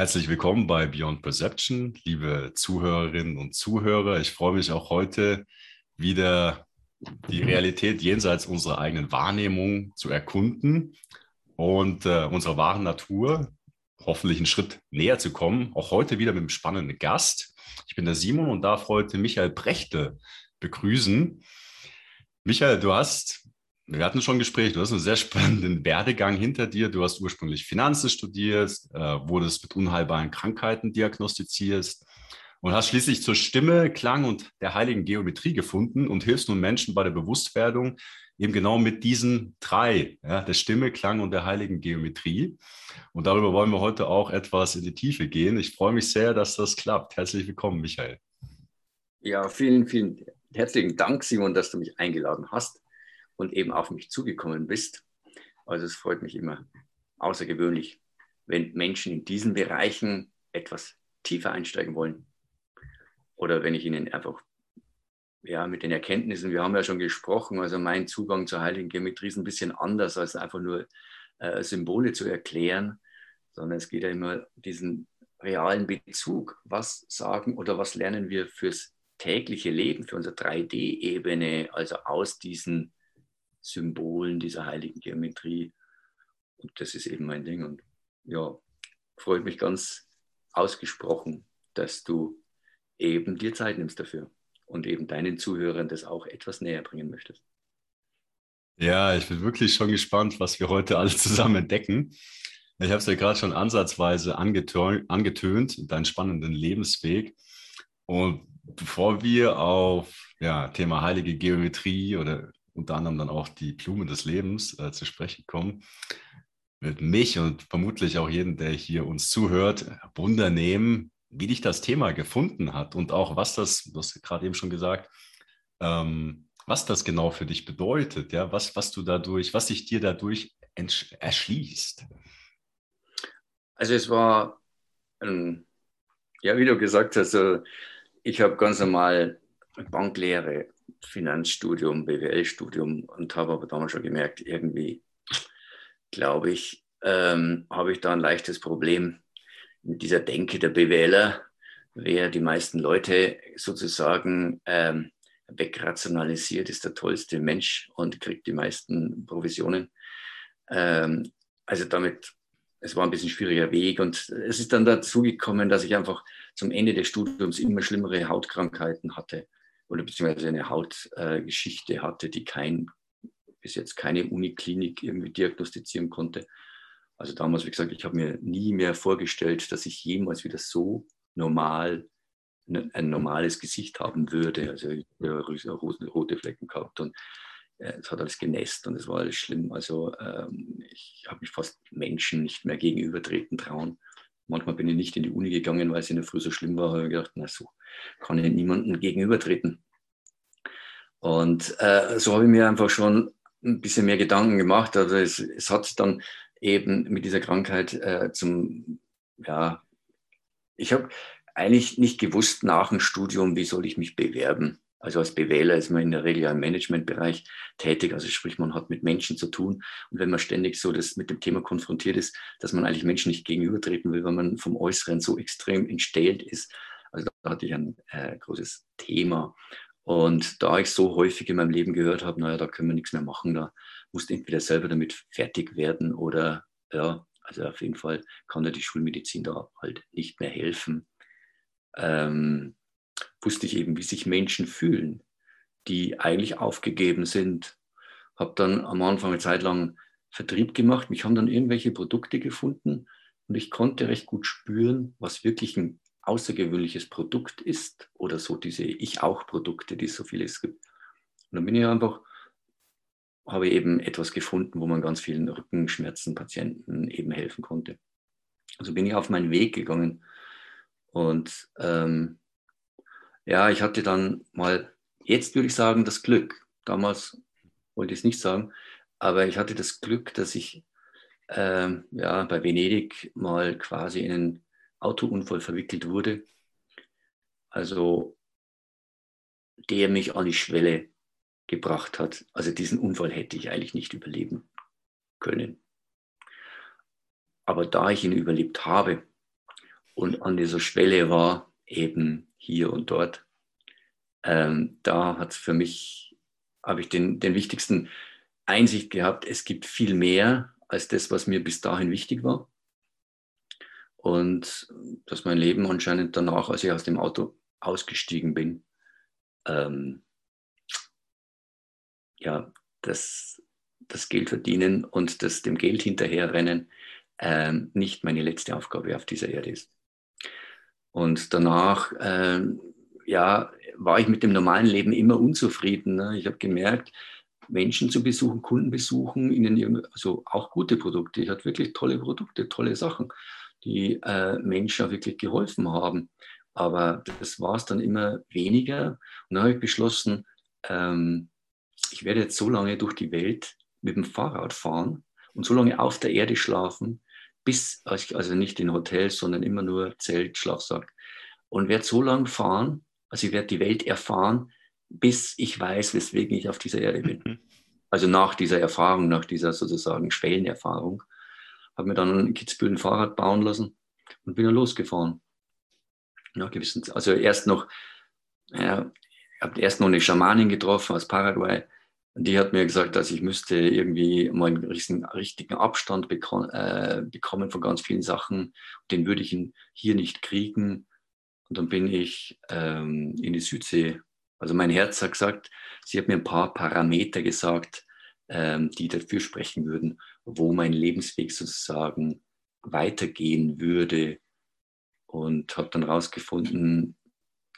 Herzlich willkommen bei Beyond Perception, liebe Zuhörerinnen und Zuhörer. Ich freue mich auch heute wieder die Realität jenseits unserer eigenen Wahrnehmung zu erkunden und äh, unserer wahren Natur hoffentlich einen Schritt näher zu kommen. Auch heute wieder mit einem spannenden Gast. Ich bin der Simon und darf heute Michael Brechte begrüßen. Michael, du hast wir hatten schon ein Gespräch, du hast einen sehr spannenden Werdegang hinter dir. Du hast ursprünglich Finanzen studiert, äh, wurdest mit unheilbaren Krankheiten diagnostiziert und hast schließlich zur Stimme, Klang und der heiligen Geometrie gefunden und hilfst nun Menschen bei der Bewusstwerdung eben genau mit diesen drei, ja, der Stimme, Klang und der heiligen Geometrie. Und darüber wollen wir heute auch etwas in die Tiefe gehen. Ich freue mich sehr, dass das klappt. Herzlich willkommen, Michael. Ja, vielen, vielen herzlichen Dank, Simon, dass du mich eingeladen hast und eben auf mich zugekommen bist. Also es freut mich immer außergewöhnlich, wenn Menschen in diesen Bereichen etwas tiefer einsteigen wollen. Oder wenn ich ihnen einfach ja, mit den Erkenntnissen, wir haben ja schon gesprochen, also mein Zugang zur heiligen Geometrie ist ein bisschen anders, als einfach nur äh, Symbole zu erklären, sondern es geht ja immer um diesen realen Bezug. Was sagen oder was lernen wir fürs tägliche Leben, für unsere 3D-Ebene, also aus diesen Symbolen dieser heiligen Geometrie. Und das ist eben mein Ding. Und ja, freut mich ganz ausgesprochen, dass du eben dir Zeit nimmst dafür und eben deinen Zuhörern das auch etwas näher bringen möchtest. Ja, ich bin wirklich schon gespannt, was wir heute alles zusammen entdecken. Ich habe es ja gerade schon ansatzweise angetönt, deinen spannenden Lebensweg. Und bevor wir auf ja, Thema heilige Geometrie oder unter anderem dann auch die Blume des Lebens äh, zu sprechen kommen, wird mich und vermutlich auch jeden, der hier uns zuhört, Wunder nehmen, wie dich das Thema gefunden hat und auch was das, du hast gerade eben schon gesagt, ähm, was das genau für dich bedeutet, ja, was, was du dadurch, was sich dir dadurch erschließt. Also es war, ähm, ja, wie du gesagt hast, also ich habe ganz normal Banklehre Finanzstudium, BWL-Studium und habe aber damals schon gemerkt, irgendwie, glaube ich, ähm, habe ich da ein leichtes Problem mit dieser Denke der BWLer, wer die meisten Leute sozusagen ähm, wegrationalisiert, ist der tollste Mensch und kriegt die meisten Provisionen. Ähm, also damit, es war ein bisschen schwieriger Weg und es ist dann dazu gekommen, dass ich einfach zum Ende des Studiums immer schlimmere Hautkrankheiten hatte oder beziehungsweise eine Hautgeschichte hatte, die kein, bis jetzt keine Uniklinik irgendwie diagnostizieren konnte. Also damals, wie gesagt, ich habe mir nie mehr vorgestellt, dass ich jemals wieder so normal ein normales Gesicht haben würde. Also ich habe rote Flecken gehabt und äh, es hat alles genässt und es war alles schlimm. Also ähm, ich habe mich fast Menschen nicht mehr gegenübertreten trauen. Manchmal bin ich nicht in die Uni gegangen, weil es in der Früh so schlimm war. habe ich gedacht, na so kann ich niemandem gegenübertreten. Und äh, so habe ich mir einfach schon ein bisschen mehr Gedanken gemacht. Also es, es hat dann eben mit dieser Krankheit äh, zum, ja, ich habe eigentlich nicht gewusst nach dem Studium, wie soll ich mich bewerben. Also als Bewähler ist man in der Regel ja im Managementbereich tätig, also sprich, man hat mit Menschen zu tun. Und wenn man ständig so das mit dem Thema konfrontiert ist, dass man eigentlich Menschen nicht gegenübertreten will, weil man vom Äußeren so extrem entstellt ist. Also da hatte ich ein äh, großes Thema. Und da ich so häufig in meinem Leben gehört habe, naja, da können wir nichts mehr machen, da musst du entweder selber damit fertig werden oder ja, also auf jeden Fall kann dir die Schulmedizin da halt nicht mehr helfen. Ähm, wusste ich eben, wie sich Menschen fühlen, die eigentlich aufgegeben sind. Habe dann am Anfang eine Zeit lang Vertrieb gemacht. Mich haben dann irgendwelche Produkte gefunden und ich konnte recht gut spüren, was wirklich ein außergewöhnliches Produkt ist oder so diese Ich-auch-Produkte, die es so vieles gibt. Und dann bin ich einfach, habe eben etwas gefunden, wo man ganz vielen Rückenschmerzenpatienten eben helfen konnte. Also bin ich auf meinen Weg gegangen und ähm, ja, ich hatte dann mal, jetzt würde ich sagen, das Glück. Damals wollte ich es nicht sagen, aber ich hatte das Glück, dass ich ähm, ja, bei Venedig mal quasi in einen Autounfall verwickelt wurde. Also der mich an die Schwelle gebracht hat. Also diesen Unfall hätte ich eigentlich nicht überleben können. Aber da ich ihn überlebt habe und an dieser Schwelle war, eben hier und dort, ähm, da hat für mich, habe ich den, den wichtigsten Einsicht gehabt, es gibt viel mehr als das, was mir bis dahin wichtig war. Und dass mein Leben anscheinend danach, als ich aus dem Auto ausgestiegen bin, ähm, ja, das, das Geld verdienen und das dem Geld hinterherrennen ähm, nicht meine letzte Aufgabe auf dieser Erde ist. Und danach, ähm, ja, war ich mit dem normalen Leben immer unzufrieden. Ne? Ich habe gemerkt, Menschen zu besuchen, Kunden besuchen, ihnen also auch gute Produkte. Ich hatte wirklich tolle Produkte, tolle Sachen, die äh, Menschen auch wirklich geholfen haben. Aber das war es dann immer weniger. Und dann habe ich beschlossen, ähm, ich werde jetzt so lange durch die Welt mit dem Fahrrad fahren und so lange auf der Erde schlafen, bis, also nicht in Hotels, sondern immer nur Zelt, Schlafsack. Und werde so lange fahren, also ich werde die Welt erfahren, bis ich weiß, weswegen ich auf dieser Erde bin. Mhm. Also nach dieser Erfahrung, nach dieser sozusagen Schwellenerfahrung, habe mir dann in Kitzbühel ein Fahrrad bauen lassen und bin dann losgefahren. Ja, gewissen, also erst noch, ja, ich habe erst noch eine Schamanin getroffen aus Paraguay. Die hat mir gesagt, dass ich müsste irgendwie mal einen richtigen, richtigen Abstand beko äh, bekommen von ganz vielen Sachen. Den würde ich hier nicht kriegen. Und dann bin ich ähm, in die Südsee also mein Herz hat gesagt, sie hat mir ein paar Parameter gesagt, ähm, die dafür sprechen würden, wo mein Lebensweg sozusagen weitergehen würde. Und habe dann herausgefunden,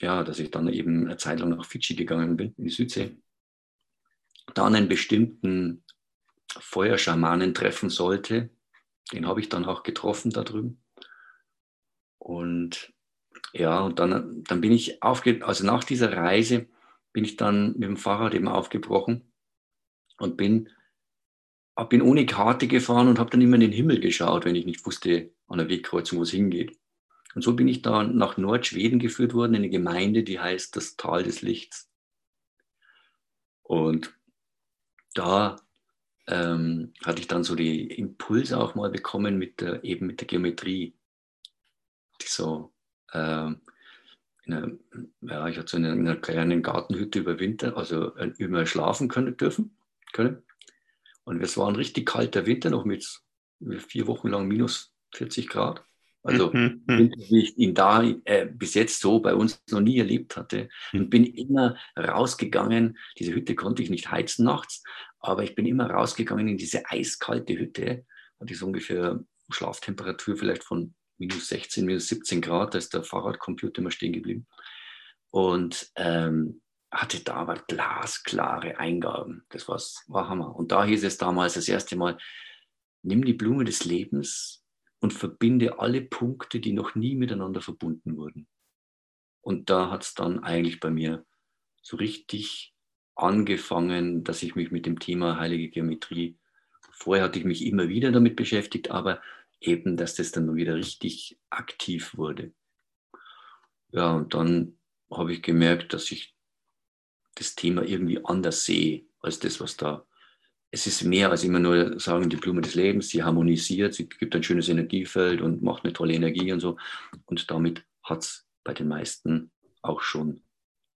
ja, dass ich dann eben eine Zeit lang nach Fidschi gegangen bin, in die Südsee. Dann einen bestimmten Feuerschamanen treffen sollte. Den habe ich dann auch getroffen da drüben. Und ja, und dann, dann bin ich aufge, also nach dieser Reise bin ich dann mit dem Fahrrad eben aufgebrochen und bin, bin ohne Karte gefahren und habe dann immer in den Himmel geschaut, wenn ich nicht wusste an der Wegkreuzung, wo es hingeht. Und so bin ich dann nach Nordschweden geführt worden, in eine Gemeinde, die heißt das Tal des Lichts. Und da ähm, hatte ich dann so die Impulse auch mal bekommen mit der, eben mit der Geometrie, die so ähm, einer, ja, ich hatte so in einer kleinen Gartenhütte über Winter, also äh, immer schlafen können dürfen. Können. Und es war ein richtig kalter Winter, noch mit vier Wochen lang minus 40 Grad. Also mhm, mhm. wie ich ihn da äh, bis jetzt so bei uns noch nie erlebt hatte. Mhm. Und bin immer rausgegangen. Diese Hütte konnte ich nicht heizen nachts, aber ich bin immer rausgegangen in diese eiskalte Hütte. Hatte ich so ungefähr Schlaftemperatur vielleicht von minus 16, minus 17 Grad, da ist der Fahrradcomputer immer stehen geblieben. Und ähm, hatte da aber glasklare Eingaben. Das war's, war Hammer. Und da hieß es damals das erste Mal, nimm die Blume des Lebens und verbinde alle Punkte, die noch nie miteinander verbunden wurden. Und da hat es dann eigentlich bei mir so richtig angefangen, dass ich mich mit dem Thema heilige Geometrie, vorher hatte ich mich immer wieder damit beschäftigt, aber eben, dass das dann wieder richtig aktiv wurde. Ja, und dann habe ich gemerkt, dass ich das Thema irgendwie anders sehe als das, was da. Es ist mehr als immer nur sagen, die Blume des Lebens, sie harmonisiert, sie gibt ein schönes Energiefeld und macht eine tolle Energie und so. Und damit hat es bei den meisten auch schon,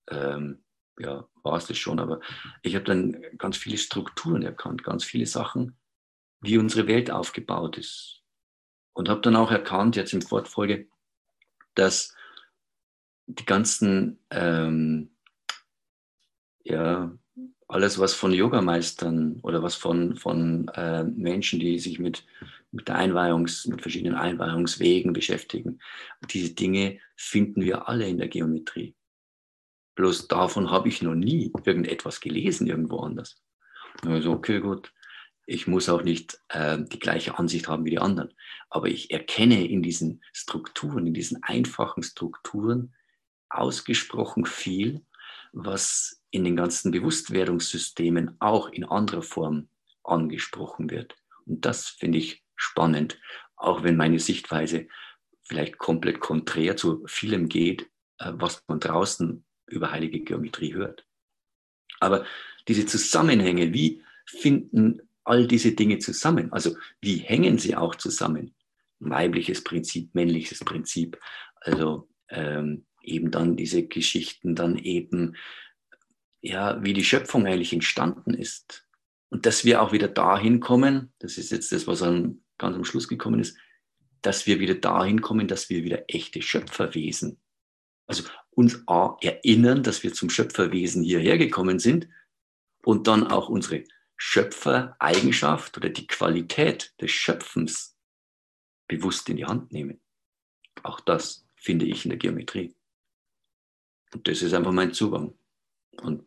ähm, ja, war es das schon, aber ich habe dann ganz viele Strukturen erkannt, ganz viele Sachen, wie unsere Welt aufgebaut ist, und habe dann auch erkannt, jetzt im Fortfolge, dass die ganzen, ähm, ja, alles, was von Yogameistern oder was von, von äh, Menschen, die sich mit, mit, der Einweihungs-, mit verschiedenen Einweihungswegen beschäftigen, diese Dinge finden wir alle in der Geometrie. Bloß davon habe ich noch nie irgendetwas gelesen irgendwo anders. Also, okay, gut, ich muss auch nicht äh, die gleiche Ansicht haben wie die anderen. Aber ich erkenne in diesen Strukturen, in diesen einfachen Strukturen ausgesprochen viel, was in den ganzen Bewusstwerdungssystemen auch in anderer Form angesprochen wird. Und das finde ich spannend, auch wenn meine Sichtweise vielleicht komplett konträr zu vielem geht, äh, was man draußen über heilige Geometrie hört. Aber diese Zusammenhänge, wie finden all diese Dinge zusammen? Also wie hängen sie auch zusammen? weibliches Prinzip, männliches Prinzip. Also ähm, eben dann diese Geschichten, dann eben, ja, wie die Schöpfung eigentlich entstanden ist. Und dass wir auch wieder dahin kommen, das ist jetzt das, was an, ganz am Schluss gekommen ist, dass wir wieder dahin kommen, dass wir wieder echte Schöpferwesen, also uns erinnern, dass wir zum Schöpferwesen hierher gekommen sind und dann auch unsere Schöpfereigenschaft oder die Qualität des Schöpfens bewusst in die Hand nehmen. Auch das finde ich in der Geometrie. Und das ist einfach mein Zugang. Und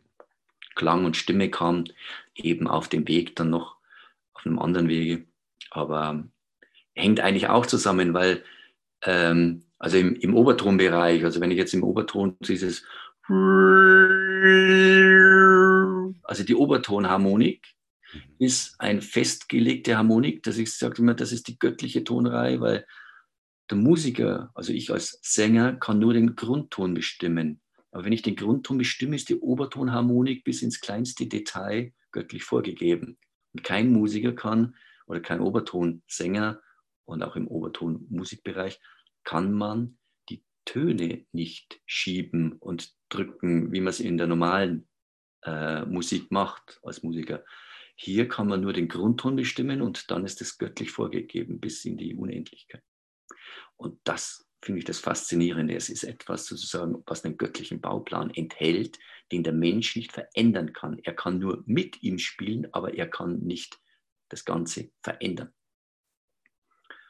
Klang und Stimme kam eben auf dem Weg dann noch auf einem anderen Wege. Aber hängt eigentlich auch zusammen, weil ähm, also im, im Obertonbereich, also wenn ich jetzt im Oberton dieses also die Obertonharmonik ist eine festgelegte Harmonik, dass ich sage immer, das ist die göttliche Tonreihe, weil der Musiker, also ich als Sänger, kann nur den Grundton bestimmen. Aber wenn ich den Grundton bestimme, ist die Obertonharmonik bis ins kleinste Detail göttlich vorgegeben. Und kein Musiker kann oder kein Obertonsänger und auch im Obertonmusikbereich kann man die Töne nicht schieben und drücken, wie man es in der normalen äh, Musik macht als Musiker. Hier kann man nur den Grundton bestimmen und dann ist es göttlich vorgegeben bis in die Unendlichkeit. Und das finde ich das Faszinierende. Es ist etwas sozusagen, was einen göttlichen Bauplan enthält, den der Mensch nicht verändern kann. Er kann nur mit ihm spielen, aber er kann nicht das Ganze verändern.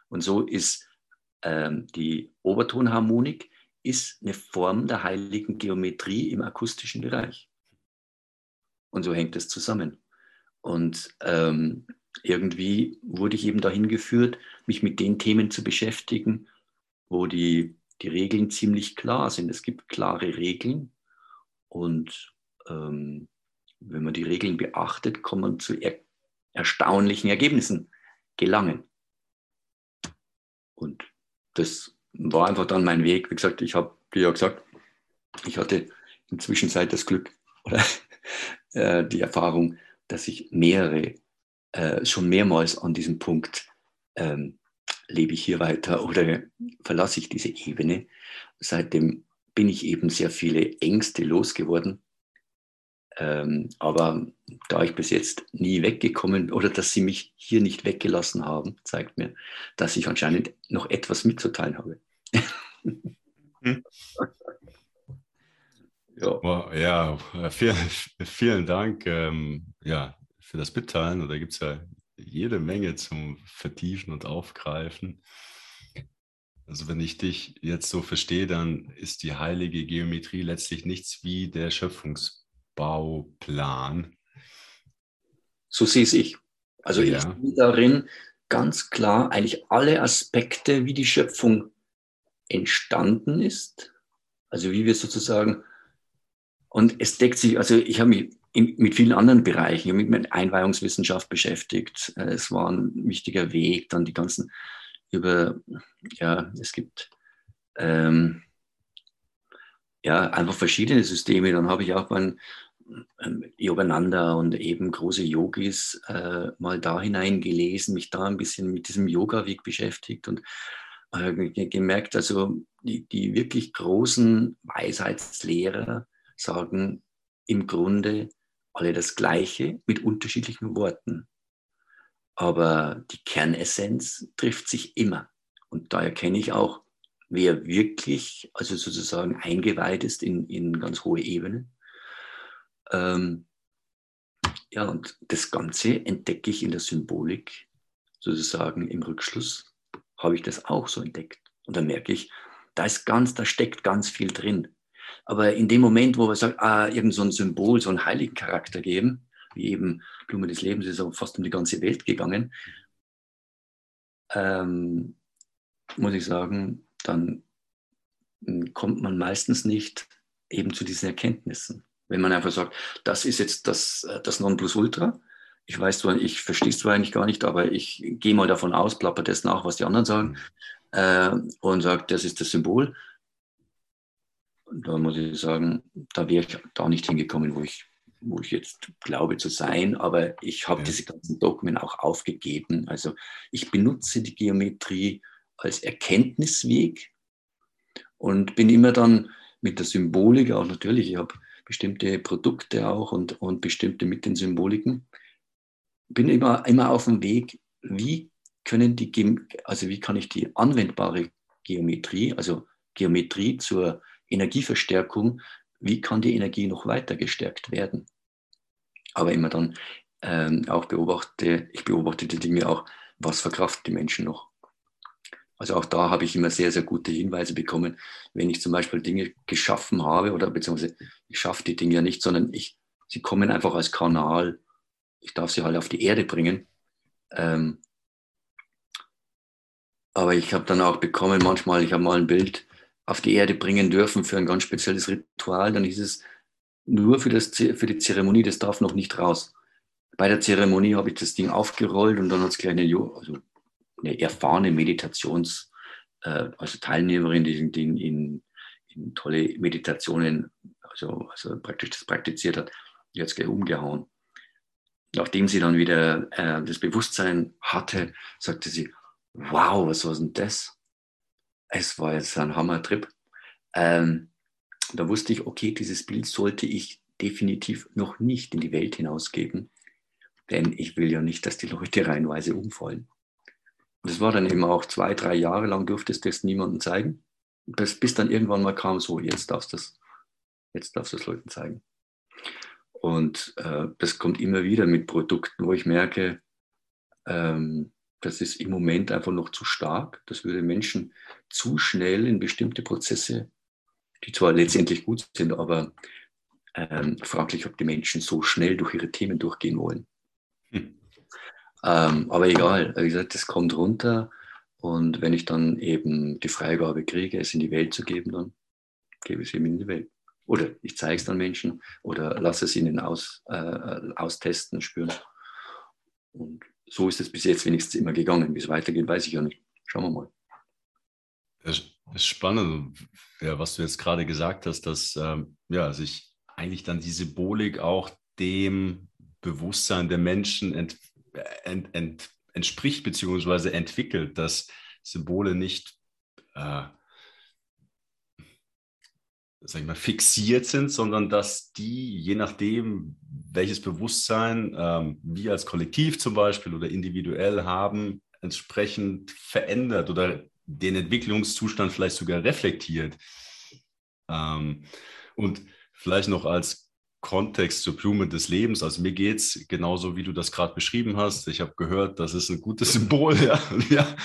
Und so ist ähm, die Obertonharmonik ist eine Form der heiligen Geometrie im akustischen Bereich. Und so hängt es zusammen. Und ähm, irgendwie wurde ich eben dahin geführt, mich mit den Themen zu beschäftigen, wo die, die Regeln ziemlich klar sind. Es gibt klare Regeln und ähm, wenn man die Regeln beachtet, kann man zu er erstaunlichen Ergebnissen gelangen. Und das war einfach dann mein Weg. Wie gesagt, ich habe dir ja gesagt, ich hatte inzwischen Zeit das Glück oder äh, die Erfahrung, dass ich mehrere, äh, schon mehrmals an diesem Punkt ähm, lebe ich hier weiter oder verlasse ich diese Ebene. Seitdem bin ich eben sehr viele Ängste losgeworden. Ähm, aber da ich bis jetzt nie weggekommen oder dass sie mich hier nicht weggelassen haben, zeigt mir, dass ich anscheinend noch etwas mitzuteilen habe. Hm. ja. ja, vielen, vielen Dank ähm, ja, für das Mitteilen. Da gibt es ja jede Menge zum Vertiefen und Aufgreifen. Also wenn ich dich jetzt so verstehe, dann ist die heilige Geometrie letztlich nichts wie der Schöpfungsbauplan. So sehe es ich. Also ja. ich sehe darin ganz klar eigentlich alle Aspekte, wie die Schöpfung entstanden ist. Also wie wir sozusagen, und es deckt sich, also ich habe mich in, mit vielen anderen Bereichen, mit, mit Einweihungswissenschaft beschäftigt. Äh, es war ein wichtiger Weg, dann die ganzen über, ja, es gibt ähm, ja einfach verschiedene Systeme. Dann habe ich auch mein ähm, Yogananda und eben große Yogis äh, mal da hineingelesen, mich da ein bisschen mit diesem Yoga-Weg beschäftigt und äh, gemerkt, also die, die wirklich großen Weisheitslehrer sagen im Grunde, alle das Gleiche mit unterschiedlichen Worten. Aber die Kernessenz trifft sich immer. Und da erkenne ich auch, wer wirklich, also sozusagen eingeweiht ist in, in ganz hohe Ebenen. Ähm, ja, und das Ganze entdecke ich in der Symbolik, sozusagen im Rückschluss habe ich das auch so entdeckt. Und dann merke ich, da ist ganz, da steckt ganz viel drin. Aber in dem Moment, wo wir sagen, ah, irgend so ein Symbol, so einen heiligen Charakter geben, wie eben Blume des Lebens ist auch fast um die ganze Welt gegangen, ähm, muss ich sagen, dann kommt man meistens nicht eben zu diesen Erkenntnissen. Wenn man einfach sagt, das ist jetzt das, äh, das Nonplusultra, ich weiß zwar, ich verstehe es zwar eigentlich gar nicht, aber ich gehe mal davon aus, plapper das nach, was die anderen sagen, äh, und sage, das ist das Symbol da muss ich sagen, da wäre ich da nicht hingekommen, wo ich, wo ich jetzt glaube zu sein. Aber ich habe ja. diese ganzen Dokumente auch aufgegeben. Also ich benutze die Geometrie als Erkenntnisweg und bin immer dann mit der Symbolik auch natürlich, ich habe bestimmte Produkte auch und, und bestimmte mit den Symboliken, bin immer, immer auf dem Weg, wie können die, also wie kann ich die anwendbare Geometrie, also Geometrie zur Energieverstärkung, wie kann die Energie noch weiter gestärkt werden? Aber immer dann ähm, auch beobachte, ich beobachte die Dinge auch, was verkraften die Menschen noch? Also auch da habe ich immer sehr, sehr gute Hinweise bekommen, wenn ich zum Beispiel Dinge geschaffen habe oder beziehungsweise ich schaffe die Dinge ja nicht, sondern ich, sie kommen einfach als Kanal. Ich darf sie halt auf die Erde bringen. Ähm, aber ich habe dann auch bekommen, manchmal, ich habe mal ein Bild auf die Erde bringen dürfen für ein ganz spezielles Ritual, dann hieß es nur für, das, für die Zeremonie, das darf noch nicht raus. Bei der Zeremonie habe ich das Ding aufgerollt und dann hat es gleich eine, also eine erfahrene Meditations, äh, also Teilnehmerin, die, die in, in, in, tolle Meditationen, also, also praktisch das praktiziert hat, es gleich umgehauen. Nachdem sie dann wieder äh, das Bewusstsein hatte, sagte sie, wow, was war denn das? Es war jetzt ein Hammer-Trip. Ähm, da wusste ich, okay, dieses Bild sollte ich definitiv noch nicht in die Welt hinausgeben, denn ich will ja nicht, dass die Leute reihenweise umfallen. Das war dann eben auch zwei, drei Jahre lang durfte es das niemandem zeigen. Bis, bis dann irgendwann mal kam, so, jetzt darfst du das, jetzt darfst du es Leuten zeigen. Und äh, das kommt immer wieder mit Produkten, wo ich merke, ähm, das ist im Moment einfach noch zu stark. Das würde Menschen zu schnell in bestimmte Prozesse, die zwar letztendlich gut sind, aber ähm, fraglich, ob die Menschen so schnell durch ihre Themen durchgehen wollen. Hm. Ähm, aber egal, wie gesagt, das kommt runter. Und wenn ich dann eben die Freigabe kriege, es in die Welt zu geben, dann gebe ich es eben in die Welt. Oder ich zeige es dann Menschen oder lasse es ihnen aus, äh, austesten, spüren. Und so ist es bis jetzt wenigstens immer gegangen. Wie es weitergeht, weiß ich ja nicht. Schauen wir mal. Das ist spannend, ja, was du jetzt gerade gesagt hast, dass ähm, ja, sich eigentlich dann die Symbolik auch dem Bewusstsein der Menschen ent, ent, ent, entspricht bzw. entwickelt, dass Symbole nicht äh, sag ich mal, fixiert sind, sondern dass die, je nachdem, welches Bewusstsein ähm, wir als Kollektiv zum Beispiel oder individuell haben, entsprechend verändert oder den Entwicklungszustand vielleicht sogar reflektiert. Ähm, und vielleicht noch als Kontext zur Blume des Lebens. Also mir geht es genauso, wie du das gerade beschrieben hast. Ich habe gehört, das ist ein gutes Symbol. Ja. ja.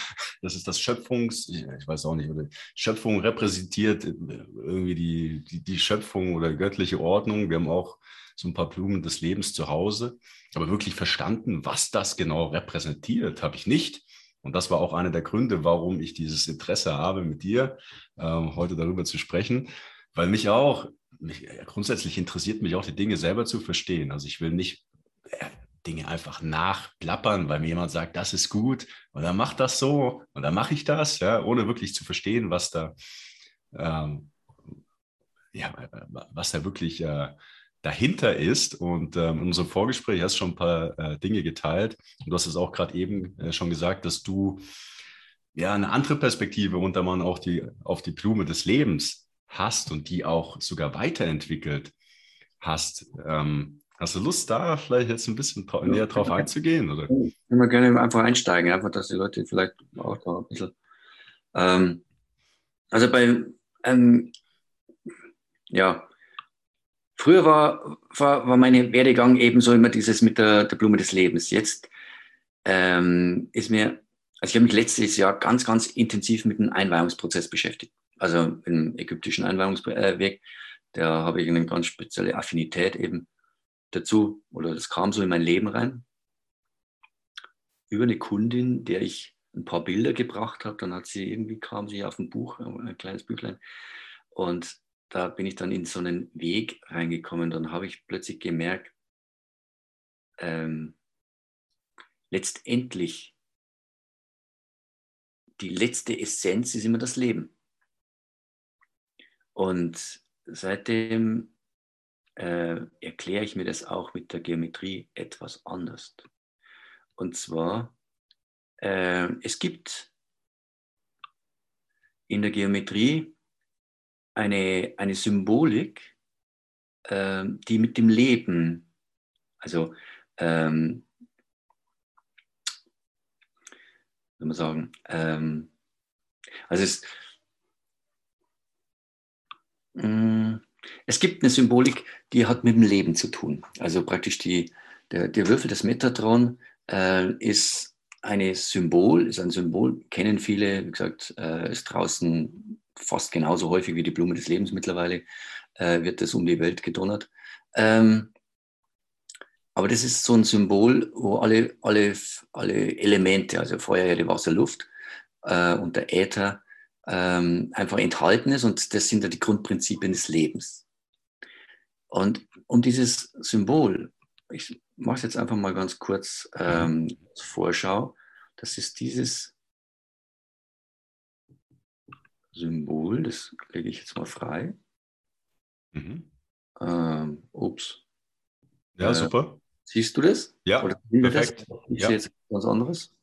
Das ist das Schöpfungs, ich, weiß auch nicht, Schöpfung repräsentiert irgendwie die, die, die Schöpfung oder göttliche Ordnung. Wir haben auch so ein paar Blumen des Lebens zu Hause. Aber wirklich verstanden, was das genau repräsentiert, habe ich nicht. Und das war auch einer der Gründe, warum ich dieses Interesse habe, mit dir ähm, heute darüber zu sprechen, weil mich auch mich, grundsätzlich interessiert mich auch die Dinge selber zu verstehen. Also ich will nicht äh, Dinge einfach nachplappern, weil mir jemand sagt, das ist gut und dann macht das so und dann mache ich das, ja, ohne wirklich zu verstehen, was da, ähm, ja, was da wirklich äh, dahinter ist. Und ähm, in unserem Vorgespräch hast du schon ein paar äh, Dinge geteilt. Und du hast es auch gerade eben äh, schon gesagt, dass du ja eine andere Perspektive unter man auch die, auf die Blume des Lebens hast und die auch sogar weiterentwickelt hast. Ähm, hast du Lust, da vielleicht jetzt ein bisschen ja. näher drauf einzugehen? Oder? Ich würde gerne einfach einsteigen, einfach, dass die Leute vielleicht auch da ein bisschen. Ähm, also bei, ähm, ja, früher war, war, war mein Werdegang ebenso immer dieses mit der, der Blume des Lebens. Jetzt ähm, ist mir, also ich habe mich letztes Jahr ganz, ganz intensiv mit dem Einweihungsprozess beschäftigt also im ägyptischen Einweihungsweg, da habe ich eine ganz spezielle Affinität eben dazu, oder das kam so in mein Leben rein. Über eine Kundin, der ich ein paar Bilder gebracht habe, dann hat sie irgendwie kam sie auf ein Buch, ein kleines Büchlein, und da bin ich dann in so einen Weg reingekommen. Dann habe ich plötzlich gemerkt, ähm, letztendlich die letzte Essenz ist immer das Leben. Und seitdem äh, erkläre ich mir das auch mit der Geometrie etwas anders. Und zwar, äh, es gibt in der Geometrie eine, eine Symbolik, äh, die mit dem Leben, also ähm, soll man sagen, ähm, also es, mm, es gibt eine Symbolik, die hat mit dem Leben zu tun. Also praktisch die, der, der Würfel des Metatron äh, ist ein Symbol, ist ein Symbol, kennen viele, wie gesagt, äh, ist draußen fast genauso häufig wie die Blume des Lebens mittlerweile, äh, wird das um die Welt gedonnert. Ähm, aber das ist so ein Symbol, wo alle, alle, alle Elemente, also Feuer, Erde, Wasser, Luft äh, und der Äther ähm, einfach enthalten ist und das sind ja die Grundprinzipien des Lebens. Und um dieses Symbol, ich mache es jetzt einfach mal ganz kurz ähm, zur Vorschau, das ist dieses Symbol, das lege ich jetzt mal frei. Mhm. Ähm, ups. Ja, äh, super. Siehst du das? Ja, Oder perfekt. Das? Ich ja. sehe jetzt was anderes.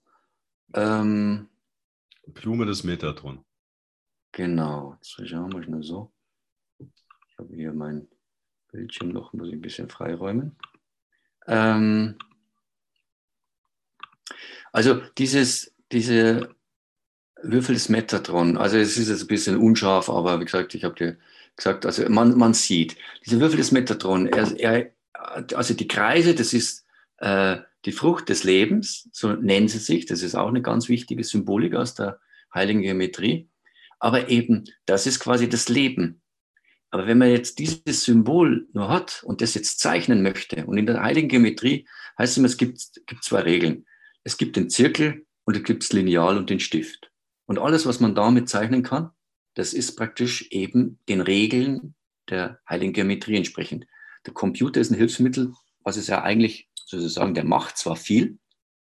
Ähm, Blume des Metatron. Genau, jetzt schauen wir mal so. Ich habe hier mein Bildschirm noch, muss ich ein bisschen freiräumen. Ähm, also dieses, diese Würfel des Metatron, also es ist jetzt ein bisschen unscharf, aber wie gesagt, ich habe dir gesagt, also man, man sieht, diese Würfel des Metatron, er, er, also die Kreise, das ist äh, die Frucht des Lebens, so nennen sie sich, das ist auch eine ganz wichtige Symbolik aus der heiligen Geometrie. Aber eben, das ist quasi das Leben. Aber wenn man jetzt dieses Symbol nur hat und das jetzt zeichnen möchte, und in der heiligen Geometrie heißt es immer, es gibt, gibt zwei Regeln. Es gibt den Zirkel und es gibt das Lineal und den Stift. Und alles, was man damit zeichnen kann, das ist praktisch eben den Regeln der heiligen Geometrie entsprechend. Der Computer ist ein Hilfsmittel, was es ja eigentlich sozusagen, der macht zwar viel,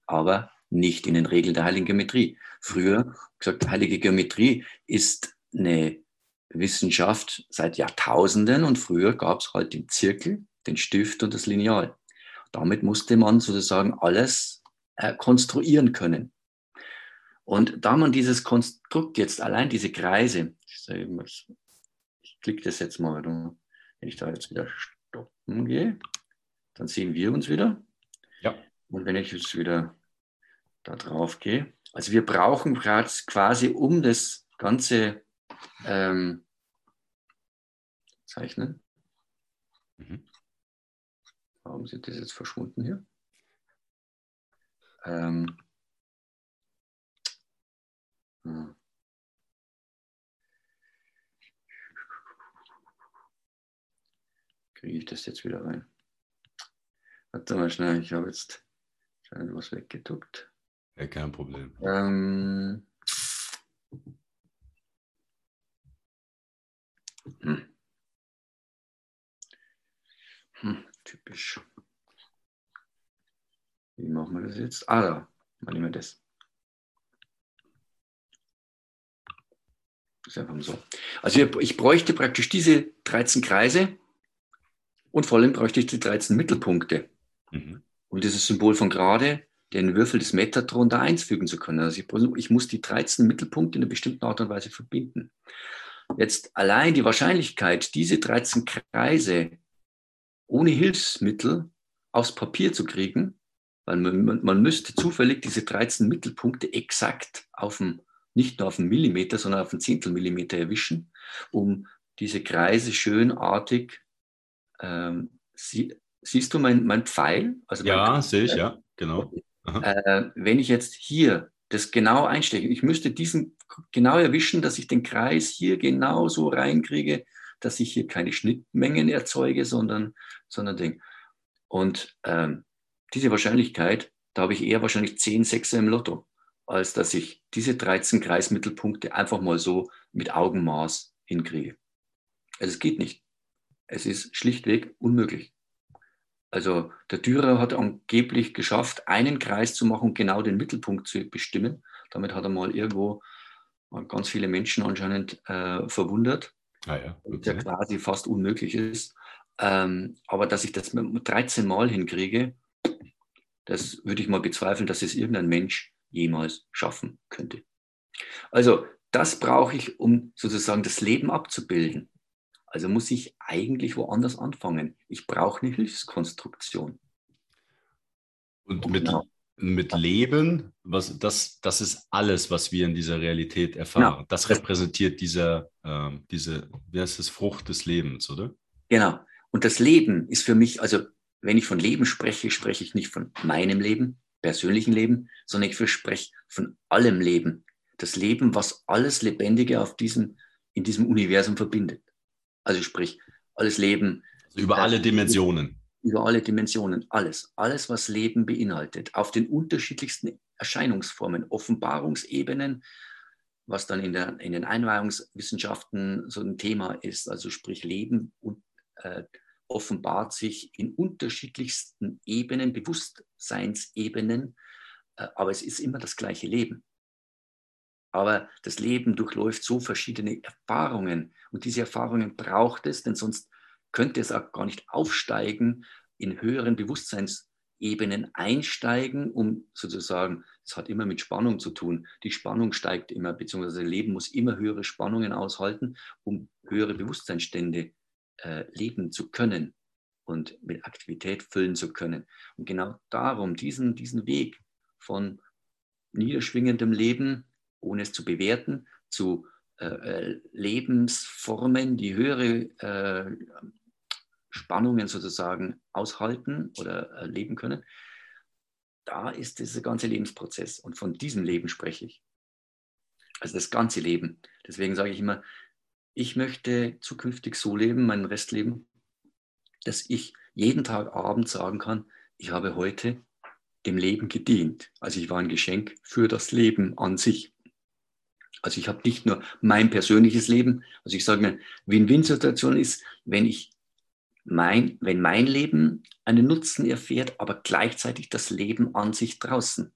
aber nicht in den Regeln der heiligen Geometrie. Früher gesagt, heilige Geometrie ist eine Wissenschaft seit Jahrtausenden und früher gab es halt den Zirkel, den Stift und das Lineal. Damit musste man sozusagen alles äh, konstruieren können. Und da man dieses Konstrukt jetzt allein diese Kreise, ich, ich klicke das jetzt mal, wenn ich da jetzt wieder stoppen gehe, dann sehen wir uns wieder. Ja. Und wenn ich jetzt wieder da drauf gehe. Also wir brauchen quasi, um das Ganze ähm, zeichnen. Mhm. Warum sind das jetzt verschwunden hier? Ähm, hm. Kriege ich das jetzt wieder rein? Warte mal schnell, ich habe jetzt was weggeduckt. Ja, kein Problem. Ähm, hm. Hm, typisch. Wie machen wir das jetzt? Ah, da. Machen wir das. Das ist einfach so. Also ich bräuchte praktisch diese 13 Kreise und vor allem bräuchte ich die 13 Mittelpunkte. Mhm. Und dieses Symbol von gerade den Würfel des Metatron da einfügen zu können. Also ich, ich muss die 13 Mittelpunkte in einer bestimmten Art und Weise verbinden. Jetzt allein die Wahrscheinlichkeit, diese 13 Kreise ohne Hilfsmittel aufs Papier zu kriegen, weil man, man, müsste zufällig diese 13 Mittelpunkte exakt auf dem, nicht nur auf einen Millimeter, sondern auf einen Zehntelmillimeter erwischen, um diese Kreise schönartig, ähm, sie, siehst du mein, mein Pfeil? Also ja, sehe ich, ja, genau. Äh, wenn ich jetzt hier das genau einsteche, ich müsste diesen genau erwischen, dass ich den Kreis hier genau so reinkriege, dass ich hier keine Schnittmengen erzeuge, sondern, sondern Ding. Und ähm, diese Wahrscheinlichkeit, da habe ich eher wahrscheinlich 10 Sechser im Lotto, als dass ich diese 13 Kreismittelpunkte einfach mal so mit Augenmaß hinkriege. Also es geht nicht. Es ist schlichtweg unmöglich. Also der Dürer hat angeblich geschafft, einen Kreis zu machen und genau den Mittelpunkt zu bestimmen. Damit hat er mal irgendwo ganz viele Menschen anscheinend äh, verwundert, ah ja, okay. der quasi fast unmöglich ist. Ähm, aber dass ich das 13 Mal hinkriege, das würde ich mal bezweifeln, dass es irgendein Mensch jemals schaffen könnte. Also das brauche ich, um sozusagen das Leben abzubilden. Also muss ich eigentlich woanders anfangen. Ich brauche eine Hilfskonstruktion. Und mit, genau. mit Leben, was, das, das ist alles, was wir in dieser Realität erfahren. Genau. Das repräsentiert diese, äh, diese, wie heißt das, Frucht des Lebens, oder? Genau. Und das Leben ist für mich, also wenn ich von Leben spreche, spreche ich nicht von meinem Leben, persönlichen Leben, sondern ich spreche von allem Leben. Das Leben, was alles Lebendige auf diesem, in diesem Universum verbindet. Also sprich, alles Leben. Also über alle Dimensionen. Über alle Dimensionen, alles. Alles, was Leben beinhaltet. Auf den unterschiedlichsten Erscheinungsformen, Offenbarungsebenen, was dann in, der, in den Einweihungswissenschaften so ein Thema ist. Also sprich, Leben und, äh, offenbart sich in unterschiedlichsten Ebenen, Bewusstseinsebenen, äh, aber es ist immer das gleiche Leben. Aber das Leben durchläuft so verschiedene Erfahrungen und diese Erfahrungen braucht es, denn sonst könnte es auch gar nicht aufsteigen, in höheren Bewusstseinsebenen einsteigen, um sozusagen, es hat immer mit Spannung zu tun, die Spannung steigt immer, beziehungsweise Leben muss immer höhere Spannungen aushalten, um höhere Bewusstseinsstände äh, leben zu können und mit Aktivität füllen zu können. Und genau darum, diesen, diesen Weg von niederschwingendem Leben ohne es zu bewerten, zu Lebensformen, die höhere äh, Spannungen sozusagen aushalten oder äh, leben können. Da ist dieser ganze Lebensprozess und von diesem Leben spreche ich. Also das ganze Leben. Deswegen sage ich immer, ich möchte zukünftig so leben, mein Restleben, dass ich jeden Tag Abend sagen kann, ich habe heute dem Leben gedient. Also ich war ein Geschenk für das Leben an sich. Also ich habe nicht nur mein persönliches Leben, also ich sage mir, Win-Win-Situation ist, wenn ich mein, wenn mein Leben einen Nutzen erfährt, aber gleichzeitig das Leben an sich draußen.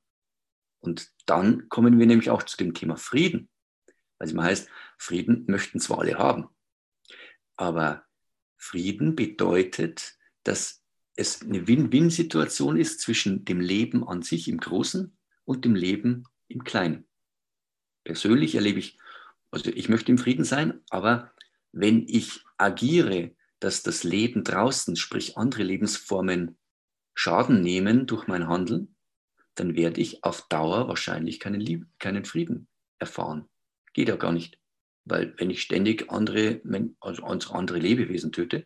Und dann kommen wir nämlich auch zu dem Thema Frieden. Also man heißt, Frieden möchten zwar alle haben, aber Frieden bedeutet, dass es eine Win-Win-Situation ist zwischen dem Leben an sich im Großen und dem Leben im Kleinen persönlich erlebe ich, also ich möchte im Frieden sein, aber wenn ich agiere, dass das Leben draußen, sprich andere Lebensformen, Schaden nehmen durch mein Handeln, dann werde ich auf Dauer wahrscheinlich keinen, Lieb keinen Frieden erfahren. Geht ja gar nicht. Weil wenn ich ständig andere, also andere Lebewesen töte,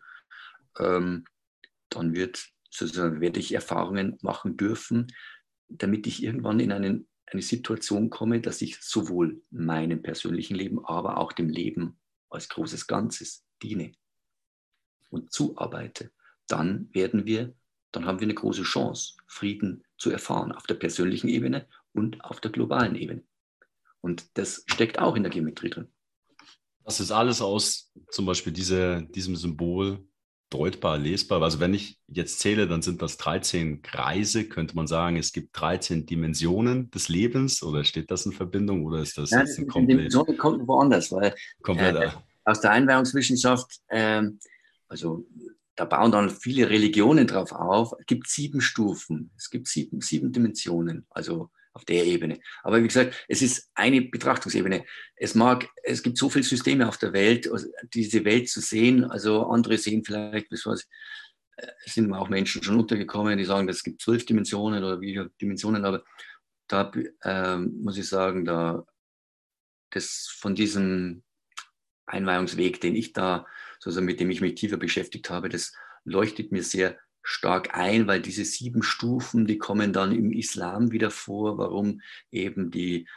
ähm, dann wird, sozusagen, werde ich Erfahrungen machen dürfen, damit ich irgendwann in einen eine Situation komme, dass ich sowohl meinem persönlichen Leben, aber auch dem Leben als großes Ganzes diene und zuarbeite, dann werden wir, dann haben wir eine große Chance, Frieden zu erfahren auf der persönlichen Ebene und auf der globalen Ebene. Und das steckt auch in der Geometrie drin. Das ist alles aus zum Beispiel diese, diesem Symbol deutbar, lesbar. Also wenn ich jetzt zähle, dann sind das 13 Kreise, könnte man sagen, es gibt 13 Dimensionen des Lebens. Oder steht das in Verbindung oder ist das ja, jetzt ein komplett... Dimensionen kommt woanders, weil komplett, äh, aus der Einweihungswissenschaft, äh, also da bauen dann viele Religionen drauf auf, es gibt sieben Stufen, es gibt sieben, sieben Dimensionen, also auf der Ebene. Aber wie gesagt, es ist eine Betrachtungsebene. Es mag, es gibt so viele Systeme auf der Welt, also diese Welt zu sehen. Also andere sehen vielleicht, es äh, sind auch Menschen schon untergekommen, die sagen, es gibt zwölf Dimensionen oder wie Dimensionen, aber da äh, muss ich sagen, da das von diesem Einweihungsweg, den ich da, sozusagen mit dem ich mich tiefer beschäftigt habe, das leuchtet mir sehr stark ein, weil diese sieben Stufen, die kommen dann im Islam wieder vor, warum eben die,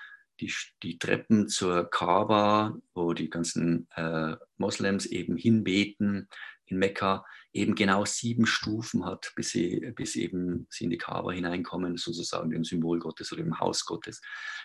die, die Treppen zur Kaaba, wo die ganzen äh, Moslems eben hinbeten in Mekka, eben genau sieben Stufen hat, bis sie, bis eben sie in die Kaaba hineinkommen, sozusagen dem Symbol Gottes oder dem Haus Gottes.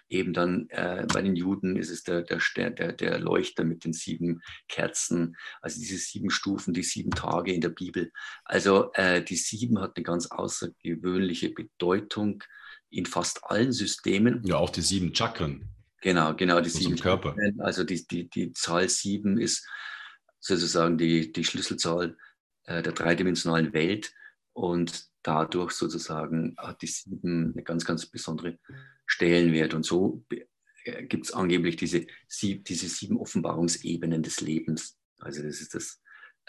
Eben dann äh, bei den Juden ist es der, der, der, der Leuchter mit den sieben Kerzen, also diese sieben Stufen, die sieben Tage in der Bibel. Also äh, die sieben hat eine ganz außergewöhnliche Bedeutung in fast allen Systemen. Ja, auch die sieben Chakren. Genau, genau, die sieben Körper. Chakren. Also die, die, die Zahl sieben ist sozusagen die, die Schlüsselzahl äh, der dreidimensionalen Welt und dadurch sozusagen hat die sieben eine ganz, ganz besondere Stellenwert. Und so äh, gibt es angeblich diese, diese sieben Offenbarungsebenen des Lebens. Also das ist das,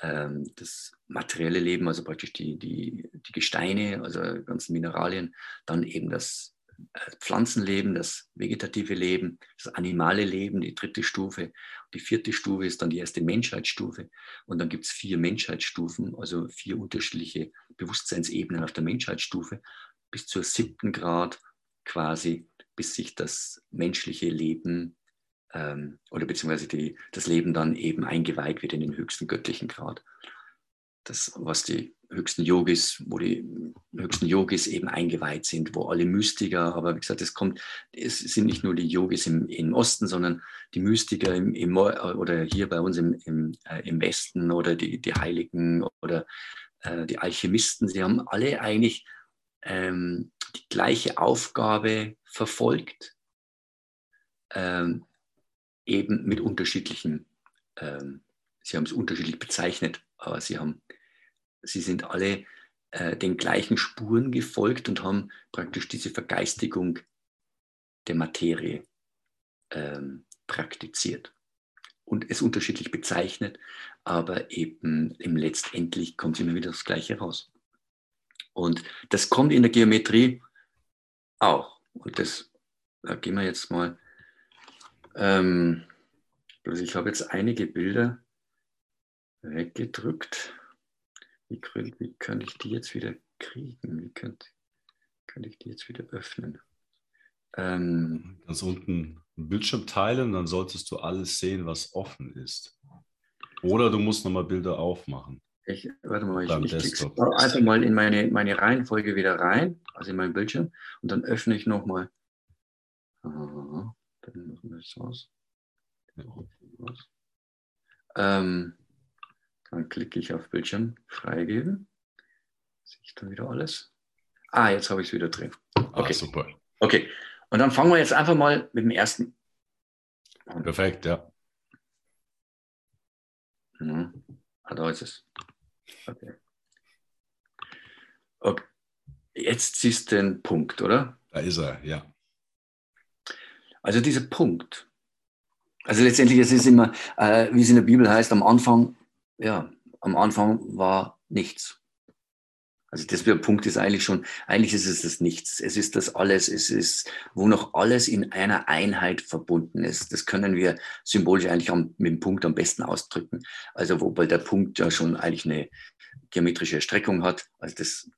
ähm, das materielle Leben, also praktisch die, die, die Gesteine, also ganzen Mineralien, dann eben das äh, Pflanzenleben, das vegetative Leben, das animale Leben, die dritte Stufe. Die vierte Stufe ist dann die erste Menschheitsstufe. Und dann gibt es vier Menschheitsstufen, also vier unterschiedliche Bewusstseinsebenen auf der Menschheitsstufe, bis zur siebten Grad quasi, bis sich das menschliche Leben ähm, oder beziehungsweise die, das Leben dann eben eingeweiht wird in den höchsten göttlichen Grad. Das, was die höchsten Yogis, wo die höchsten Yogis eben eingeweiht sind, wo alle Mystiker, aber wie gesagt, es kommt, es sind nicht nur die Yogis im, im Osten, sondern die Mystiker im, im, oder hier bei uns im, äh, im Westen oder die, die Heiligen oder äh, die Alchemisten, sie haben alle eigentlich ähm, die gleiche Aufgabe verfolgt, ähm, eben mit unterschiedlichen, ähm, sie haben es unterschiedlich bezeichnet, aber sie haben, sie sind alle äh, den gleichen Spuren gefolgt und haben praktisch diese Vergeistigung der Materie ähm, praktiziert und es unterschiedlich bezeichnet, aber eben im letztendlich kommt immer wieder das Gleiche raus. Und das kommt in der Geometrie auch. Und das, da gehen wir jetzt mal. Ähm, also ich habe jetzt einige Bilder weggedrückt. Wie, wie kann ich die jetzt wieder kriegen? Wie könnte, kann ich die jetzt wieder öffnen? Ähm, Ganz unten einen Bildschirm teilen, dann solltest du alles sehen, was offen ist. Oder du musst nochmal Bilder aufmachen. Ich, warte mal, ich, ich klicke einfach mal in meine, meine Reihenfolge wieder rein, also in meinen Bildschirm, und dann öffne ich nochmal. Dann machen wir das aus. Ähm, dann klicke ich auf Bildschirm freigeben. Sehe ich dann wieder alles? Ah, jetzt habe ich es wieder drin. Ah, okay, ah, super. Okay, und dann fangen wir jetzt einfach mal mit dem ersten an. Perfekt, ja. Mhm. Ah, da ist es. Okay. okay. Jetzt siehst du den Punkt, oder? Da ist er, ja. Also dieser Punkt. Also letztendlich, es ist immer, äh, wie es in der Bibel heißt, am Anfang, ja, am Anfang war nichts. Also das der Punkt ist eigentlich schon, eigentlich ist es das Nichts. Es ist das Alles, es ist, wo noch alles in einer Einheit verbunden ist. Das können wir symbolisch eigentlich am, mit dem Punkt am besten ausdrücken. Also wobei der Punkt ja schon eigentlich eine geometrische Erstreckung hat. Also das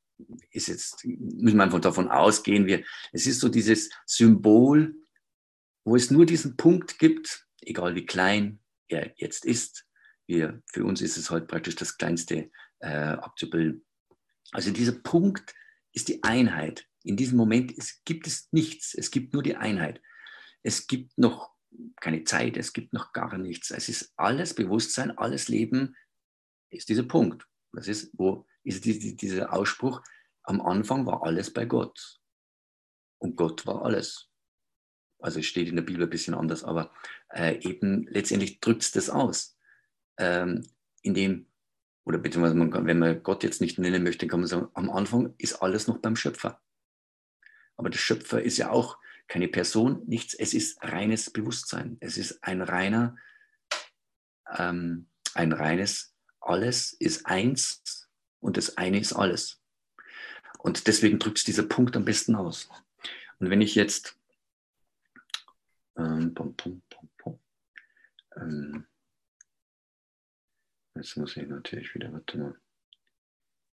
ist jetzt, müssen wir einfach davon ausgehen, wir, es ist so dieses Symbol, wo es nur diesen Punkt gibt, egal wie klein er jetzt ist. Wir, für uns ist es halt praktisch das kleinste äh, abzubilden also dieser Punkt ist die Einheit. In diesem Moment es gibt es nichts, es gibt nur die Einheit. Es gibt noch keine Zeit, es gibt noch gar nichts. Es ist alles Bewusstsein, alles Leben ist dieser Punkt. Das ist, wo ist dieser Ausspruch, am Anfang war alles bei Gott. Und Gott war alles. Also es steht in der Bibel ein bisschen anders, aber äh, eben letztendlich drückt es das aus, ähm, indem oder beziehungsweise man wenn man Gott jetzt nicht nennen möchte, kann man sagen, am Anfang ist alles noch beim Schöpfer. Aber der Schöpfer ist ja auch keine Person, nichts, es ist reines Bewusstsein. Es ist ein reiner, ähm, ein reines Alles ist eins und das eine ist alles. Und deswegen drückt es dieser Punkt am besten aus. Und wenn ich jetzt ähm, pum, pum, pum, ähm, Jetzt muss ich natürlich wieder, warte mal.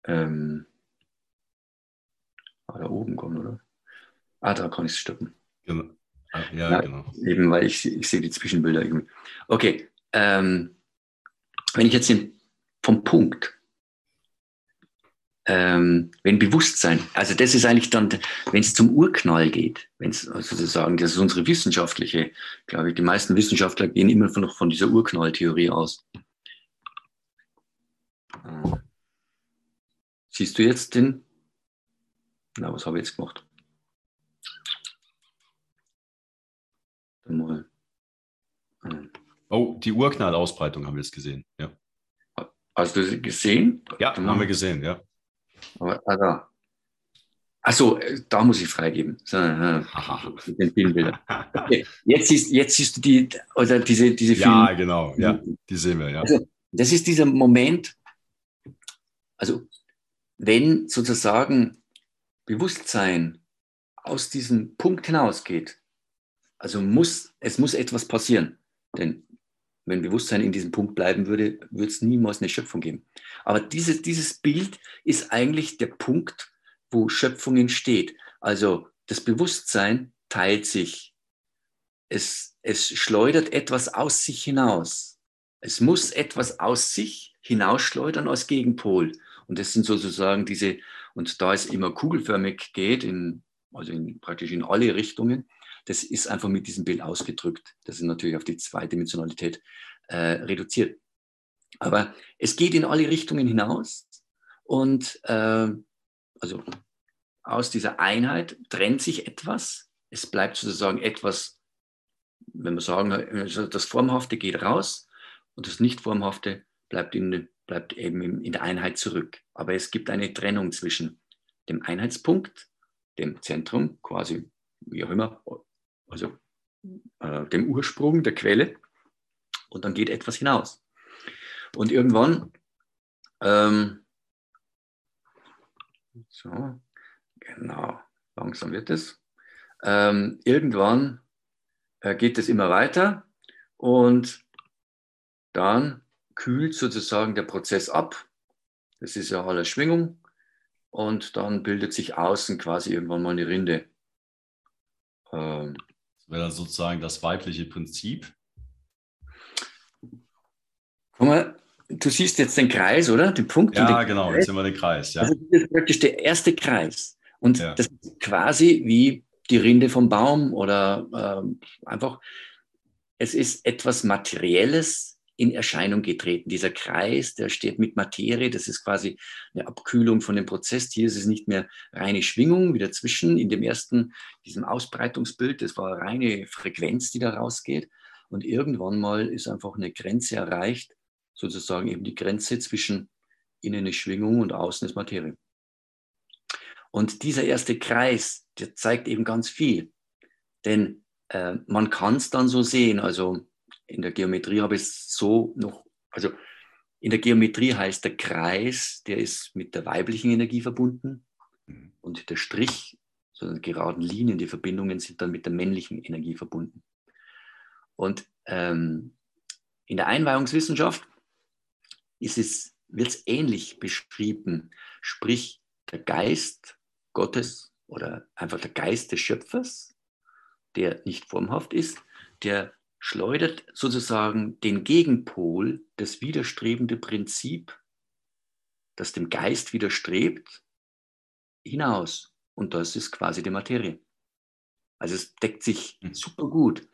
Ähm, ah, da oben kommen, oder? Ah, da kann ich es stoppen. Genau. Ah, ja, ja, genau. Eben, weil ich, ich sehe die Zwischenbilder irgendwie. Okay, ähm, wenn ich jetzt den, vom Punkt, ähm, wenn Bewusstsein, also das ist eigentlich dann, wenn es zum Urknall geht, wenn es also sozusagen, das ist unsere wissenschaftliche, glaube ich, die meisten Wissenschaftler gehen immer noch von dieser Urknalltheorie aus. Siehst du jetzt den? Na, was habe ich jetzt gemacht? Mal. Oh, die Urknallausbreitung haben wir jetzt gesehen. Ja. Hast du sie gesehen? Ja, haben wir gesehen, ja. Aber, ah, da. Achso, äh, da muss ich freigeben. So, äh, den Filmbildern. Okay. Jetzt, siehst, jetzt siehst du die, oder diese, diese Film. Ja, genau, ja, die sehen wir, ja. Also, das ist dieser Moment, also wenn sozusagen Bewusstsein aus diesem Punkt hinausgeht, also muss, es muss etwas passieren. Denn wenn Bewusstsein in diesem Punkt bleiben würde, würde es niemals eine Schöpfung geben. Aber dieses, dieses Bild ist eigentlich der Punkt, wo Schöpfung entsteht. Also das Bewusstsein teilt sich. Es, es schleudert etwas aus sich hinaus. Es muss etwas aus sich hinausschleudern als Gegenpol. Und das sind sozusagen diese, und da es immer kugelförmig geht, in, also in, praktisch in alle Richtungen, das ist einfach mit diesem Bild ausgedrückt. Das ist natürlich auf die Zweidimensionalität äh, reduziert. Aber es geht in alle Richtungen hinaus und äh, also aus dieser Einheit trennt sich etwas. Es bleibt sozusagen etwas, wenn wir sagen, also das Formhafte geht raus und das Nicht-Formhafte bleibt, in, bleibt eben in der Einheit zurück. Aber es gibt eine Trennung zwischen dem Einheitspunkt, dem Zentrum, quasi wie auch immer, also äh, dem Ursprung der Quelle und dann geht etwas hinaus. Und irgendwann, ähm, so, genau, langsam wird es, ähm, irgendwann äh, geht es immer weiter und dann kühlt sozusagen der Prozess ab. Das ist ja alle Schwingung. Und dann bildet sich außen quasi irgendwann mal eine Rinde. Ähm, wäre dann sozusagen das weibliche Prinzip. Guck mal, du siehst jetzt den Kreis, oder? Den Punkt. Ja, den genau, Kreis. jetzt sehen wir den Kreis. Ja. Also das ist praktisch der erste Kreis. Und ja. das ist quasi wie die Rinde vom Baum oder äh, einfach, es ist etwas Materielles, in Erscheinung getreten. Dieser Kreis, der steht mit Materie, das ist quasi eine Abkühlung von dem Prozess. Hier ist es nicht mehr reine Schwingung wie dazwischen in dem ersten, diesem Ausbreitungsbild, das war reine Frequenz, die da rausgeht. Und irgendwann mal ist einfach eine Grenze erreicht, sozusagen eben die Grenze zwischen innen ist Schwingung und außen ist Materie. Und dieser erste Kreis, der zeigt eben ganz viel. Denn äh, man kann es dann so sehen, also in der Geometrie habe ich es so noch, also in der Geometrie heißt der Kreis, der ist mit der weiblichen Energie verbunden mhm. und der Strich, so die geraden Linien, die Verbindungen sind dann mit der männlichen Energie verbunden. Und ähm, in der Einweihungswissenschaft ist es, wird es ähnlich beschrieben, sprich der Geist Gottes oder einfach der Geist des Schöpfers, der nicht formhaft ist, der schleudert sozusagen den Gegenpol, das widerstrebende Prinzip, das dem Geist widerstrebt, hinaus. Und das ist quasi die Materie. Also es deckt sich hm. super gut.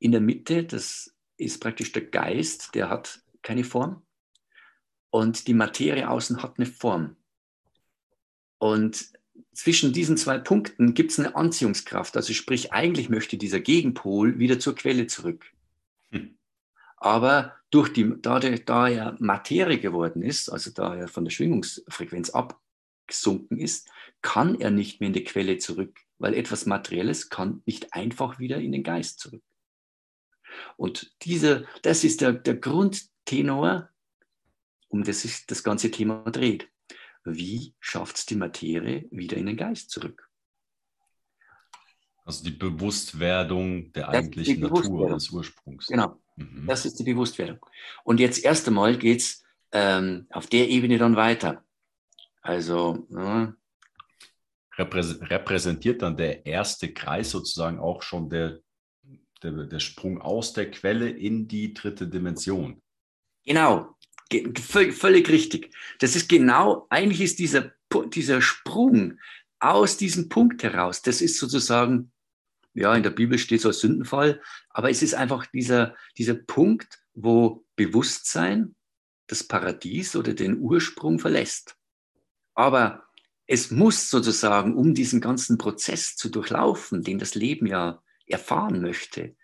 In der Mitte, das ist praktisch der Geist, der hat keine Form. Und die Materie außen hat eine Form. Und zwischen diesen zwei Punkten gibt es eine Anziehungskraft. Also sprich, eigentlich möchte dieser Gegenpol wieder zur Quelle zurück. Hm. Aber durch die, da, der, da er Materie geworden ist, also da er von der Schwingungsfrequenz abgesunken ist, kann er nicht mehr in die Quelle zurück, weil etwas Materielles kann nicht einfach wieder in den Geist zurück. Und dieser, das ist der, der Grundtenor, um das sich das ganze Thema dreht wie schafft es die Materie wieder in den Geist zurück? Also die Bewusstwerdung der eigentlichen Natur, des Ursprungs. Genau, mhm. das ist die Bewusstwerdung. Und jetzt erst einmal geht es ähm, auf der Ebene dann weiter. Also ja. repräsentiert dann der erste Kreis sozusagen auch schon der, der, der Sprung aus der Quelle in die dritte Dimension. Genau, Völlig richtig. Das ist genau, eigentlich ist dieser, dieser Sprung aus diesem Punkt heraus, das ist sozusagen, ja, in der Bibel steht so als Sündenfall, aber es ist einfach dieser, dieser Punkt, wo Bewusstsein das Paradies oder den Ursprung verlässt. Aber es muss sozusagen, um diesen ganzen Prozess zu durchlaufen, den das Leben ja erfahren möchte,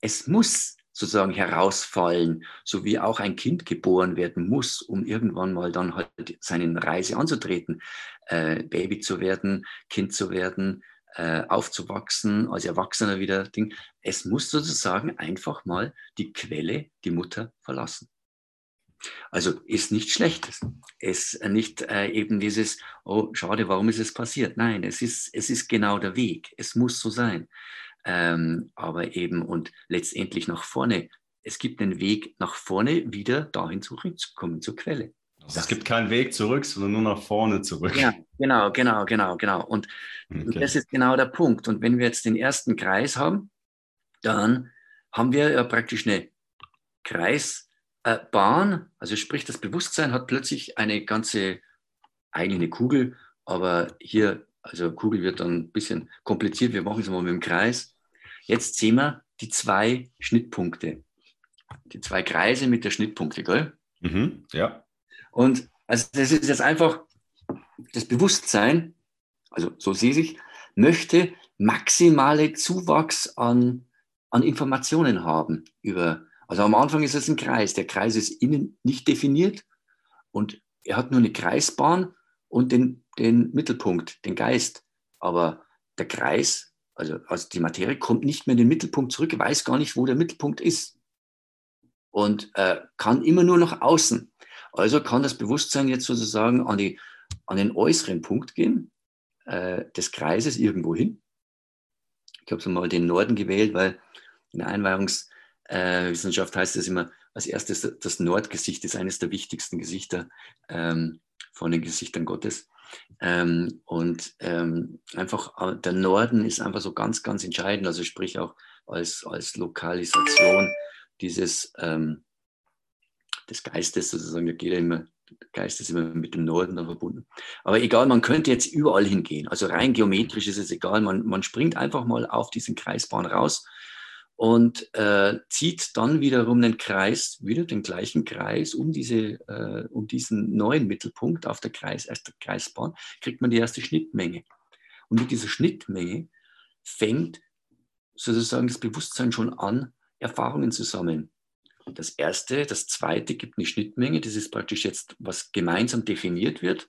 es muss sozusagen herausfallen, so wie auch ein Kind geboren werden muss, um irgendwann mal dann halt seine Reise anzutreten, äh, Baby zu werden, Kind zu werden, äh, aufzuwachsen, als Erwachsener wieder Ding. Es muss sozusagen einfach mal die Quelle, die Mutter verlassen. Also ist nichts Schlechtes. Es ist nicht äh, eben dieses, oh, schade, warum ist es passiert? Nein, es ist, es ist genau der Weg. Es muss so sein ähm, aber eben und letztendlich nach vorne. Es gibt einen Weg nach vorne wieder dahin zurückzukommen zur Quelle. Also es gibt keinen Weg zurück, sondern nur nach vorne zurück. Ja, genau, genau, genau, genau. Und okay. das ist genau der Punkt. Und wenn wir jetzt den ersten Kreis haben, dann haben wir ja praktisch eine Kreisbahn. Also sprich, das Bewusstsein hat plötzlich eine ganze eigene Kugel, aber hier, also Kugel wird dann ein bisschen kompliziert. Wir machen es mal mit dem Kreis. Jetzt sehen wir die zwei Schnittpunkte. Die zwei Kreise mit der Schnittpunkte, gell? Mhm, ja. Und also das ist jetzt einfach das Bewusstsein, also so sehe ich, möchte maximale Zuwachs an, an Informationen haben über, also am Anfang ist es ein Kreis. Der Kreis ist innen nicht definiert und er hat nur eine Kreisbahn und den, den Mittelpunkt, den Geist. Aber der Kreis also, also die Materie kommt nicht mehr in den Mittelpunkt zurück, weiß gar nicht, wo der Mittelpunkt ist. Und äh, kann immer nur nach außen. Also kann das Bewusstsein jetzt sozusagen an, die, an den äußeren Punkt gehen, äh, des Kreises irgendwo hin. Ich habe so mal den Norden gewählt, weil in der Einweihungswissenschaft äh, heißt es immer, als erstes das Nordgesicht ist eines der wichtigsten Gesichter ähm, von den Gesichtern Gottes. Ähm, und ähm, einfach äh, der Norden ist einfach so ganz, ganz entscheidend, also sprich auch als, als Lokalisation dieses ähm, des Geistes sozusagen, da geht ja immer, der Geist ist immer mit dem Norden dann verbunden. Aber egal, man könnte jetzt überall hingehen. Also rein geometrisch ist es egal, man, man springt einfach mal auf diesen Kreisbahn raus und äh, zieht dann wiederum den Kreis, wieder den gleichen Kreis um, diese, äh, um diesen neuen Mittelpunkt auf der, Kreis, erste Kreisbahn, kriegt man die erste Schnittmenge. Und mit dieser Schnittmenge fängt sozusagen das Bewusstsein schon an, Erfahrungen zu sammeln. Das erste, das zweite gibt eine Schnittmenge, das ist praktisch jetzt, was gemeinsam definiert wird.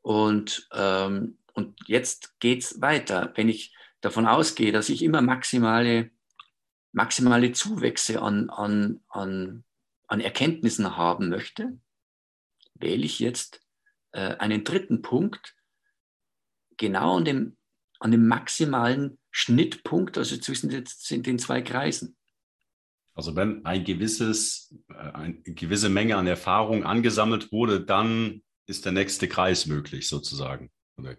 Und, ähm, und jetzt geht es weiter. Wenn ich davon ausgehe, dass ich immer maximale maximale Zuwächse an, an, an, an Erkenntnissen haben möchte, wähle ich jetzt äh, einen dritten Punkt genau an dem, an dem maximalen Schnittpunkt, also zwischen den, den zwei Kreisen. Also wenn ein gewisses, äh, eine gewisse Menge an Erfahrung angesammelt wurde, dann ist der nächste Kreis möglich, sozusagen. Okay.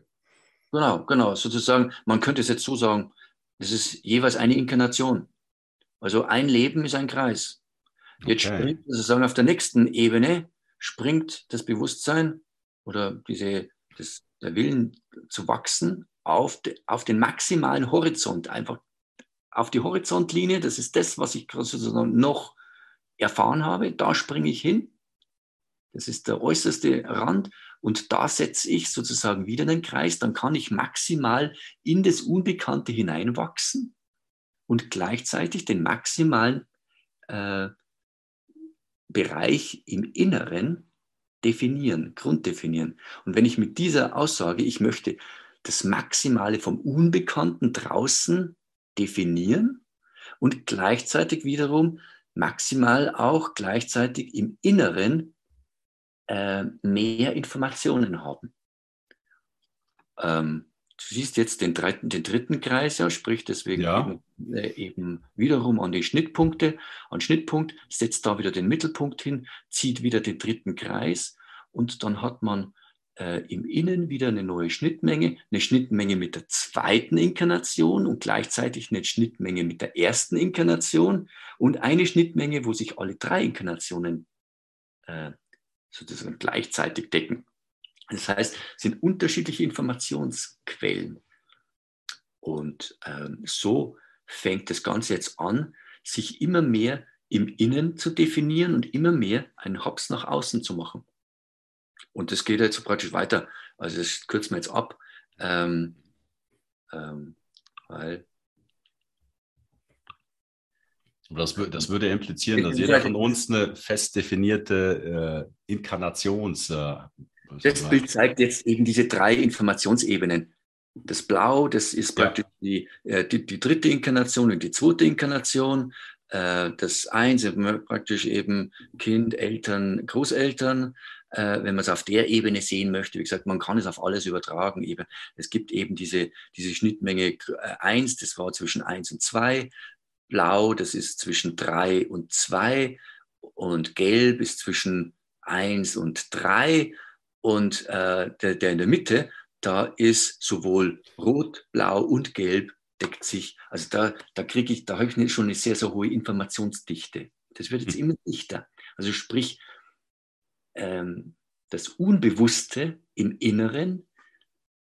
Genau, genau. Sozusagen, man könnte es jetzt so sagen, es ist jeweils eine Inkarnation. Also ein Leben ist ein Kreis. Jetzt okay. springt sozusagen auf der nächsten Ebene, springt das Bewusstsein oder diese, das, der Willen zu wachsen auf, de, auf den maximalen Horizont, einfach auf die Horizontlinie. Das ist das, was ich sozusagen noch erfahren habe. Da springe ich hin. Das ist der äußerste Rand. Und da setze ich sozusagen wieder einen Kreis. Dann kann ich maximal in das Unbekannte hineinwachsen und gleichzeitig den maximalen äh, Bereich im Inneren definieren, grunddefinieren. Und wenn ich mit dieser Aussage, ich möchte das Maximale vom Unbekannten draußen definieren und gleichzeitig wiederum maximal auch gleichzeitig im Inneren äh, mehr Informationen haben. Ähm, siehst jetzt den, dritten, den dritten Kreis, ja, sprich deswegen ja. eben, äh, eben, wiederum an die Schnittpunkte. An Schnittpunkt setzt da wieder den Mittelpunkt hin, zieht wieder den dritten Kreis und dann hat man äh, im Innen wieder eine neue Schnittmenge, eine Schnittmenge mit der zweiten Inkarnation und gleichzeitig eine Schnittmenge mit der ersten Inkarnation und eine Schnittmenge, wo sich alle drei Inkarnationen äh, sozusagen gleichzeitig decken. Das heißt, es sind unterschiedliche Informationsquellen. Und ähm, so fängt das Ganze jetzt an, sich immer mehr im Innen zu definieren und immer mehr einen Hops nach außen zu machen. Und das geht jetzt praktisch weiter. Also das kürzen wir jetzt ab, ähm, ähm, weil Das, das, würde implizieren, dass jeder von uns eine fest definierte äh, Inkarnations. Äh, das Bild zeigt jetzt eben diese drei Informationsebenen. Das Blau, das ist praktisch ja. die, äh, die, die, dritte Inkarnation und die zweite Inkarnation. Äh, das Eins praktisch eben Kind, Eltern, Großeltern. Äh, wenn man es auf der Ebene sehen möchte, wie gesagt, man kann es auf alles übertragen. Eben. Es gibt eben diese, diese Schnittmenge 1, das war zwischen 1 und 2. Blau, das ist zwischen 3 und 2. Und Gelb ist zwischen 1 und 3. Und äh, der, der in der Mitte, da ist sowohl Rot, Blau und Gelb deckt sich. Also da, da kriege ich, da habe ich schon eine sehr, sehr hohe Informationsdichte. Das wird jetzt hm. immer dichter. Also sprich, ähm, das Unbewusste im Inneren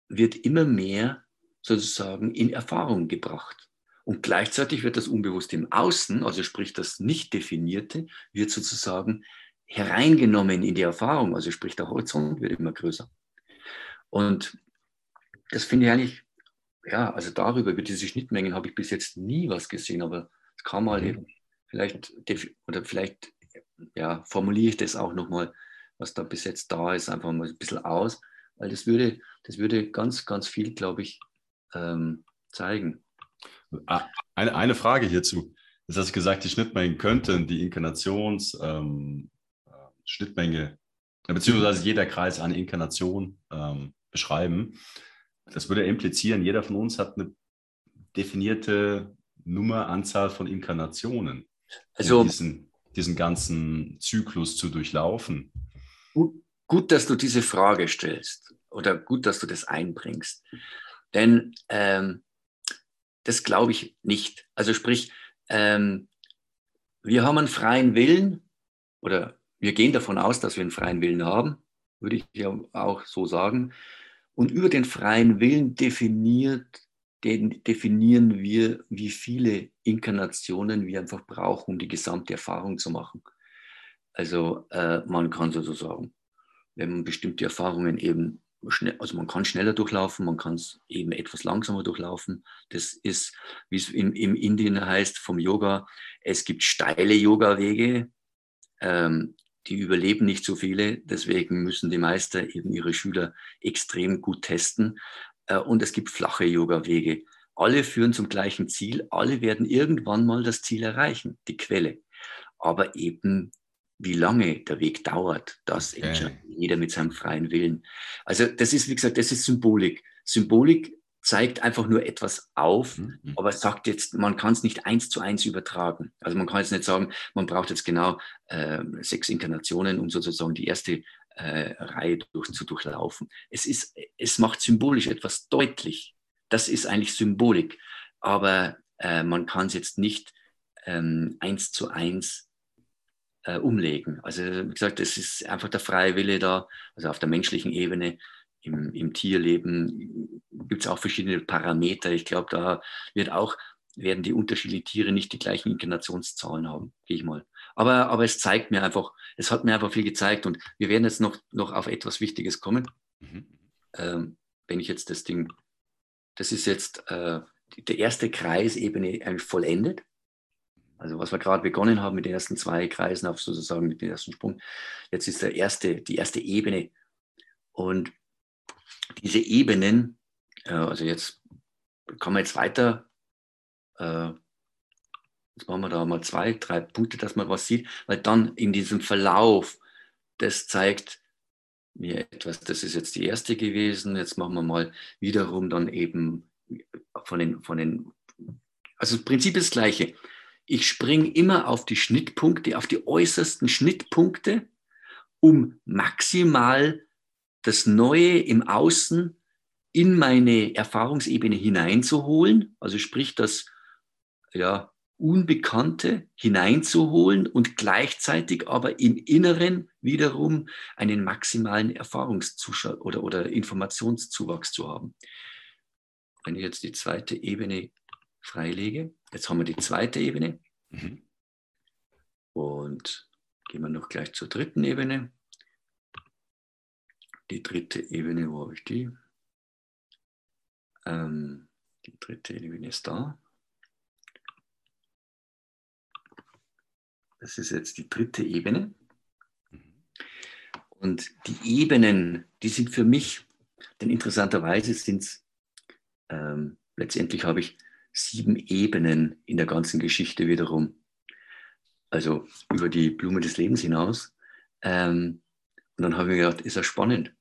wird immer mehr sozusagen in Erfahrung gebracht. Und gleichzeitig wird das Unbewusste im Außen, also sprich das Nicht-Definierte, wird sozusagen hereingenommen in die Erfahrung, also sprich der Horizont wird immer größer. Und das finde ich eigentlich, ja, also darüber, über diese Schnittmengen habe ich bis jetzt nie was gesehen, aber es kann mal mhm. eben, vielleicht, oder vielleicht, ja, formuliere ich das auch nochmal, was da bis jetzt da ist, einfach mal ein bisschen aus, weil das würde, das würde ganz, ganz viel, glaube ich, ähm, zeigen. Ah, eine, eine Frage hierzu. Jetzt hast du gesagt, die Schnittmengen könnten die Inkarnations, ähm, Schnittmenge, beziehungsweise jeder Kreis eine Inkarnation ähm, beschreiben. Das würde implizieren, jeder von uns hat eine definierte Nummer, Anzahl von Inkarnationen, also, um diesen, diesen ganzen Zyklus zu durchlaufen. Gut, gut, dass du diese Frage stellst oder gut, dass du das einbringst. Denn ähm, das glaube ich nicht. Also sprich, ähm, wir haben einen freien Willen oder wir gehen davon aus, dass wir einen freien Willen haben, würde ich ja auch so sagen. Und über den freien Willen definiert, den, definieren wir, wie viele Inkarnationen wir einfach brauchen, um die gesamte Erfahrung zu machen. Also äh, man kann sozusagen, wenn man bestimmte Erfahrungen eben schnell, also man kann schneller durchlaufen, man kann es eben etwas langsamer durchlaufen. Das ist, wie es im, im Indien heißt, vom Yoga, es gibt steile Yoga-Wege, ähm, die überleben nicht so viele, deswegen müssen die Meister eben ihre Schüler extrem gut testen. Äh, und es gibt flache Yoga-Wege. Alle führen zum gleichen Ziel, alle werden irgendwann mal das Ziel erreichen, die Quelle. Aber eben wie lange der Weg dauert, das okay. entscheidet jeder mit seinem freien Willen. Also das ist, wie gesagt, das ist Symbolik. Symbolik zeigt einfach nur etwas auf, mhm. aber sagt jetzt, man kann es nicht eins zu eins übertragen. Also man kann jetzt nicht sagen, man braucht jetzt genau äh, sechs Inkarnationen, um sozusagen die erste äh, Reihe durch, zu durchlaufen. Es, ist, es macht symbolisch etwas deutlich. Das ist eigentlich Symbolik. Aber äh, man kann es jetzt nicht ähm, eins zu eins äh, umlegen. Also wie gesagt, es ist einfach der freie Wille da, also auf der menschlichen Ebene. Im, im Tierleben gibt es auch verschiedene Parameter. Ich glaube, da wird auch, werden die unterschiedlichen Tiere nicht die gleichen Inkarnationszahlen haben, gehe ich mal. Aber, aber es zeigt mir einfach, es hat mir einfach viel gezeigt und wir werden jetzt noch, noch auf etwas Wichtiges kommen. Mhm. Ähm, wenn ich jetzt das Ding, das ist jetzt äh, die erste Kreisebene eigentlich vollendet. Also was wir gerade begonnen haben mit den ersten zwei Kreisen auf sozusagen mit dem ersten Sprung. Jetzt ist der erste, die erste Ebene. Und diese Ebenen, äh, also jetzt kommen wir jetzt weiter. Äh, jetzt machen wir da mal zwei, drei Punkte, dass man was sieht, weil dann in diesem Verlauf, das zeigt mir etwas, das ist jetzt die erste gewesen. Jetzt machen wir mal wiederum dann eben von den, von den, also das Prinzip ist das gleiche ich springe immer auf die Schnittpunkte, auf die äußersten Schnittpunkte, um maximal das Neue im Außen in meine Erfahrungsebene hineinzuholen, also sprich das ja, Unbekannte hineinzuholen und gleichzeitig aber im Inneren wiederum einen maximalen Erfahrungszuschau oder, oder Informationszuwachs zu haben. Wenn ich jetzt die zweite Ebene freilege. Jetzt haben wir die zweite Ebene. Mhm. Und gehen wir noch gleich zur dritten Ebene. Die dritte Ebene, wo habe ich die? Ähm, die dritte Ebene ist da. Das ist jetzt die dritte Ebene. Und die Ebenen, die sind für mich, denn interessanterweise sind es, ähm, letztendlich habe ich sieben Ebenen in der ganzen Geschichte wiederum. Also über die Blume des Lebens hinaus. Ähm, und dann habe ich mir gedacht, ist das spannend.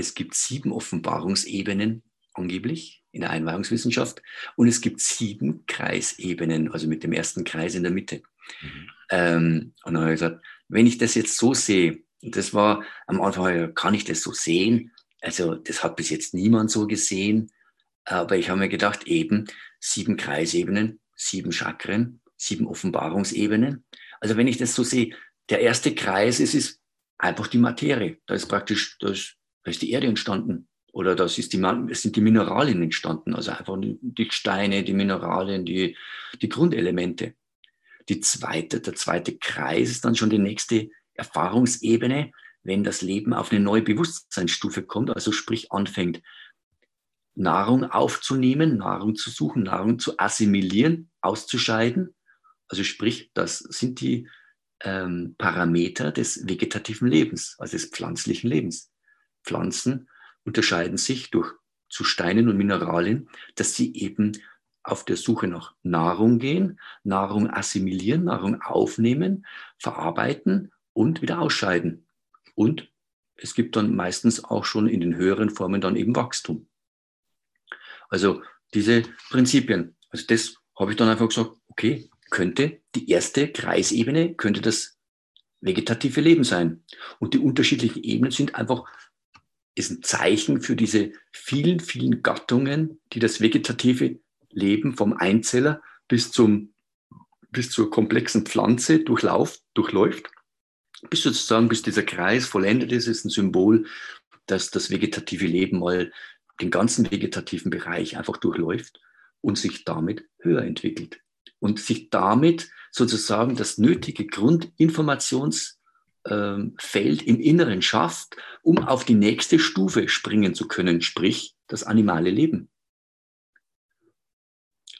Es gibt sieben Offenbarungsebenen angeblich in der Einweihungswissenschaft und es gibt sieben Kreisebenen, also mit dem ersten Kreis in der Mitte. Mhm. Ähm, und dann habe ich gesagt, wenn ich das jetzt so sehe, und das war am Anfang, kann ich das so sehen? Also das hat bis jetzt niemand so gesehen, aber ich habe mir gedacht, eben sieben Kreisebenen, sieben Chakren, sieben Offenbarungsebenen. Also wenn ich das so sehe, der erste Kreis ist, ist einfach die Materie. Da ist praktisch, da ist, da ist die Erde entstanden. Oder das ist die, sind die Mineralien entstanden, also einfach die Steine, die Mineralien, die, die Grundelemente. Die zweite, der zweite Kreis ist dann schon die nächste Erfahrungsebene, wenn das Leben auf eine neue Bewusstseinsstufe kommt, also sprich anfängt, Nahrung aufzunehmen, Nahrung zu suchen, Nahrung zu assimilieren, auszuscheiden. Also sprich, das sind die ähm, Parameter des vegetativen Lebens, also des pflanzlichen Lebens. Pflanzen unterscheiden sich durch zu Steinen und Mineralien, dass sie eben auf der Suche nach Nahrung gehen, Nahrung assimilieren, Nahrung aufnehmen, verarbeiten und wieder ausscheiden. Und es gibt dann meistens auch schon in den höheren Formen dann eben Wachstum. Also diese Prinzipien. Also das habe ich dann einfach gesagt, okay, könnte die erste Kreisebene, könnte das vegetative Leben sein. Und die unterschiedlichen Ebenen sind einfach, ist ein Zeichen für diese vielen, vielen Gattungen, die das vegetative Leben vom Einzeller bis, zum, bis zur komplexen Pflanze durchlauft, durchläuft. Bis sozusagen, bis dieser Kreis vollendet ist, ist ein Symbol, dass das vegetative Leben mal den ganzen vegetativen Bereich einfach durchläuft und sich damit höher entwickelt und sich damit sozusagen das nötige Grundinformationsfeld ähm, im Inneren schafft, um auf die nächste Stufe springen zu können, sprich das animale Leben.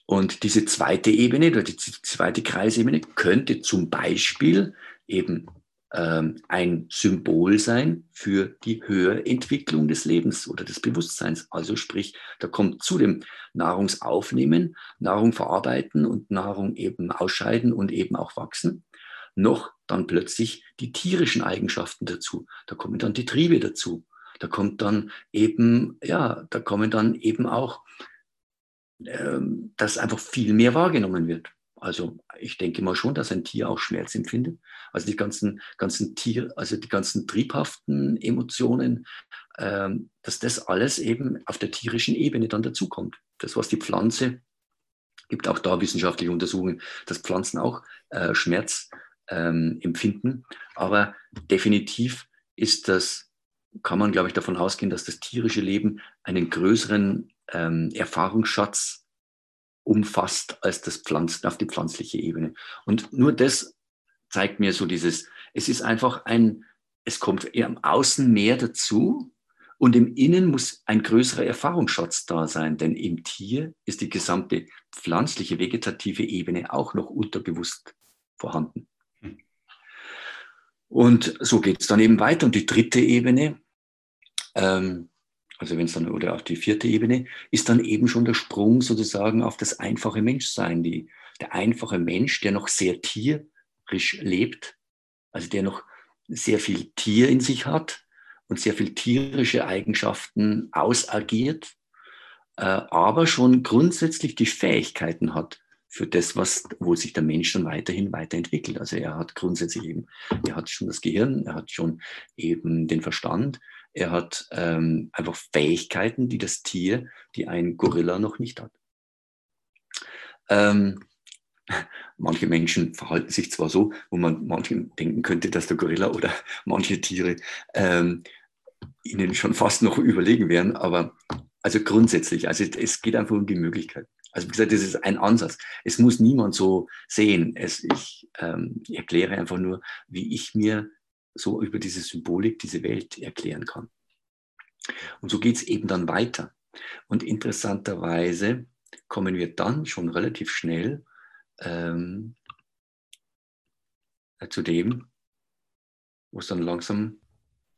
Und diese zweite Ebene, oder die zweite Kreisebene, könnte zum Beispiel eben ähm, ein Symbol sein für die Höherentwicklung des Lebens oder des Bewusstseins. Also sprich, da kommt zu dem Nahrungsaufnehmen, Nahrung verarbeiten und Nahrung eben ausscheiden und eben auch wachsen, noch dann plötzlich die tierischen Eigenschaften dazu. Da kommen dann die Triebe dazu. Da kommt dann eben, ja, da kommen dann eben auch, ähm, dass einfach viel mehr wahrgenommen wird. Also ich denke mal schon, dass ein Tier auch Schmerz empfindet. Also die ganzen, ganzen Tier, also die ganzen triebhaften Emotionen, ähm, dass das alles eben auf der tierischen Ebene dann dazukommt. Das, was die Pflanze, gibt auch da wissenschaftliche Untersuchungen, dass Pflanzen auch äh, Schmerz ähm, empfinden. Aber definitiv ist das, kann man, glaube ich, davon ausgehen, dass das tierische Leben einen größeren ähm, Erfahrungsschatz umfasst als das Pflanzen auf die pflanzliche Ebene. Und nur das zeigt mir so dieses, es ist einfach ein, es kommt eher am Außen mehr dazu und im Innen muss ein größerer Erfahrungsschatz da sein, denn im Tier ist die gesamte pflanzliche vegetative Ebene auch noch unterbewusst vorhanden. Und so geht es dann eben weiter. Und die dritte Ebene, ähm, also wenn es dann, oder auf die vierte Ebene, ist dann eben schon der Sprung sozusagen auf das einfache Menschsein, die, der einfache Mensch, der noch sehr tierisch lebt, also der noch sehr viel Tier in sich hat und sehr viel tierische Eigenschaften ausagiert, äh, aber schon grundsätzlich die Fähigkeiten hat für das, was, wo sich der Mensch dann weiterhin weiterentwickelt. Also er hat grundsätzlich eben, er hat schon das Gehirn, er hat schon eben den Verstand, er hat ähm, einfach Fähigkeiten, die das Tier, die ein Gorilla noch nicht hat. Ähm, manche Menschen verhalten sich zwar so, wo man manchen denken könnte, dass der Gorilla oder manche Tiere ähm, ihnen schon fast noch überlegen wären, aber also grundsätzlich, also es geht einfach um die Möglichkeit. Also wie gesagt, das ist ein Ansatz. Es muss niemand so sehen. Es, ich ähm, erkläre einfach nur, wie ich mir so über diese Symbolik diese Welt erklären kann. Und so geht es eben dann weiter. Und interessanterweise kommen wir dann schon relativ schnell ähm, äh, zu dem, was dann langsam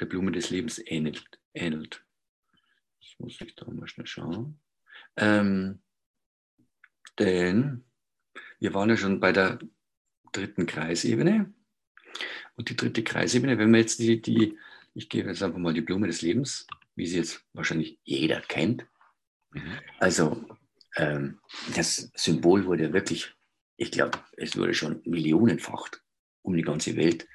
der Blume des Lebens ähnelt. ähnelt. Das muss ich da mal schnell schauen. Ähm, denn wir waren ja schon bei der dritten Kreisebene. Und die dritte Kreisebene, wenn wir jetzt die, die ich gebe jetzt einfach mal die Blume des Lebens, wie sie jetzt wahrscheinlich jeder kennt. Mhm. Also ähm, das Symbol wurde wirklich, ich glaube, es wurde schon millionenfach um die ganze Welt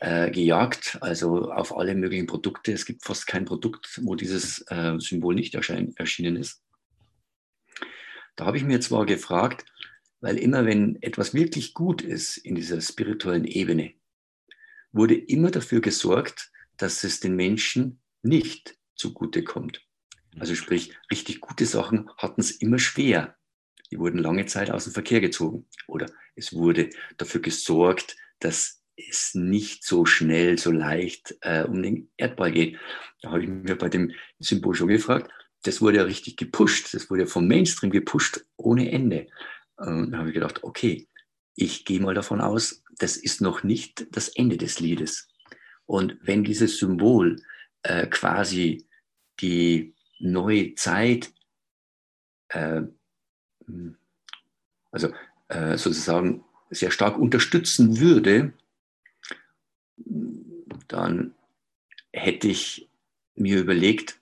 äh, gejagt, also auf alle möglichen Produkte. Es gibt fast kein Produkt, wo dieses äh, Symbol nicht erschienen ist. Da habe ich mir zwar gefragt, weil immer wenn etwas wirklich gut ist in dieser spirituellen Ebene, wurde immer dafür gesorgt, dass es den Menschen nicht zugutekommt. Also sprich, richtig gute Sachen hatten es immer schwer. Die wurden lange Zeit aus dem Verkehr gezogen. Oder es wurde dafür gesorgt, dass es nicht so schnell, so leicht äh, um den Erdball geht. Da habe ich mir bei dem Symbol schon gefragt, das wurde ja richtig gepusht. Das wurde vom Mainstream gepusht ohne Ende. Und da habe ich gedacht, okay, ich gehe mal davon aus, das ist noch nicht das Ende des Liedes. Und wenn dieses Symbol äh, quasi die neue Zeit, äh, also äh, sozusagen sehr stark unterstützen würde, dann hätte ich mir überlegt,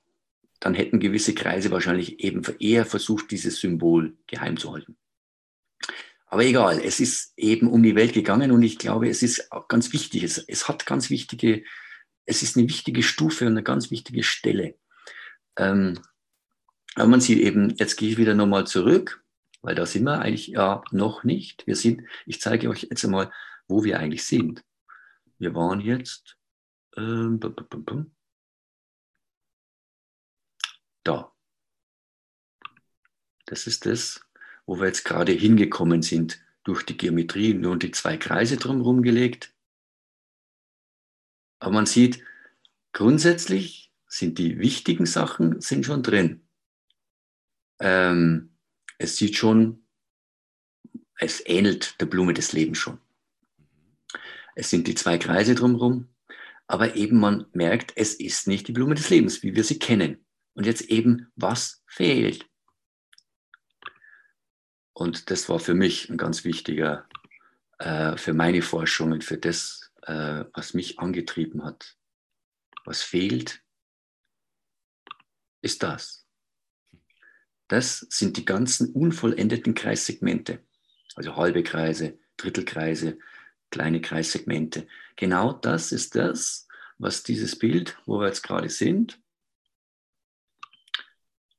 dann hätten gewisse Kreise wahrscheinlich eben eher versucht, dieses Symbol geheim zu halten. Aber egal, es ist eben um die Welt gegangen und ich glaube, es ist auch ganz wichtig. Es, es hat ganz wichtige, es ist eine wichtige Stufe und eine ganz wichtige Stelle. Ähm, aber man sieht eben, jetzt gehe ich wieder nochmal zurück, weil da sind wir eigentlich ja noch nicht. Wir sind, ich zeige euch jetzt einmal, wo wir eigentlich sind. Wir waren jetzt ähm, da. Das ist das, wo wir jetzt gerade hingekommen sind durch die Geometrie, nur die zwei Kreise drumherum gelegt. Aber man sieht, grundsätzlich sind die wichtigen Sachen sind schon drin. Ähm, es sieht schon, es ähnelt der Blume des Lebens schon. Es sind die zwei Kreise drumherum, aber eben man merkt, es ist nicht die Blume des Lebens, wie wir sie kennen. Und jetzt eben, was fehlt? Und das war für mich ein ganz wichtiger, äh, für meine Forschungen, für das, äh, was mich angetrieben hat. Was fehlt, ist das. Das sind die ganzen unvollendeten Kreissegmente, also halbe Kreise, Drittelkreise, kleine Kreissegmente. Genau das ist das, was dieses Bild, wo wir jetzt gerade sind,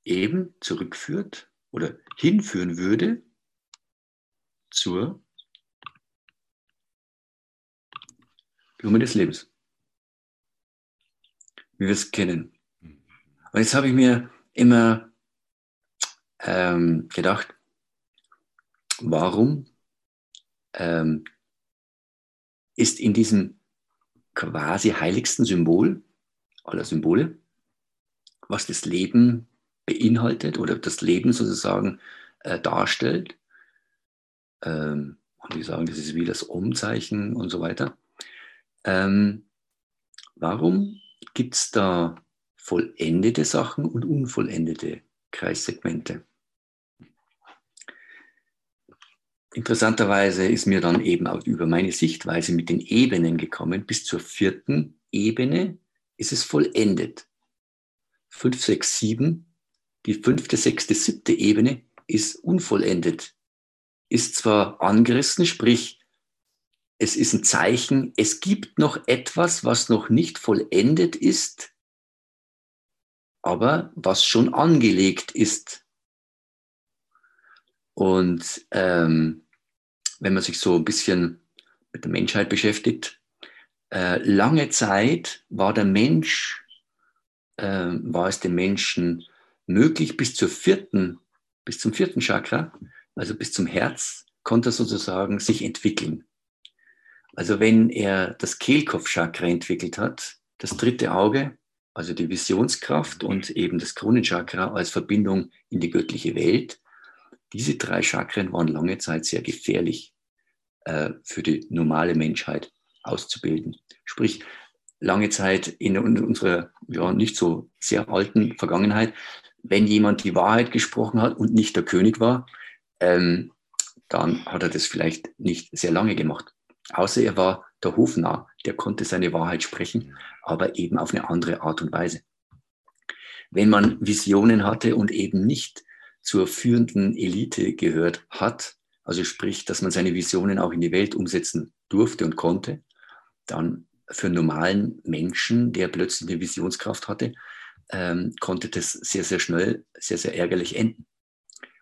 eben zurückführt oder hinführen würde zur Blume des Lebens, wie wir es kennen. Und jetzt habe ich mir immer ähm, gedacht, warum ähm, ist in diesem quasi heiligsten Symbol aller Symbole, was das Leben beinhaltet oder das Leben sozusagen äh, darstellt, ähm, und die sagen, das ist wie das Umzeichen und so weiter. Ähm, warum gibt es da vollendete Sachen und unvollendete Kreissegmente? Interessanterweise ist mir dann eben auch über meine Sichtweise mit den Ebenen gekommen. Bis zur vierten Ebene ist es vollendet. Fünf, sechs, sieben. Die fünfte, sechste, siebte Ebene ist unvollendet ist zwar angerissen, sprich, es ist ein Zeichen, es gibt noch etwas, was noch nicht vollendet ist, aber was schon angelegt ist. Und ähm, wenn man sich so ein bisschen mit der Menschheit beschäftigt, äh, lange Zeit war der Mensch, äh, war es dem Menschen möglich, bis zur vierten, bis zum vierten Chakra, also bis zum Herz, konnte er sozusagen sich entwickeln. Also wenn er das Kehlkopfchakra entwickelt hat, das dritte Auge, also die Visionskraft und eben das Kronenchakra als Verbindung in die göttliche Welt, diese drei Chakren waren lange Zeit sehr gefährlich äh, für die normale Menschheit. auszubilden. Sprich, lange Zeit in unserer ja, nicht so sehr alten Vergangenheit, wenn jemand die Wahrheit gesprochen hat und nicht der König war, ähm, dann hat er das vielleicht nicht sehr lange gemacht. Außer er war der Hofnarr, der konnte seine Wahrheit sprechen, aber eben auf eine andere Art und Weise. Wenn man Visionen hatte und eben nicht zur führenden Elite gehört hat, also sprich, dass man seine Visionen auch in die Welt umsetzen durfte und konnte, dann für einen normalen Menschen, der plötzlich eine Visionskraft hatte, ähm, konnte das sehr, sehr schnell, sehr, sehr ärgerlich enden.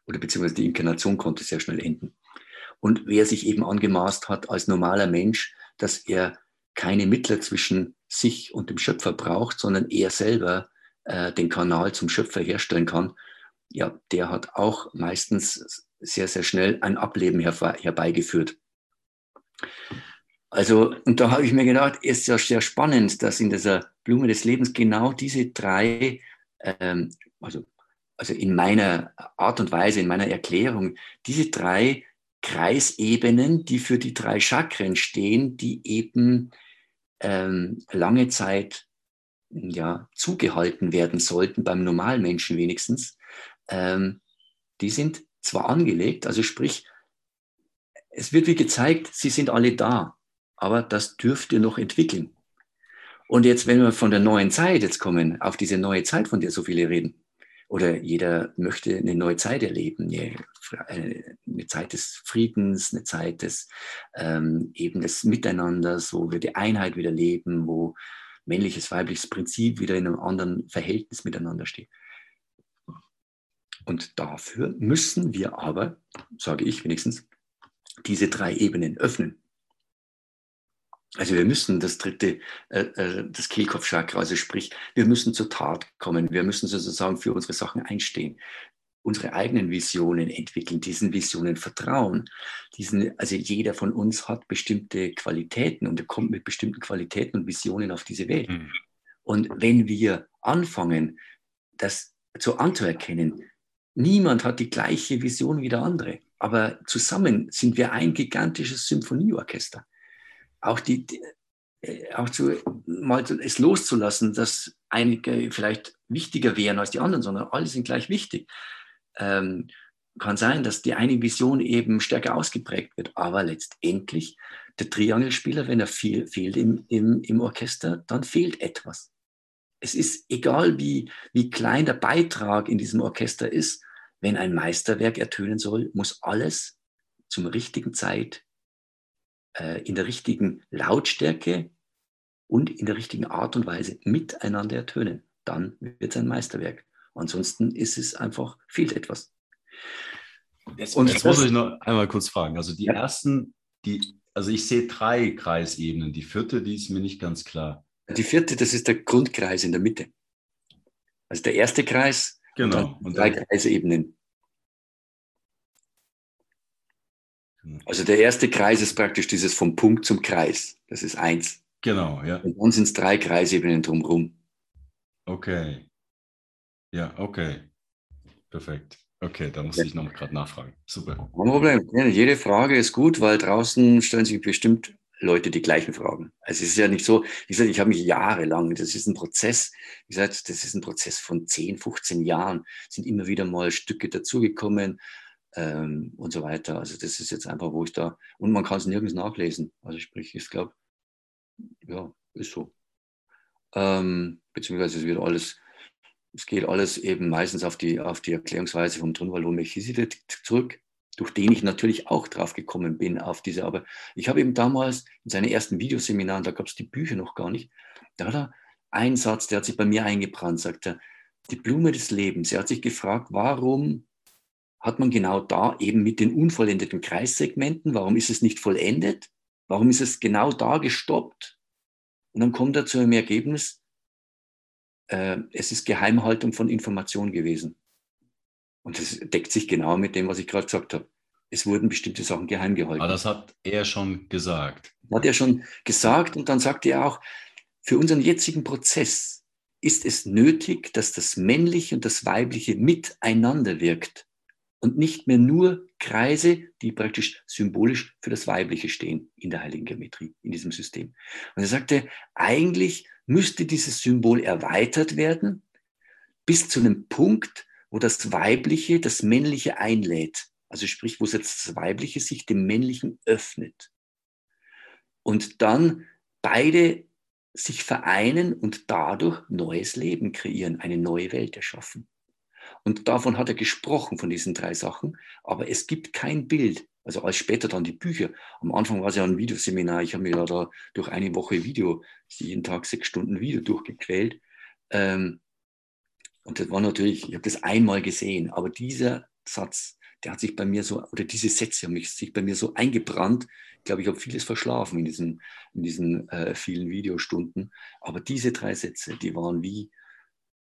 Oder beziehungsweise die Inkarnation konnte sehr schnell enden. Und wer sich eben angemaßt hat als normaler Mensch, dass er keine Mittler zwischen sich und dem Schöpfer braucht, sondern er selber äh, den Kanal zum Schöpfer herstellen kann, ja, der hat auch meistens sehr, sehr schnell ein Ableben herbeigeführt. Also, und da habe ich mir gedacht, ist ja sehr spannend, dass in dieser Blume des Lebens genau diese drei, ähm, also, also in meiner Art und Weise, in meiner Erklärung, diese drei Kreisebenen, die für die drei Chakren stehen, die eben ähm, lange Zeit ja, zugehalten werden sollten, beim normalen Menschen wenigstens, ähm, die sind zwar angelegt, also sprich, es wird wie gezeigt, sie sind alle da aber das dürft ihr noch entwickeln. Und jetzt, wenn wir von der neuen Zeit jetzt kommen, auf diese neue Zeit, von der so viele reden, oder jeder möchte eine neue Zeit erleben, eine Zeit des Friedens, eine Zeit des ähm, eben des Miteinanders, wo wir die Einheit wieder leben, wo männliches, weibliches Prinzip wieder in einem anderen Verhältnis miteinander steht. Und dafür müssen wir aber, sage ich wenigstens, diese drei Ebenen öffnen. Also wir müssen das dritte, äh, äh, das Kehlkopfchakra, also sprich, wir müssen zur Tat kommen. Wir müssen sozusagen für unsere Sachen einstehen, unsere eigenen Visionen entwickeln, diesen Visionen vertrauen. Diesen, also jeder von uns hat bestimmte Qualitäten und er kommt mit bestimmten Qualitäten und Visionen auf diese Welt. Mhm. Und wenn wir anfangen, das zu anzuerkennen, niemand hat die gleiche Vision wie der andere, aber zusammen sind wir ein gigantisches Symphonieorchester auch die, äh, auch zu, mal es loszulassen, dass einige vielleicht wichtiger wären als die anderen, sondern alle sind gleich wichtig. Ähm, kann sein, dass die eine Vision eben stärker ausgeprägt wird, aber letztendlich der Triangelspieler, wenn er viel, fehlt im, im, im Orchester, dann fehlt etwas. Es ist egal, wie, wie klein der Beitrag in diesem Orchester ist, wenn ein Meisterwerk ertönen soll, muss alles zum richtigen Zeit äh, in der richtigen Lautstärke und in der richtigen Art und Weise miteinander ertönen. Dann wird es ein Meisterwerk. Ansonsten ist es einfach, fehlt etwas. Jetzt, und jetzt muss ich noch einmal kurz fragen. Also die ja. ersten, die, also ich sehe drei Kreisebenen. Die vierte, die ist mir nicht ganz klar. Die vierte, das ist der Grundkreis in der Mitte. Also der erste Kreis genau. und, und drei Kreisebenen. Also der erste Kreis ist praktisch dieses vom Punkt zum Kreis. Das ist eins. Genau, ja. Und dann sind es drei Kreisebenen drumherum. Okay. Ja, okay. Perfekt. Okay, da muss ja. ich noch gerade nachfragen. Super. Kein Problem. Ja, jede Frage ist gut, weil draußen stellen sich bestimmt Leute die gleichen Fragen. Also es ist ja nicht so, wie gesagt, ich habe mich jahrelang, das ist ein Prozess, wie gesagt, das ist ein Prozess von 10, 15 Jahren, sind immer wieder mal Stücke dazugekommen ähm, und so weiter. Also das ist jetzt einfach, wo ich da, und man kann es nirgends nachlesen. Also sprich, ich glaube, ja, ist so. Ähm, beziehungsweise es wird alles, es geht alles eben meistens auf die, auf die Erklärungsweise vom Tronvalon Melchizedek zurück, durch den ich natürlich auch drauf gekommen bin, auf diese, aber ich habe eben damals in seinen ersten Videoseminaren, da gab es die Bücher noch gar nicht, da hat er einen Satz, der hat sich bei mir eingebrannt, sagt er, die Blume des Lebens. Er hat sich gefragt, warum hat man genau da eben mit den unvollendeten Kreissegmenten, warum ist es nicht vollendet? Warum ist es genau da gestoppt? Und dann kommt er zu einem Ergebnis, äh, es ist Geheimhaltung von Information gewesen. Und das deckt sich genau mit dem, was ich gerade gesagt habe. Es wurden bestimmte Sachen geheim gehalten. Aber das hat er schon gesagt. Hat er schon gesagt und dann sagt er auch, für unseren jetzigen Prozess ist es nötig, dass das Männliche und das Weibliche miteinander wirkt und nicht mehr nur Kreise, die praktisch symbolisch für das Weibliche stehen in der heiligen Geometrie, in diesem System. Und er sagte, eigentlich müsste dieses Symbol erweitert werden bis zu einem Punkt, wo das Weibliche das Männliche einlädt. Also sprich, wo jetzt das Weibliche sich dem Männlichen öffnet. Und dann beide sich vereinen und dadurch neues Leben kreieren, eine neue Welt erschaffen. Und davon hat er gesprochen, von diesen drei Sachen. Aber es gibt kein Bild. Also als später dann die Bücher. Am Anfang war es ja ein Videoseminar. Ich habe mir ja da durch eine Woche Video, jeden Tag sechs Stunden Video durchgequält. Ähm, und das war natürlich, ich habe das einmal gesehen, aber dieser Satz, der hat sich bei mir so, oder diese Sätze haben sich bei mir so eingebrannt. Ich glaube, ich habe vieles verschlafen in diesen, in diesen äh, vielen Videostunden. Aber diese drei Sätze, die waren wie,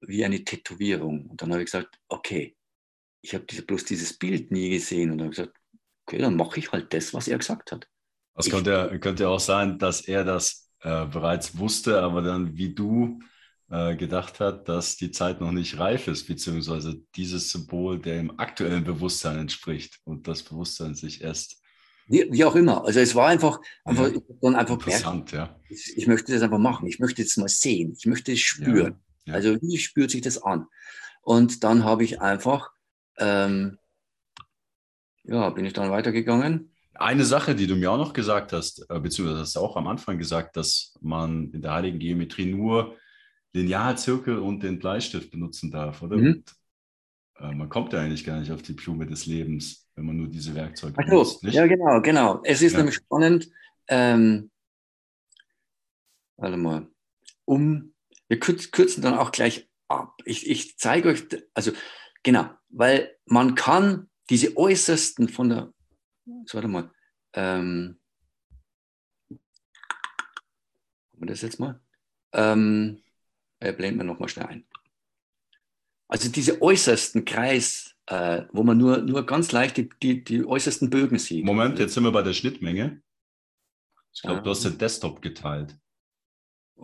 wie eine Tätowierung. Und dann habe ich gesagt, okay, ich habe diese, bloß dieses Bild nie gesehen. Und dann habe ich gesagt, okay, dann mache ich halt das, was er gesagt hat. Es könnte, könnte auch sein, dass er das äh, bereits wusste, aber dann wie du äh, gedacht hat, dass die Zeit noch nicht reif ist, beziehungsweise dieses Symbol dem aktuellen Bewusstsein entspricht und das Bewusstsein sich erst. Wie, wie auch immer. Also es war einfach, einfach, ja, dann einfach interessant, ja. Ich, ich, möchte das einfach machen. Ich möchte es mal sehen. Ich möchte es spüren. Ja, ja. Also wie spürt sich das an? Und dann habe ich einfach, ähm, ja, bin ich dann weitergegangen. Eine Sache, die du mir auch noch gesagt hast, äh, beziehungsweise hast du auch am Anfang gesagt, dass man in der heiligen Geometrie nur Linealzirkel und den Bleistift benutzen darf, oder? Mhm. Und, äh, man kommt ja eigentlich gar nicht auf die Blume des Lebens, wenn man nur diese Werkzeuge Ach benutzt. Nicht? Ja, genau, genau. Es ist ja. nämlich spannend. Ähm, warte mal. Um, wir kürzen dann auch gleich ab. Ich, ich zeige euch, also genau, weil man kann diese äußersten von der, so, warte mal, ähm, wir das jetzt mal? Ähm, äh, blenden wir nochmal schnell ein. Also diese äußersten Kreis, äh, wo man nur, nur ganz leicht die, die, die äußersten Bögen sieht. Moment, jetzt sind wir bei der Schnittmenge. Ich glaube, du hast den Desktop geteilt.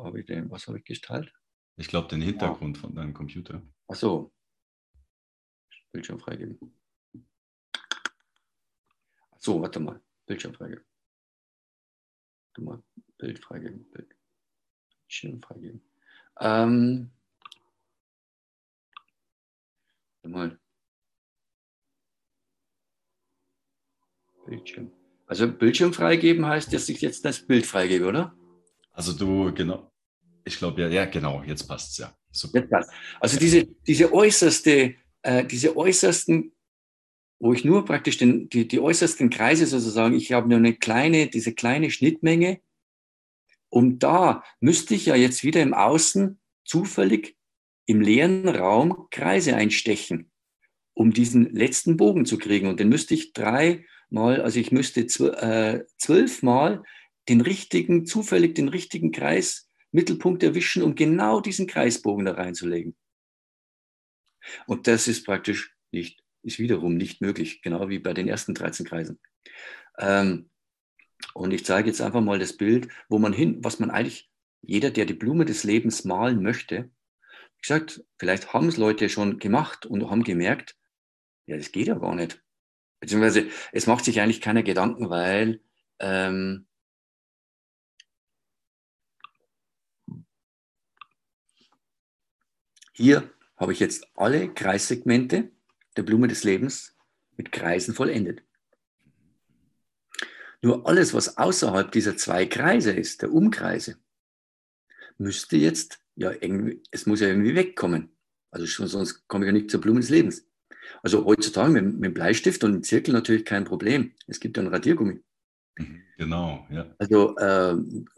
Wo hab ich den, was habe ich geteilt? Ich glaube, den Hintergrund ja. von deinem Computer. Ach so. Bildschirm freigeben. Ach so, warte mal. Bildschirm freigeben. Warte mal. Bild freigeben. Bild. Bildschirm freigeben. Ähm, mal. Bildschirm. Also Bildschirm freigeben heißt, dass ich jetzt das Bild freigebe, oder? Also du, genau. Ich glaube, ja, ja, genau, jetzt passt es ja. Super. Jetzt passt. Also diese, diese äußerste, äh, diese äußersten, wo ich nur praktisch den, die, die äußersten Kreise sozusagen, ich habe nur eine kleine, diese kleine Schnittmenge und da müsste ich ja jetzt wieder im Außen zufällig im leeren Raum Kreise einstechen, um diesen letzten Bogen zu kriegen. Und den müsste ich dreimal, also ich müsste äh, zwölfmal den richtigen, zufällig den richtigen Kreismittelpunkt erwischen, um genau diesen Kreisbogen da reinzulegen. Und das ist praktisch nicht, ist wiederum nicht möglich, genau wie bei den ersten 13 Kreisen. Ähm, und ich zeige jetzt einfach mal das Bild, wo man hin, was man eigentlich, jeder, der die Blume des Lebens malen möchte, wie gesagt, vielleicht haben es Leute schon gemacht und haben gemerkt, ja, das geht ja gar nicht. Beziehungsweise es macht sich eigentlich keiner Gedanken, weil ähm, hier habe ich jetzt alle Kreissegmente der Blume des Lebens mit Kreisen vollendet. Nur alles, was außerhalb dieser zwei Kreise ist, der Umkreise, müsste jetzt, ja, irgendwie, es muss ja irgendwie wegkommen. Also schon, sonst komme ich ja nicht zur Blume des Lebens. Also heutzutage mit, mit Bleistift und Zirkel natürlich kein Problem. Es gibt ja ein Radiergummi. Genau, ja. Also äh,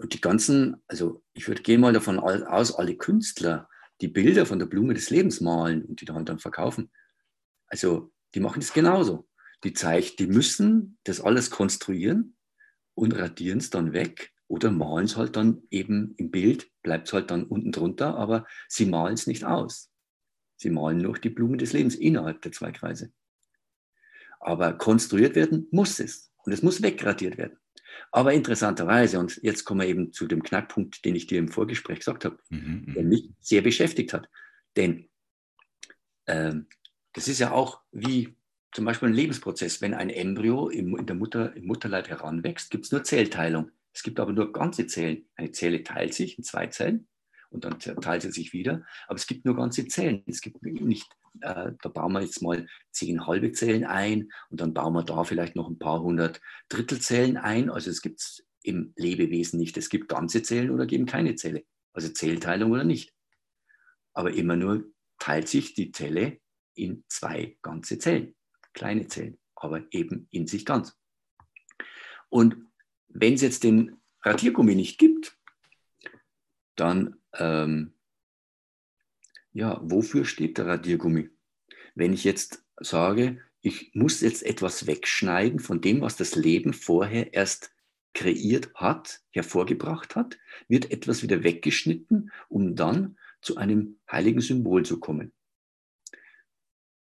die ganzen, also ich würde gehen mal davon aus, alle Künstler, die Bilder von der Blume des Lebens malen und die dann, dann verkaufen, also die machen das genauso die zeigt, die müssen das alles konstruieren und radieren es dann weg oder malen es halt dann eben im Bild, bleibt es halt dann unten drunter, aber sie malen es nicht aus. Sie malen nur die Blumen des Lebens innerhalb der zwei Kreise. Aber konstruiert werden muss es und es muss wegradiert werden. Aber interessanterweise, und jetzt kommen wir eben zu dem Knackpunkt, den ich dir im Vorgespräch gesagt habe, mhm, mhm. der mich sehr beschäftigt hat. Denn ähm, das ist ja auch wie zum Beispiel ein Lebensprozess. Wenn ein Embryo im, in der Mutter, im Mutterleib heranwächst, gibt es nur Zellteilung. Es gibt aber nur ganze Zellen. Eine Zelle teilt sich in zwei Zellen und dann teilt sie sich wieder. Aber es gibt nur ganze Zellen. Es gibt nicht, äh, da bauen wir jetzt mal zehn halbe Zellen ein und dann bauen wir da vielleicht noch ein paar hundert Drittelzellen ein. Also es gibt es im Lebewesen nicht. Es gibt ganze Zellen oder eben keine Zelle. Also Zellteilung oder nicht. Aber immer nur teilt sich die Zelle in zwei ganze Zellen, kleine Zellen, aber eben in sich ganz. Und wenn es jetzt den Radiergummi nicht gibt, dann, ähm, ja, wofür steht der Radiergummi? Wenn ich jetzt sage, ich muss jetzt etwas wegschneiden von dem, was das Leben vorher erst kreiert hat, hervorgebracht hat, wird etwas wieder weggeschnitten, um dann zu einem heiligen Symbol zu kommen.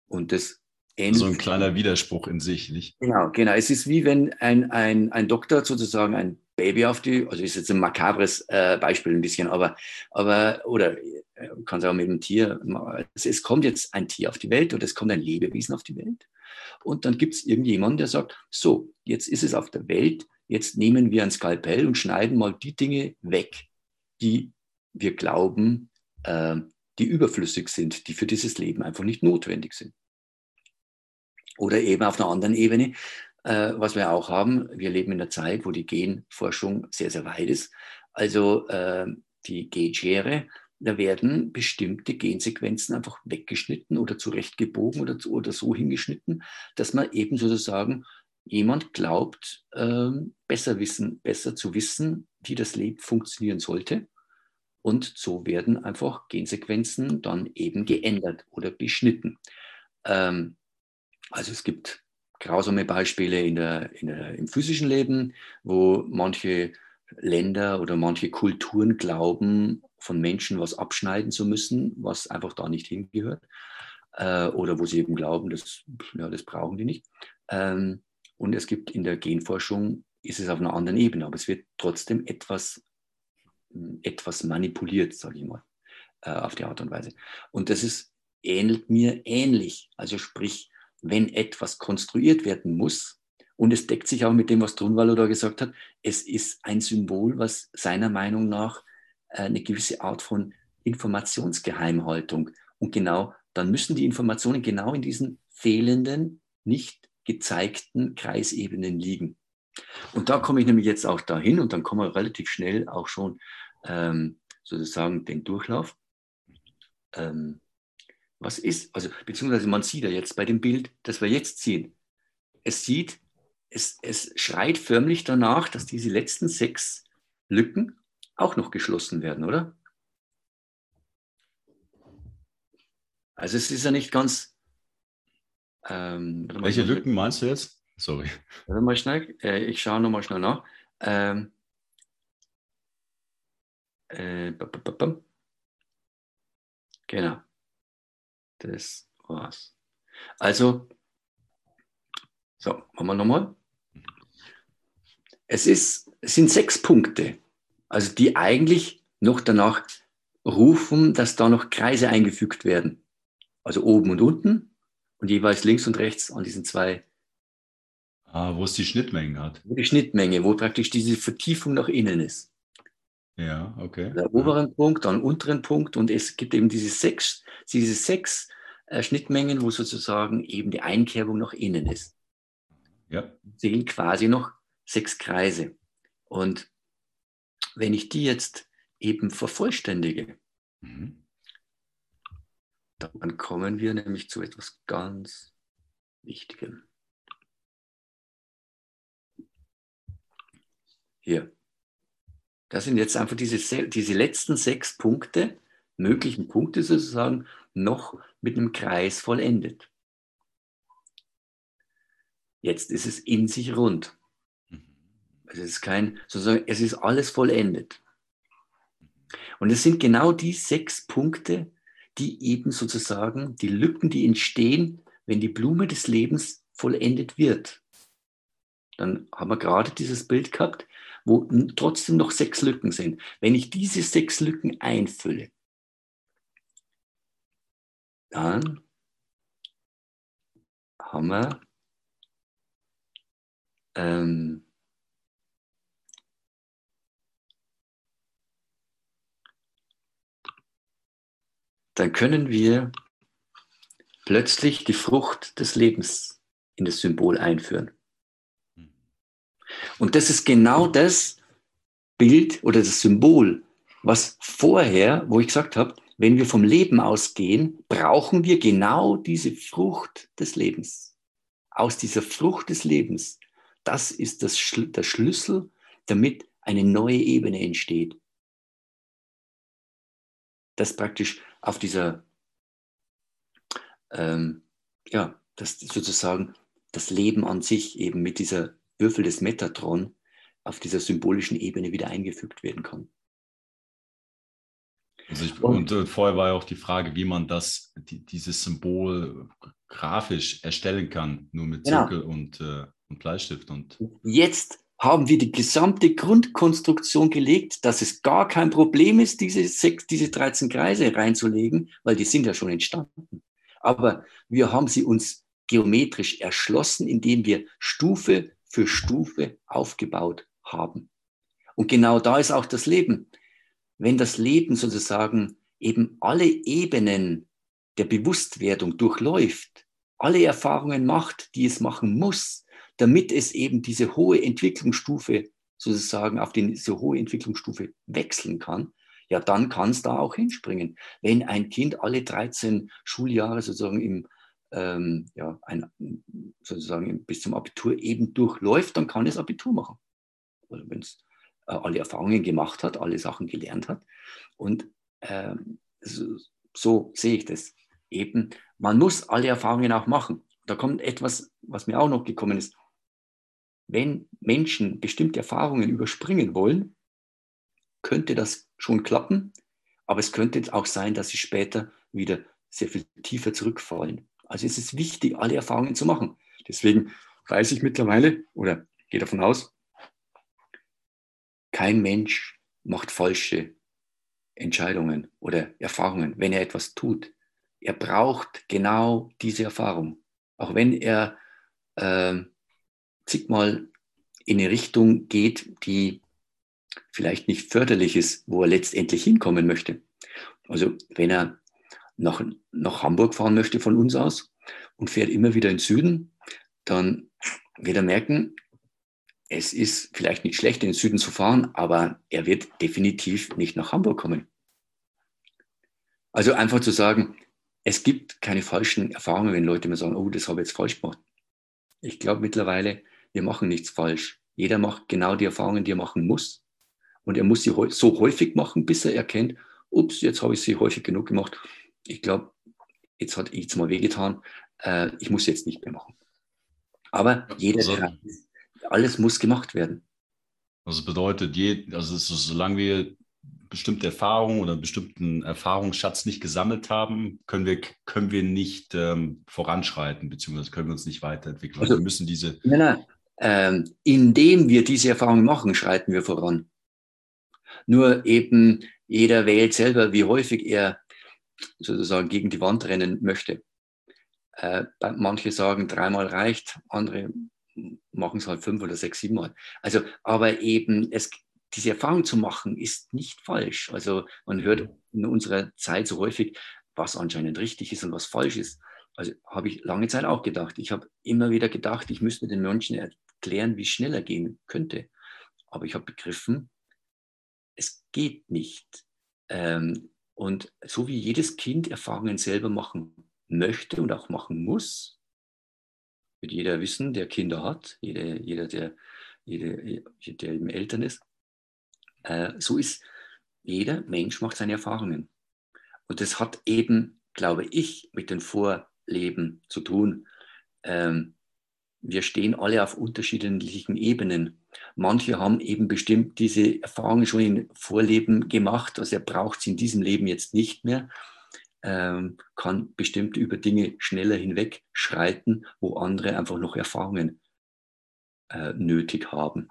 Und das. So ein kleiner Widerspruch in sich, nicht? Genau, genau. Es ist wie wenn ein, ein, ein Doktor sozusagen ein Baby auf die, also ist jetzt ein makabres äh, Beispiel ein bisschen, aber, aber oder kann es auch mit einem Tier, es, es kommt jetzt ein Tier auf die Welt oder es kommt ein Lebewesen auf die Welt. Und dann gibt es irgendjemanden, der sagt, so, jetzt ist es auf der Welt, jetzt nehmen wir ein Skalpell und schneiden mal die Dinge weg, die wir glauben, äh, die überflüssig sind, die für dieses Leben einfach nicht notwendig sind. Oder eben auf einer anderen Ebene, äh, was wir auch haben, wir leben in einer Zeit, wo die Genforschung sehr, sehr weit ist. Also äh, die Genschere, da werden bestimmte Gensequenzen einfach weggeschnitten oder zurechtgebogen oder, oder so hingeschnitten, dass man eben sozusagen jemand glaubt, äh, besser wissen, besser zu wissen, wie das Leben funktionieren sollte. Und so werden einfach Gensequenzen dann eben geändert oder beschnitten. Ähm, also es gibt grausame Beispiele in der, in der, im physischen Leben, wo manche Länder oder manche Kulturen glauben, von Menschen was abschneiden zu müssen, was einfach da nicht hingehört. Äh, oder wo sie eben glauben, das, ja, das brauchen die nicht. Ähm, und es gibt in der Genforschung, ist es auf einer anderen Ebene, aber es wird trotzdem etwas, etwas manipuliert, sage ich mal, äh, auf die Art und Weise. Und das ist, ähnelt mir ähnlich. Also sprich, wenn etwas konstruiert werden muss, und es deckt sich auch mit dem, was Trunwallo da gesagt hat, es ist ein Symbol, was seiner Meinung nach äh, eine gewisse Art von Informationsgeheimhaltung und genau, dann müssen die Informationen genau in diesen fehlenden, nicht gezeigten Kreisebenen liegen. Und da komme ich nämlich jetzt auch dahin und dann kommen wir relativ schnell auch schon ähm, sozusagen den Durchlauf. Ähm, was ist, also beziehungsweise man sieht ja jetzt bei dem Bild, das wir jetzt sehen, es sieht, es, es schreit förmlich danach, dass diese letzten sechs Lücken auch noch geschlossen werden, oder? Also es ist ja nicht ganz. Ähm, Welche Lücken meinst du jetzt? Sorry. Warte mal schnell, äh, ich schaue nochmal schnell nach. Ähm, äh, genau. Das war's. Also, so, machen wir nochmal. Es, ist, es sind sechs Punkte, also die eigentlich noch danach rufen, dass da noch Kreise eingefügt werden. Also oben und unten und jeweils links und rechts an diesen zwei. Ah, wo es die Schnittmengen hat. Wo die Schnittmenge, wo praktisch diese Vertiefung nach innen ist. Ja, okay. Der oberen Punkt, dann unteren Punkt und es gibt eben diese sechs, diese sechs äh, Schnittmengen, wo sozusagen eben die Einkerbung nach innen ist. Ja. Sehen quasi noch sechs Kreise. Und wenn ich die jetzt eben vervollständige, mhm. dann kommen wir nämlich zu etwas ganz Wichtigem. Hier. Das sind jetzt einfach diese, diese letzten sechs Punkte, möglichen Punkte sozusagen, noch mit einem Kreis vollendet. Jetzt ist es in sich rund. Es ist kein, sozusagen, es ist alles vollendet. Und es sind genau die sechs Punkte, die eben sozusagen die Lücken, die entstehen, wenn die Blume des Lebens vollendet wird. Dann haben wir gerade dieses Bild gehabt, wo trotzdem noch sechs Lücken sind. Wenn ich diese sechs Lücken einfülle, dann haben wir ähm, dann können wir plötzlich die Frucht des Lebens in das Symbol einführen. Und das ist genau das Bild oder das Symbol, was vorher, wo ich gesagt habe, wenn wir vom Leben ausgehen, brauchen wir genau diese Frucht des Lebens. Aus dieser Frucht des Lebens, das ist das, der Schlüssel, damit eine neue Ebene entsteht. Das praktisch auf dieser, ähm, ja, das sozusagen das Leben an sich eben mit dieser Würfel des Metatron auf dieser symbolischen Ebene wieder eingefügt werden kann. Also ich, und, und, vorher war ja auch die Frage, wie man das, die, dieses Symbol grafisch erstellen kann, nur mit genau. Zirkel und, äh, und Bleistift. Und Jetzt haben wir die gesamte Grundkonstruktion gelegt, dass es gar kein Problem ist, diese, sechs, diese 13 Kreise reinzulegen, weil die sind ja schon entstanden. Aber wir haben sie uns geometrisch erschlossen, indem wir Stufe für Stufe aufgebaut haben. Und genau da ist auch das Leben wenn das Leben sozusagen eben alle Ebenen der Bewusstwerdung durchläuft, alle Erfahrungen macht, die es machen muss, damit es eben diese hohe Entwicklungsstufe sozusagen auf diese hohe Entwicklungsstufe wechseln kann, ja, dann kann es da auch hinspringen. Wenn ein Kind alle 13 Schuljahre sozusagen im, ähm, ja, ein, sozusagen bis zum Abitur eben durchläuft, dann kann es Abitur machen. Oder wenn es äh, alle Erfahrungen gemacht hat, alle Sachen gelernt hat. Und äh, so, so sehe ich das. Eben, man muss alle Erfahrungen auch machen. Da kommt etwas, was mir auch noch gekommen ist. Wenn Menschen bestimmte Erfahrungen überspringen wollen, könnte das schon klappen, aber es könnte auch sein, dass sie später wieder sehr viel tiefer zurückfallen. Also es ist wichtig, alle Erfahrungen zu machen. Deswegen weiß ich mittlerweile oder gehe davon aus, kein Mensch macht falsche Entscheidungen oder Erfahrungen, wenn er etwas tut. Er braucht genau diese Erfahrung. Auch wenn er äh, zigmal in eine Richtung geht, die vielleicht nicht förderlich ist, wo er letztendlich hinkommen möchte. Also wenn er nach, nach Hamburg fahren möchte von uns aus und fährt immer wieder in den Süden, dann wird er merken, es ist vielleicht nicht schlecht, in den Süden zu fahren, aber er wird definitiv nicht nach Hamburg kommen. Also einfach zu sagen, es gibt keine falschen Erfahrungen, wenn Leute mir sagen, oh, das habe ich jetzt falsch gemacht. Ich glaube mittlerweile, wir machen nichts falsch. Jeder macht genau die Erfahrungen, die er machen muss. Und er muss sie so häufig machen, bis er erkennt, ups, jetzt habe ich sie häufig genug gemacht. Ich glaube, jetzt hat ich jetzt mal wehgetan. Äh, ich muss jetzt nicht mehr machen. Aber jeder, also, alles muss gemacht werden. Also bedeutet, je, also solange wir bestimmte Erfahrungen oder einen bestimmten Erfahrungsschatz nicht gesammelt haben, können wir, können wir nicht ähm, voranschreiten, beziehungsweise können wir uns nicht weiterentwickeln. Also, wir müssen diese. Nein, nein. Ähm, indem wir diese Erfahrungen machen, schreiten wir voran. Nur eben jeder wählt selber, wie häufig er sozusagen gegen die Wand rennen möchte. Äh, manche sagen, dreimal reicht, andere machen es halt fünf oder sechs, sieben Mal. Also, aber eben, es, diese Erfahrung zu machen, ist nicht falsch. Also man hört in unserer Zeit so häufig, was anscheinend richtig ist und was falsch ist. Also habe ich lange Zeit auch gedacht. Ich habe immer wieder gedacht, ich müsste den Menschen erklären, wie es schneller gehen könnte. Aber ich habe begriffen, es geht nicht. Ähm, und so wie jedes Kind Erfahrungen selber machen möchte und auch machen muss, wird jeder wissen, der Kinder hat, jeder, jeder der, jeder, der eben Eltern ist. Äh, so ist jeder Mensch macht seine Erfahrungen. Und das hat eben, glaube ich, mit den Vorleben zu tun. Ähm, wir stehen alle auf unterschiedlichen Ebenen. Manche haben eben bestimmt diese Erfahrungen schon in Vorleben gemacht, also er braucht sie in diesem Leben jetzt nicht mehr ähm, kann bestimmt über Dinge schneller hinweg schreiten, wo andere einfach noch Erfahrungen äh, nötig haben.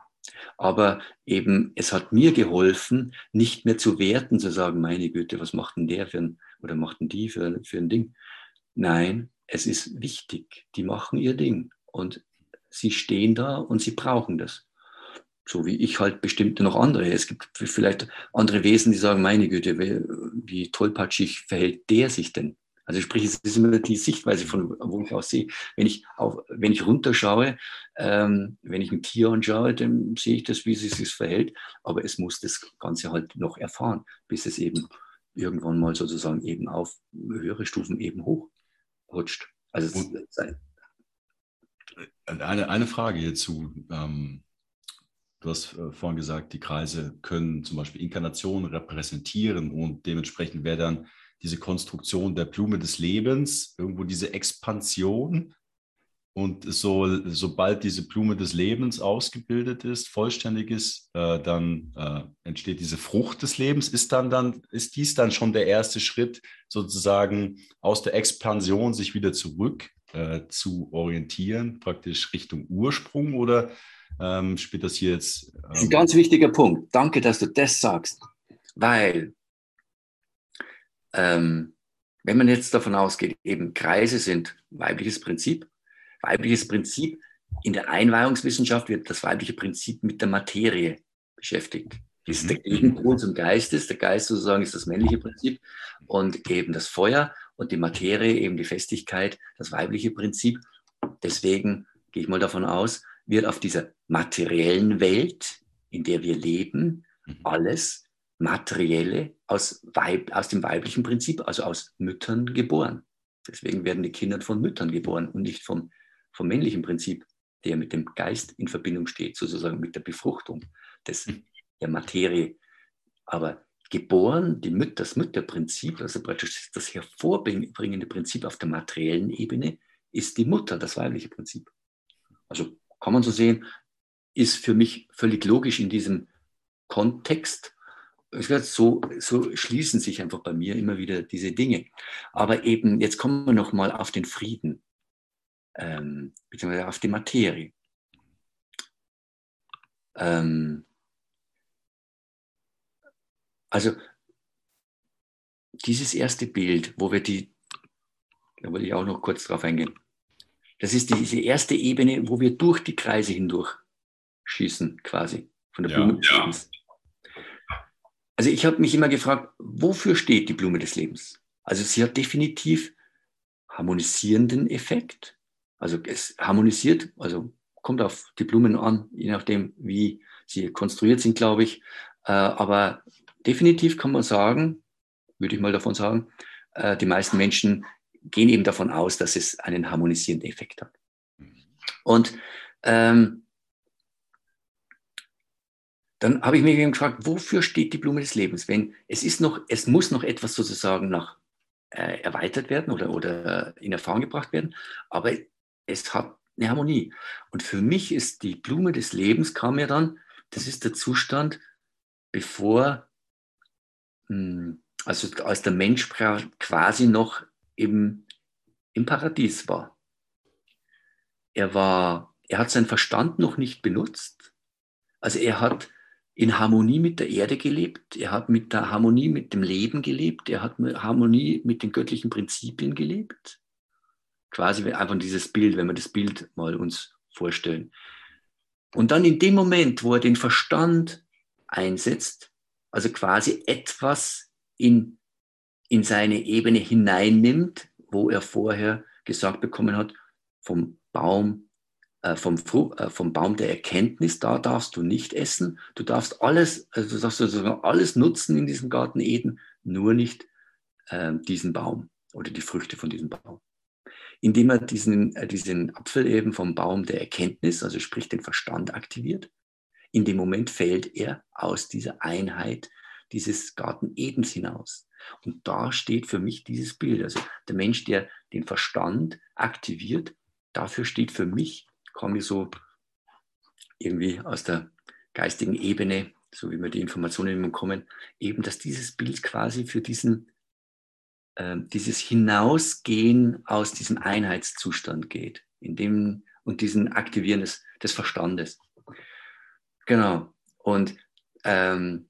Aber eben, es hat mir geholfen, nicht mehr zu werten, zu sagen, meine Güte, was macht denn der für ein, oder macht denn die für, für ein Ding? Nein, es ist wichtig, die machen ihr Ding und sie stehen da und sie brauchen das. So wie ich halt bestimmte noch andere. Es gibt vielleicht andere Wesen, die sagen, meine Güte, wie, tollpatschig verhält der sich denn? Also sprich, es ist immer die Sichtweise von wo ich aus sehe. Wenn ich, auf, wenn ich runterschaue, ähm, wenn ich ein Tier anschaue, dann sehe ich das, wie es sich verhält. Aber es muss das Ganze halt noch erfahren, bis es eben irgendwann mal sozusagen eben auf höhere Stufen eben hochrutscht. Also eine, eine Frage hierzu. Ähm, du hast äh, vorhin gesagt, die Kreise können zum Beispiel Inkarnationen repräsentieren und dementsprechend wäre dann diese Konstruktion der Blume des Lebens irgendwo diese Expansion und so, sobald diese Blume des Lebens ausgebildet ist, vollständig ist, äh, dann äh, entsteht diese Frucht des Lebens. Ist, dann, dann, ist dies dann schon der erste Schritt, sozusagen aus der Expansion sich wieder zurück äh, zu orientieren, praktisch Richtung Ursprung? Oder ähm, spielt das hier jetzt? Ähm das ist ein ganz wichtiger Punkt. Danke, dass du das sagst. Weil, ähm, wenn man jetzt davon ausgeht, eben Kreise sind weibliches Prinzip, weibliches Prinzip. In der Einweihungswissenschaft wird das weibliche Prinzip mit der Materie beschäftigt. Das ist der mhm. Gegenpol zum Geistes. Der Geist sozusagen ist das männliche Prinzip und eben das Feuer und die Materie, eben die Festigkeit, das weibliche Prinzip. Deswegen gehe ich mal davon aus, wird auf dieser materiellen Welt, in der wir leben, mhm. alles Materielle aus, Weib, aus dem weiblichen Prinzip, also aus Müttern geboren. Deswegen werden die Kinder von Müttern geboren und nicht vom vom männlichen Prinzip, der mit dem Geist in Verbindung steht, sozusagen mit der Befruchtung des, der Materie. Aber geboren, Müt das Mütterprinzip, also praktisch das hervorbringende Prinzip auf der materiellen Ebene, ist die Mutter, das weibliche Prinzip. Also kann man so sehen, ist für mich völlig logisch in diesem Kontext. So, so schließen sich einfach bei mir immer wieder diese Dinge. Aber eben, jetzt kommen wir nochmal auf den Frieden ähm, beziehungsweise auf die Materie. Ähm, also dieses erste Bild, wo wir die, da will ich auch noch kurz drauf eingehen, das ist diese erste Ebene, wo wir durch die Kreise hindurch schießen, quasi, von der ja, Blume des ja. Lebens. Also ich habe mich immer gefragt, wofür steht die Blume des Lebens? Also sie hat definitiv harmonisierenden Effekt. Also es harmonisiert, also kommt auf die Blumen an, je nachdem, wie sie konstruiert sind, glaube ich. Äh, aber definitiv kann man sagen, würde ich mal davon sagen, äh, die meisten Menschen gehen eben davon aus, dass es einen harmonisierenden Effekt hat. Und ähm, dann habe ich mich eben gefragt, wofür steht die Blume des Lebens? Wenn es ist noch, es muss noch etwas sozusagen nach äh, erweitert werden oder, oder in Erfahrung gebracht werden, aber es hat eine Harmonie. Und für mich ist die Blume des Lebens, kam mir dann, das ist der Zustand, bevor, also als der Mensch quasi noch im, im Paradies war. Er war, er hat seinen Verstand noch nicht benutzt. Also er hat in Harmonie mit der Erde gelebt, er hat mit der Harmonie mit dem Leben gelebt, er hat mit Harmonie mit den göttlichen Prinzipien gelebt quasi einfach dieses Bild, wenn wir das Bild mal uns vorstellen. Und dann in dem Moment, wo er den Verstand einsetzt, also quasi etwas in, in seine Ebene hineinnimmt, wo er vorher gesagt bekommen hat, vom Baum, äh, vom, äh, vom Baum der Erkenntnis, da darfst du nicht essen. Du darfst alles, also du darfst sozusagen alles nutzen in diesem Garten Eden, nur nicht äh, diesen Baum oder die Früchte von diesem Baum indem er diesen, äh, diesen Apfel eben vom Baum der Erkenntnis, also sprich den Verstand aktiviert. In dem Moment fällt er aus dieser Einheit dieses Garten Edens hinaus. Und da steht für mich dieses Bild. Also der Mensch, der den Verstand aktiviert, dafür steht für mich, komme ich so irgendwie aus der geistigen Ebene, so wie mir die Informationen kommen, eben, dass dieses Bild quasi für diesen äh, dieses Hinausgehen aus diesem Einheitszustand geht, in dem, und diesen Aktivieren des, des Verstandes. Genau. Und, ähm,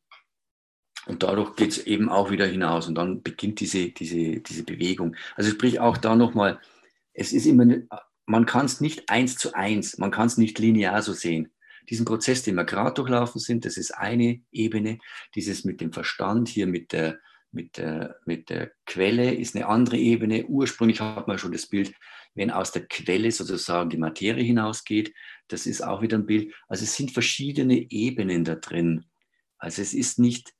und dadurch geht es eben auch wieder hinaus und dann beginnt diese, diese, diese Bewegung. Also sprich auch da nochmal, es ist immer, man kann es nicht eins zu eins, man kann es nicht linear so sehen. Diesen Prozess, den wir gerade durchlaufen sind, das ist eine Ebene. Dieses mit dem Verstand hier mit der, mit der, mit der Quelle ist eine andere Ebene. Ursprünglich hat man schon das Bild, wenn aus der Quelle sozusagen die Materie hinausgeht, das ist auch wieder ein Bild. Also es sind verschiedene Ebenen da drin. Also es ist nicht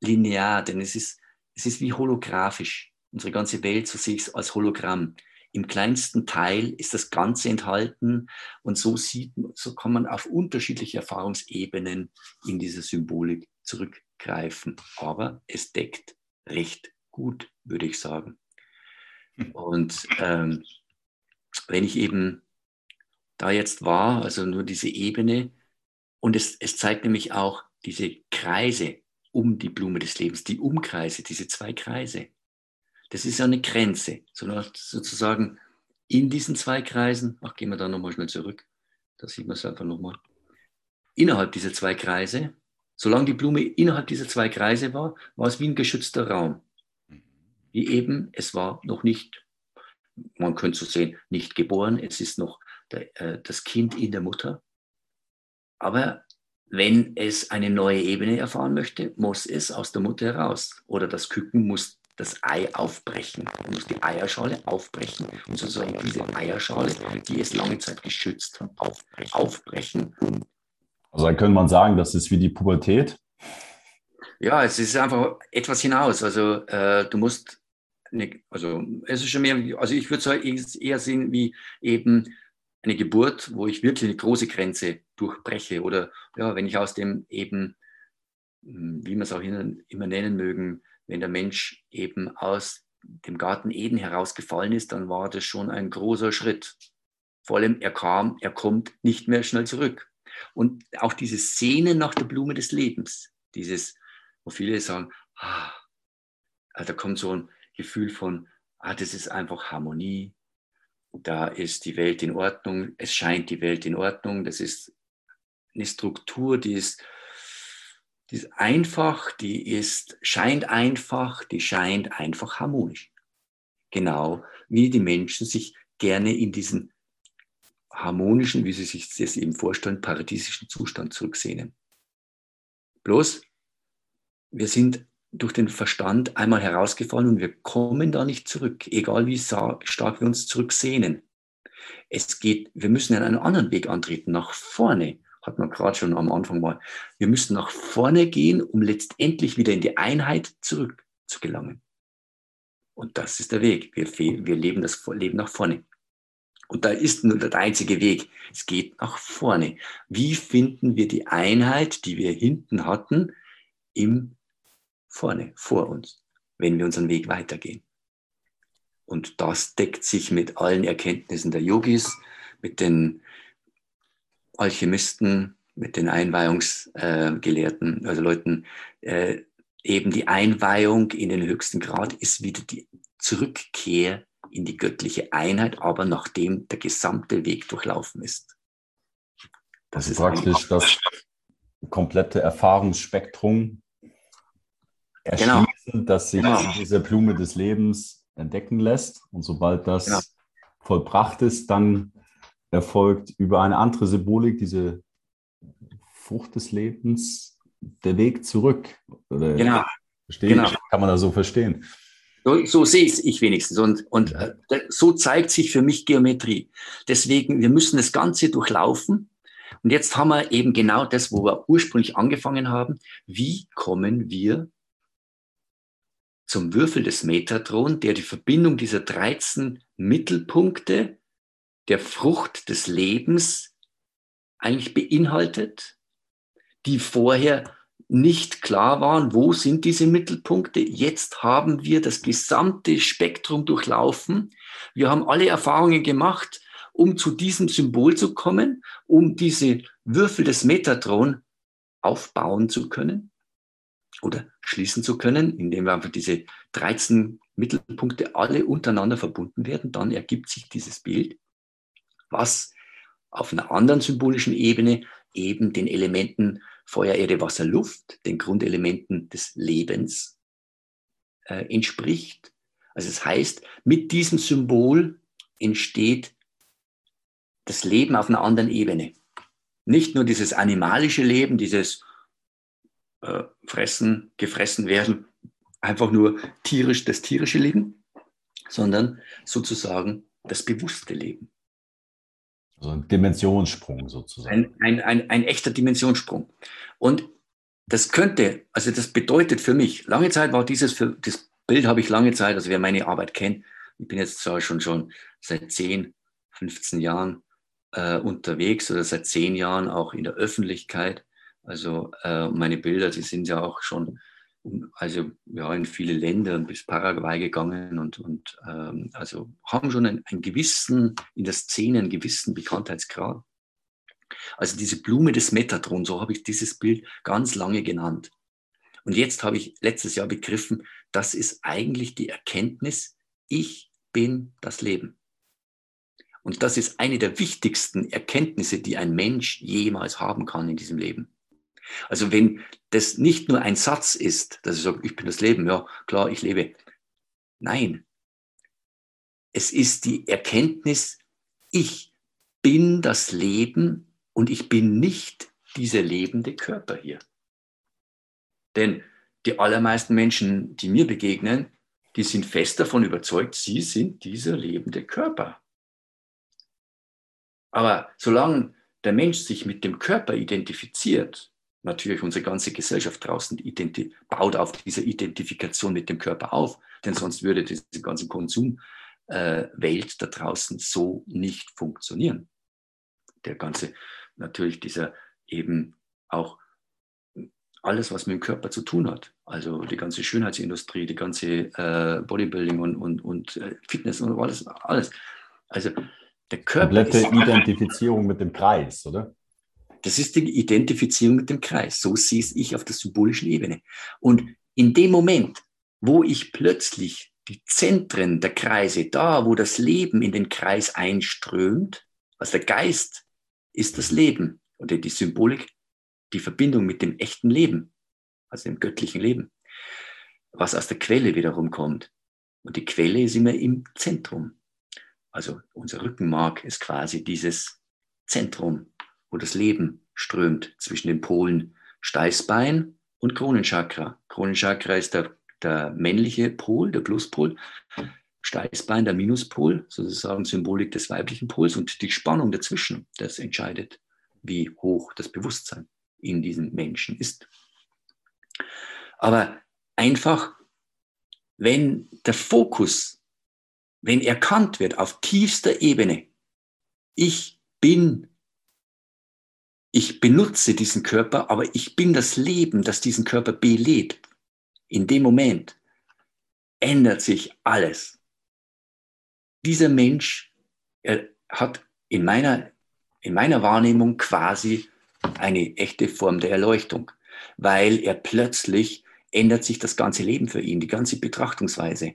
linear, denn es ist, es ist wie holographisch. Unsere ganze Welt, so sehe ich es als Hologramm. Im kleinsten Teil ist das Ganze enthalten und so sieht, so kann man auf unterschiedliche Erfahrungsebenen in dieser Symbolik zurückgreifen. Aber es deckt recht gut, würde ich sagen. Hm. Und ähm, wenn ich eben da jetzt war, also nur diese Ebene, und es, es zeigt nämlich auch diese Kreise um die Blume des Lebens, die Umkreise, diese zwei Kreise. Das ist ja eine Grenze, sozusagen in diesen zwei Kreisen, ach, gehen wir da nochmal schnell zurück, da sieht man es einfach nochmal, innerhalb dieser zwei Kreise, solange die Blume innerhalb dieser zwei Kreise war, war es wie ein geschützter Raum. Wie eben, es war noch nicht, man könnte so sehen, nicht geboren, es ist noch der, äh, das Kind in der Mutter. Aber wenn es eine neue Ebene erfahren möchte, muss es aus der Mutter heraus. Oder das Küken muss das Ei aufbrechen. Muss die Eierschale aufbrechen und sozusagen diese Eierschale, die es lange Zeit geschützt hat, aufbrechen. Also dann könnte man sagen, das ist wie die Pubertät. Ja, es ist einfach etwas hinaus. Also äh, du musst, eine, also es ist schon mehr, also ich würde es eher sehen wie eben eine Geburt, wo ich wirklich eine große Grenze durchbreche. Oder ja, wenn ich aus dem eben, hm, wie man es auch immer nennen mögen, wenn der Mensch eben aus dem Garten Eden herausgefallen ist, dann war das schon ein großer Schritt. Vor allem, er kam, er kommt nicht mehr schnell zurück. Und auch diese Szene nach der Blume des Lebens, dieses, wo viele sagen, ah, da kommt so ein Gefühl von, ah, das ist einfach Harmonie, da ist die Welt in Ordnung, es scheint die Welt in Ordnung, das ist eine Struktur, die ist die ist einfach, die ist, scheint einfach, die scheint einfach harmonisch. Genau wie die Menschen sich gerne in diesen harmonischen, wie sie sich das eben vorstellen, paradiesischen Zustand zurücksehnen. Bloß, wir sind durch den Verstand einmal herausgefallen und wir kommen da nicht zurück, egal wie stark wir uns zurücksehnen. Es geht, wir müssen einen anderen Weg antreten, nach vorne hat man gerade schon am Anfang mal. Wir müssen nach vorne gehen, um letztendlich wieder in die Einheit zurück zu gelangen. Und das ist der Weg. Wir, wir leben das Leben nach vorne. Und da ist nur der einzige Weg. Es geht nach vorne. Wie finden wir die Einheit, die wir hinten hatten, im vorne, vor uns, wenn wir unseren Weg weitergehen? Und das deckt sich mit allen Erkenntnissen der Yogis, mit den Alchemisten, mit den Einweihungsgelehrten, äh, also Leuten, äh, eben die Einweihung in den höchsten Grad ist wieder die Zurückkehr in die göttliche Einheit, aber nachdem der gesamte Weg durchlaufen ist. Das, ist praktisch das komplette Erfahrungsspektrum erschließen, genau. das sich genau. in dieser Blume des Lebens entdecken lässt. Und sobald das genau. vollbracht ist, dann erfolgt über eine andere Symbolik, diese Frucht des Lebens, der Weg zurück. Oder genau. Verstehe, genau. Kann man das so verstehen? So, so sehe ich wenigstens. Und, und äh, so zeigt sich für mich Geometrie. Deswegen, wir müssen das Ganze durchlaufen. Und jetzt haben wir eben genau das, wo wir ursprünglich angefangen haben. Wie kommen wir zum Würfel des Metatron, der die Verbindung dieser 13 Mittelpunkte der Frucht des Lebens eigentlich beinhaltet, die vorher nicht klar waren, wo sind diese Mittelpunkte. Jetzt haben wir das gesamte Spektrum durchlaufen. Wir haben alle Erfahrungen gemacht, um zu diesem Symbol zu kommen, um diese Würfel des Metatron aufbauen zu können oder schließen zu können, indem wir einfach diese 13 Mittelpunkte alle untereinander verbunden werden. Dann ergibt sich dieses Bild was auf einer anderen symbolischen Ebene eben den Elementen Feuer, Erde, Wasser, Luft, den Grundelementen des Lebens äh, entspricht. Also es das heißt, mit diesem Symbol entsteht das Leben auf einer anderen Ebene. Nicht nur dieses animalische Leben, dieses äh, Fressen, gefressen werden, einfach nur tierisch, das tierische Leben, sondern sozusagen das bewusste Leben. Also ein Dimensionssprung sozusagen. Ein, ein, ein, ein echter Dimensionssprung. Und das könnte, also das bedeutet für mich, lange Zeit war dieses, für, das Bild habe ich lange Zeit, also wer meine Arbeit kennt, ich bin jetzt zwar schon, schon seit 10, 15 Jahren äh, unterwegs oder seit 10 Jahren auch in der Öffentlichkeit. Also äh, meine Bilder, die sind ja auch schon also ja, in viele Länder bis Paraguay gegangen und, und ähm, also haben schon einen, einen gewissen, in der Szene einen gewissen Bekanntheitsgrad. Also diese Blume des Metatron, so habe ich dieses Bild ganz lange genannt. Und jetzt habe ich letztes Jahr begriffen, das ist eigentlich die Erkenntnis, ich bin das Leben. Und das ist eine der wichtigsten Erkenntnisse, die ein Mensch jemals haben kann in diesem Leben. Also wenn das nicht nur ein Satz ist, dass ich sage, ich bin das Leben, ja klar, ich lebe. Nein, es ist die Erkenntnis, ich bin das Leben und ich bin nicht dieser lebende Körper hier. Denn die allermeisten Menschen, die mir begegnen, die sind fest davon überzeugt, sie sind dieser lebende Körper. Aber solange der Mensch sich mit dem Körper identifiziert, natürlich unsere ganze Gesellschaft draußen baut auf dieser Identifikation mit dem Körper auf, denn sonst würde diese ganze Konsumwelt äh, da draußen so nicht funktionieren. Der ganze, natürlich dieser eben auch alles, was mit dem Körper zu tun hat. Also die ganze Schönheitsindustrie, die ganze äh, Bodybuilding und, und, und äh, Fitness und alles, alles. Also der Körper. Komplette Identifizierung mit dem Kreis, oder? Das ist die Identifizierung mit dem Kreis. So sehe ich auf der symbolischen Ebene. Und in dem Moment, wo ich plötzlich die Zentren der Kreise, da wo das Leben in den Kreis einströmt, also der Geist ist das Leben oder die Symbolik, die Verbindung mit dem echten Leben, also dem göttlichen Leben, was aus der Quelle wiederum kommt. Und die Quelle ist immer im Zentrum. Also unser Rückenmark ist quasi dieses Zentrum wo das Leben strömt zwischen den Polen Steißbein und Kronenchakra. Kronenchakra ist der, der männliche Pol, der Pluspol. Steißbein der Minuspol, sozusagen Symbolik des weiblichen Pols und die Spannung dazwischen, das entscheidet, wie hoch das Bewusstsein in diesem Menschen ist. Aber einfach, wenn der Fokus, wenn erkannt wird auf tiefster Ebene, ich bin ich benutze diesen Körper, aber ich bin das Leben, das diesen Körper belebt. In dem Moment ändert sich alles. Dieser Mensch hat in meiner, in meiner Wahrnehmung quasi eine echte Form der Erleuchtung, weil er plötzlich ändert sich das ganze Leben für ihn, die ganze Betrachtungsweise.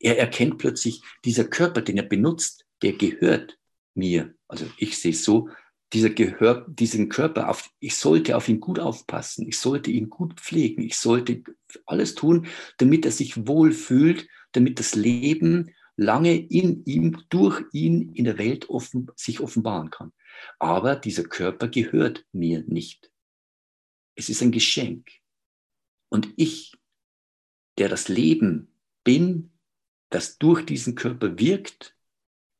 Er erkennt plötzlich, dieser Körper, den er benutzt, der gehört mir. Also ich sehe es so, dieser Gehör, diesen Körper auf, ich sollte auf ihn gut aufpassen, ich sollte ihn gut pflegen, ich sollte alles tun, damit er sich wohlfühlt, damit das Leben lange in ihm, durch ihn in der Welt offen, sich offenbaren kann. Aber dieser Körper gehört mir nicht. Es ist ein Geschenk. Und ich, der das Leben bin, das durch diesen Körper wirkt,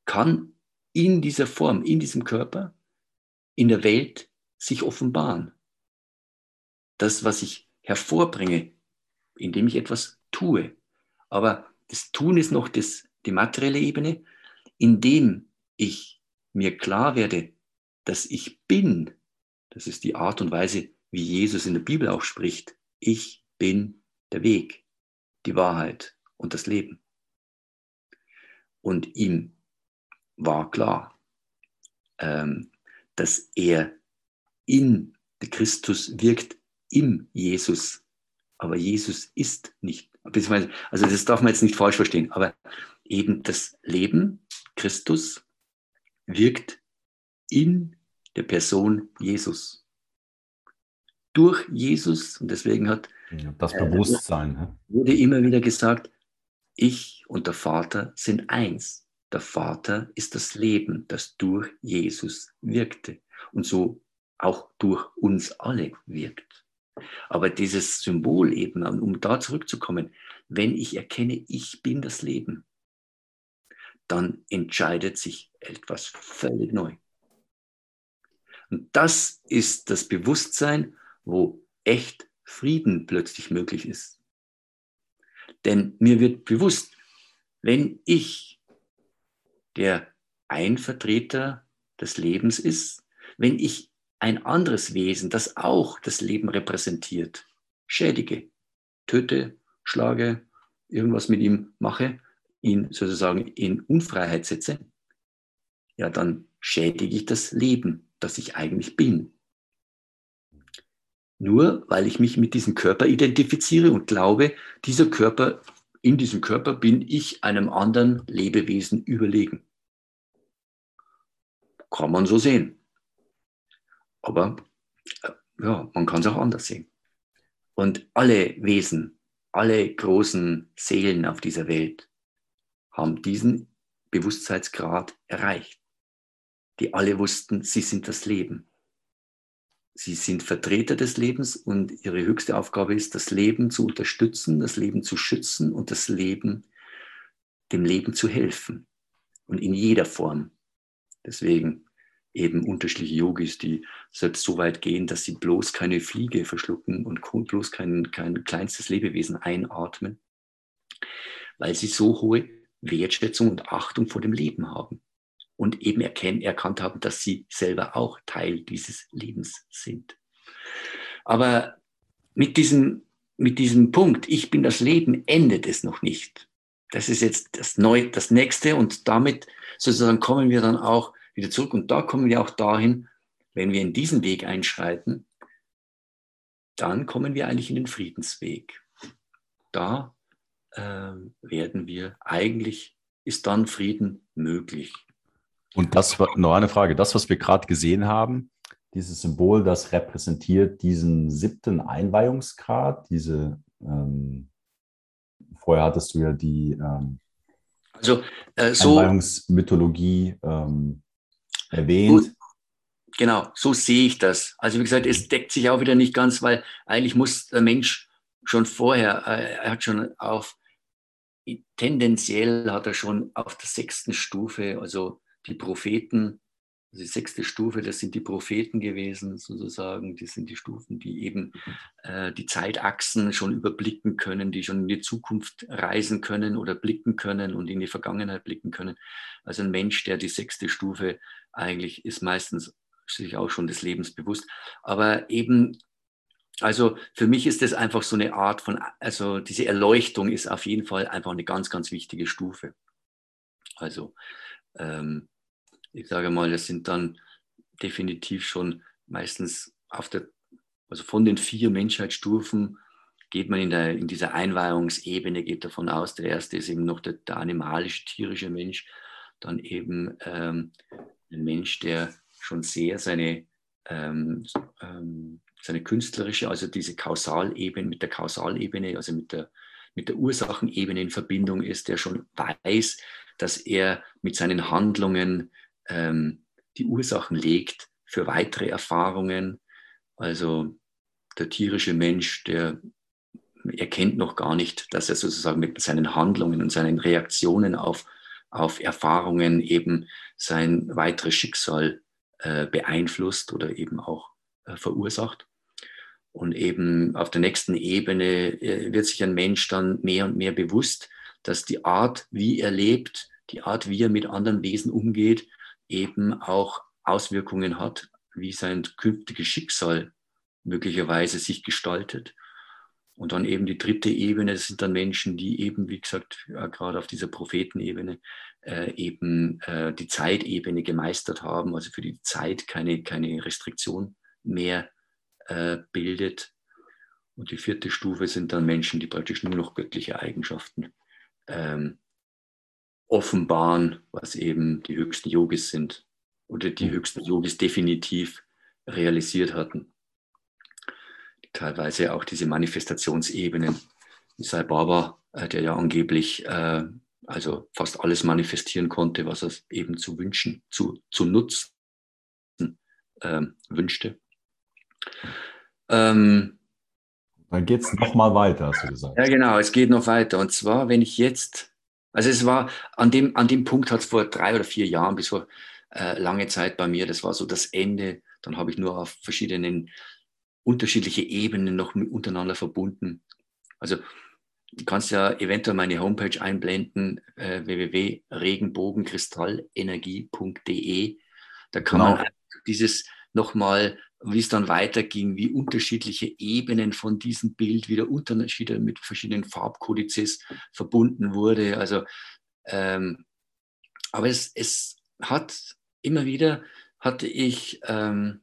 kann in dieser Form, in diesem Körper, in der Welt sich offenbaren. Das, was ich hervorbringe, indem ich etwas tue. Aber das Tun ist noch das, die materielle Ebene, indem ich mir klar werde, dass ich bin. Das ist die Art und Weise, wie Jesus in der Bibel auch spricht. Ich bin der Weg, die Wahrheit und das Leben. Und ihm war klar, ähm, dass er in Christus wirkt, im Jesus. Aber Jesus ist nicht. Also das darf man jetzt nicht falsch verstehen, aber eben das Leben, Christus, wirkt in der Person Jesus. Durch Jesus, und deswegen hat das Bewusstsein äh, wurde immer wieder gesagt, ich und der Vater sind eins. Der Vater ist das Leben, das durch Jesus wirkte und so auch durch uns alle wirkt. Aber dieses Symbol eben, um da zurückzukommen, wenn ich erkenne, ich bin das Leben, dann entscheidet sich etwas völlig neu. Und das ist das Bewusstsein, wo echt Frieden plötzlich möglich ist. Denn mir wird bewusst, wenn ich, der ein Vertreter des Lebens ist, wenn ich ein anderes Wesen, das auch das Leben repräsentiert, schädige, töte, schlage, irgendwas mit ihm mache, ihn sozusagen in Unfreiheit setze, ja, dann schädige ich das Leben, das ich eigentlich bin. Nur weil ich mich mit diesem Körper identifiziere und glaube, dieser Körper, in diesem Körper bin ich einem anderen Lebewesen überlegen. Kann man so sehen. Aber äh, ja, man kann es auch anders sehen. Und alle Wesen, alle großen Seelen auf dieser Welt haben diesen Bewusstseinsgrad erreicht, die alle wussten, sie sind das Leben. Sie sind Vertreter des Lebens und ihre höchste Aufgabe ist, das Leben zu unterstützen, das Leben zu schützen und das Leben, dem Leben zu helfen. Und in jeder Form. Deswegen eben unterschiedliche Yogis, die selbst so weit gehen, dass sie bloß keine Fliege verschlucken und bloß kein, kein kleinstes Lebewesen einatmen, weil sie so hohe Wertschätzung und Achtung vor dem Leben haben und eben erkennen, erkannt haben, dass sie selber auch Teil dieses Lebens sind. Aber mit diesem, mit diesem Punkt, ich bin das Leben, endet es noch nicht. Das ist jetzt das, Neu, das Nächste und damit sozusagen kommen wir dann auch wieder zurück. Und da kommen wir auch dahin, wenn wir in diesen Weg einschreiten, dann kommen wir eigentlich in den Friedensweg. Da äh, werden wir, eigentlich ist dann Frieden möglich. Und das war noch eine Frage, das, was wir gerade gesehen haben, dieses Symbol, das repräsentiert diesen siebten Einweihungsgrad, diese, ähm, vorher hattest du ja die ähm, also, äh, so, Einweihungsmythologie ähm, erwähnt. Gut. Genau, so sehe ich das. Also wie gesagt, es deckt sich auch wieder nicht ganz, weil eigentlich muss der Mensch schon vorher, äh, er hat schon auf, tendenziell hat er schon auf der sechsten Stufe, also die Propheten, also die sechste Stufe, das sind die Propheten gewesen, sozusagen. Die sind die Stufen, die eben äh, die Zeitachsen schon überblicken können, die schon in die Zukunft reisen können oder blicken können und in die Vergangenheit blicken können. Also ein Mensch, der die sechste Stufe eigentlich ist, meistens sich auch schon des Lebens bewusst. Aber eben also für mich ist das einfach so eine Art von, also diese Erleuchtung ist auf jeden Fall einfach eine ganz, ganz wichtige Stufe. Also ähm, ich sage mal, das sind dann definitiv schon meistens auf der, also von den vier Menschheitsstufen geht man in, der, in dieser Einweihungsebene, geht davon aus, der erste ist eben noch der, der animalische, tierische Mensch, dann eben ähm, ein Mensch, der schon sehr seine, ähm, ähm, seine künstlerische, also diese Kausalebene, mit der Kausalebene, also mit der, mit der Ursachenebene in Verbindung ist, der schon weiß, dass er mit seinen Handlungen ähm, die Ursachen legt für weitere Erfahrungen. Also der tierische Mensch, der erkennt noch gar nicht, dass er sozusagen mit seinen Handlungen und seinen Reaktionen auf, auf Erfahrungen eben sein weiteres Schicksal äh, beeinflusst oder eben auch äh, verursacht. Und eben auf der nächsten Ebene äh, wird sich ein Mensch dann mehr und mehr bewusst, dass die Art, wie er lebt, die Art, wie er mit anderen Wesen umgeht, eben auch Auswirkungen hat, wie sein künftiges Schicksal möglicherweise sich gestaltet. Und dann eben die dritte Ebene, das sind dann Menschen, die eben, wie gesagt, ja, gerade auf dieser Prophetenebene äh, eben äh, die Zeitebene gemeistert haben, also für die Zeit keine, keine Restriktion mehr äh, bildet. Und die vierte Stufe sind dann Menschen, die praktisch nur noch göttliche Eigenschaften ähm, offenbaren, was eben die höchsten Yogis sind oder die mhm. höchsten Yogis definitiv realisiert hatten. Teilweise auch diese Manifestationsebenen. Sai Baba, äh, der ja angeblich äh, also fast alles manifestieren konnte, was er eben zu wünschen, zu, zu nutzen ähm, wünschte. Ähm, Dann geht es nochmal weiter, hast du gesagt. Ja, genau, es geht noch weiter. Und zwar, wenn ich jetzt, also es war, an dem, an dem Punkt hat es vor drei oder vier Jahren, bis vor äh, lange Zeit bei mir, das war so das Ende. Dann habe ich nur auf verschiedenen unterschiedliche Ebenen noch untereinander verbunden. Also Du kannst ja eventuell meine Homepage einblenden, äh, www.regenbogenkristallenergie.de. Da kann genau. man dieses nochmal, wie es dann weiterging, wie unterschiedliche Ebenen von diesem Bild wieder Unterschiede mit verschiedenen Farbkodizes verbunden wurde. Also, ähm, aber es, es hat immer wieder, hatte ich, ähm,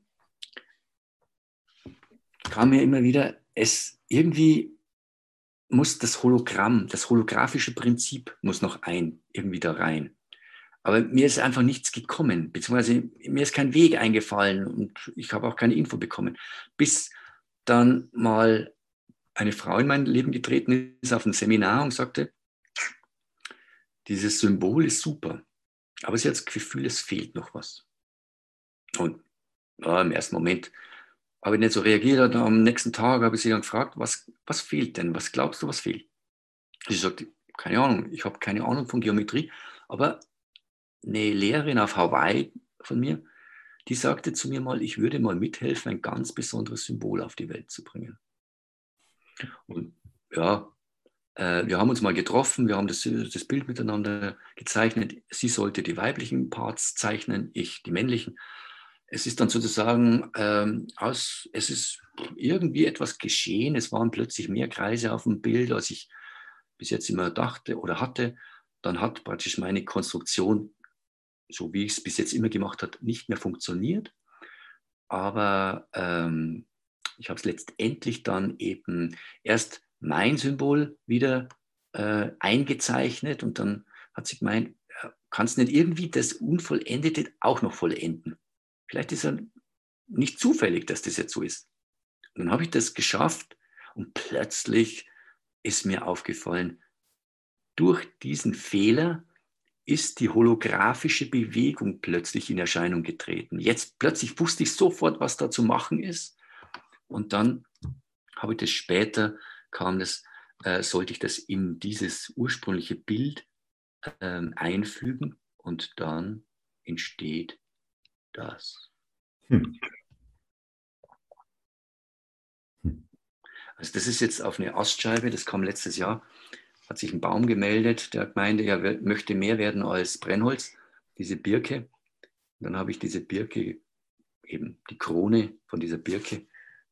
kam mir immer wieder, es irgendwie muss das Hologramm, das holographische Prinzip muss noch ein, irgendwie da rein. Aber mir ist einfach nichts gekommen, beziehungsweise mir ist kein Weg eingefallen und ich habe auch keine Info bekommen. Bis dann mal eine Frau in mein Leben getreten ist auf ein Seminar und sagte, dieses Symbol ist super, aber sie hat das Gefühl, es fehlt noch was. Und ja, im ersten Moment habe ich nicht so reagiert. Und am nächsten Tag habe ich sie dann gefragt, was, was fehlt denn? Was glaubst du, was fehlt? Sie sagte, keine Ahnung, ich habe keine Ahnung von Geometrie, aber eine Lehrerin auf Hawaii von mir, die sagte zu mir mal, ich würde mal mithelfen, ein ganz besonderes Symbol auf die Welt zu bringen. Und ja, äh, wir haben uns mal getroffen, wir haben das, das Bild miteinander gezeichnet. Sie sollte die weiblichen Parts zeichnen, ich die männlichen es ist dann sozusagen ähm, aus, es ist irgendwie etwas geschehen. Es waren plötzlich mehr Kreise auf dem Bild, als ich bis jetzt immer dachte oder hatte. Dann hat praktisch meine Konstruktion, so wie ich es bis jetzt immer gemacht habe, nicht mehr funktioniert. Aber ähm, ich habe es letztendlich dann eben erst mein Symbol wieder äh, eingezeichnet und dann hat sie gemeint, kannst nicht irgendwie das Unvollendete auch noch vollenden? Vielleicht ist er nicht zufällig, dass das jetzt so ist. Und dann habe ich das geschafft und plötzlich ist mir aufgefallen, durch diesen Fehler ist die holographische Bewegung plötzlich in Erscheinung getreten. Jetzt plötzlich wusste ich sofort, was da zu machen ist. Und dann habe ich das später, kam das, äh, sollte ich das in dieses ursprüngliche Bild äh, einfügen und dann entsteht das. Hm. Also das ist jetzt auf eine Astscheibe, das kam letztes Jahr, hat sich ein Baum gemeldet, der meinte, er möchte mehr werden als Brennholz, diese Birke. Und dann habe ich diese Birke, eben die Krone von dieser Birke,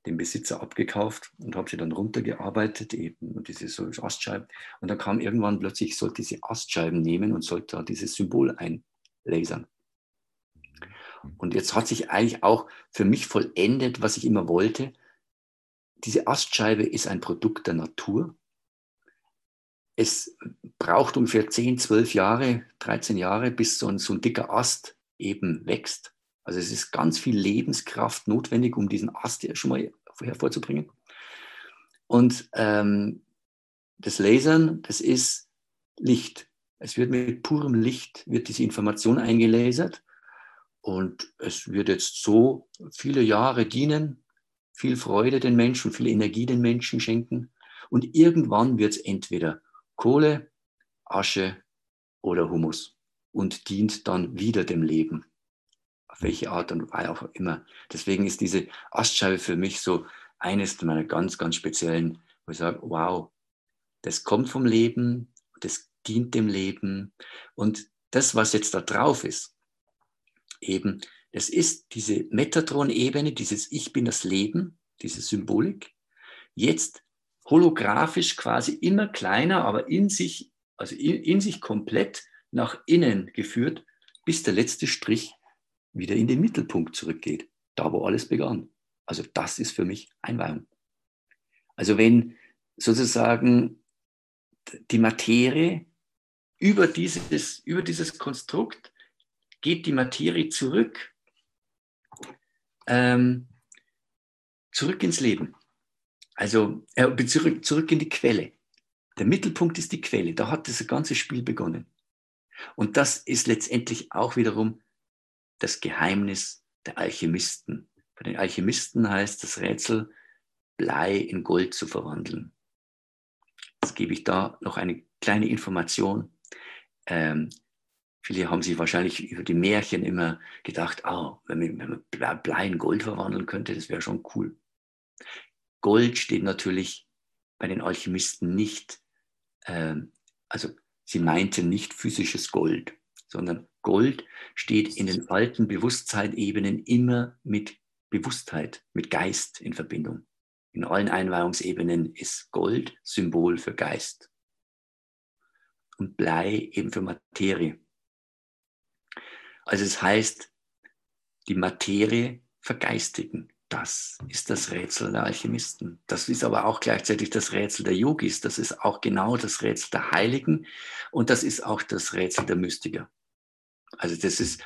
dem Besitzer abgekauft und habe sie dann runtergearbeitet, eben und diese so Astscheiben. Und dann kam irgendwann plötzlich, ich sollte diese Astscheiben nehmen und sollte da dieses Symbol einlasern. Und jetzt hat sich eigentlich auch für mich vollendet, was ich immer wollte. Diese Astscheibe ist ein Produkt der Natur. Es braucht ungefähr 10, 12 Jahre, 13 Jahre, bis so ein, so ein dicker Ast eben wächst. Also es ist ganz viel Lebenskraft notwendig, um diesen Ast schon mal hervorzubringen. Und ähm, das Lasern, das ist Licht. Es wird mit purem Licht, wird diese Information eingelasert und es wird jetzt so viele Jahre dienen, viel Freude den Menschen, viel Energie den Menschen schenken. Und irgendwann wird es entweder Kohle, Asche oder Humus und dient dann wieder dem Leben. Auf welche Art und Weise auch immer. Deswegen ist diese Astscheibe für mich so eines meiner ganz, ganz speziellen, wo ich sage, wow, das kommt vom Leben, das dient dem Leben. Und das, was jetzt da drauf ist, eben, es ist diese Metatron-Ebene, dieses Ich bin das Leben, diese Symbolik, jetzt holographisch quasi immer kleiner, aber in sich, also in, in sich komplett nach innen geführt, bis der letzte Strich wieder in den Mittelpunkt zurückgeht, da wo alles begann. Also das ist für mich Einweihung. Also wenn sozusagen die Materie über dieses, über dieses Konstrukt geht die Materie zurück, ähm, zurück ins Leben. Also äh, zurück, zurück in die Quelle. der Mittelpunkt ist die Quelle. Da hat das ganze Spiel begonnen. Und das ist letztendlich auch wiederum das Geheimnis der Alchemisten. Bei den Alchemisten heißt das Rätsel, Blei in Gold zu verwandeln. Jetzt gebe ich da noch eine kleine Information. Ähm, viele haben sich wahrscheinlich über die Märchen immer gedacht, oh, wenn man, wenn man Blei in Gold verwandeln könnte, das wäre schon cool. Gold steht natürlich bei den Alchemisten nicht, ähm, also sie meinten nicht physisches Gold, sondern Gold steht in den alten Bewusstseinebenen immer mit Bewusstheit, mit Geist in Verbindung. In allen Einweihungsebenen ist Gold Symbol für Geist und Blei eben für Materie. Also es heißt, die Materie vergeistigen. Das ist das Rätsel der Alchemisten. Das ist aber auch gleichzeitig das Rätsel der Yogis. Das ist auch genau das Rätsel der Heiligen und das ist auch das Rätsel der Mystiker. Also das ist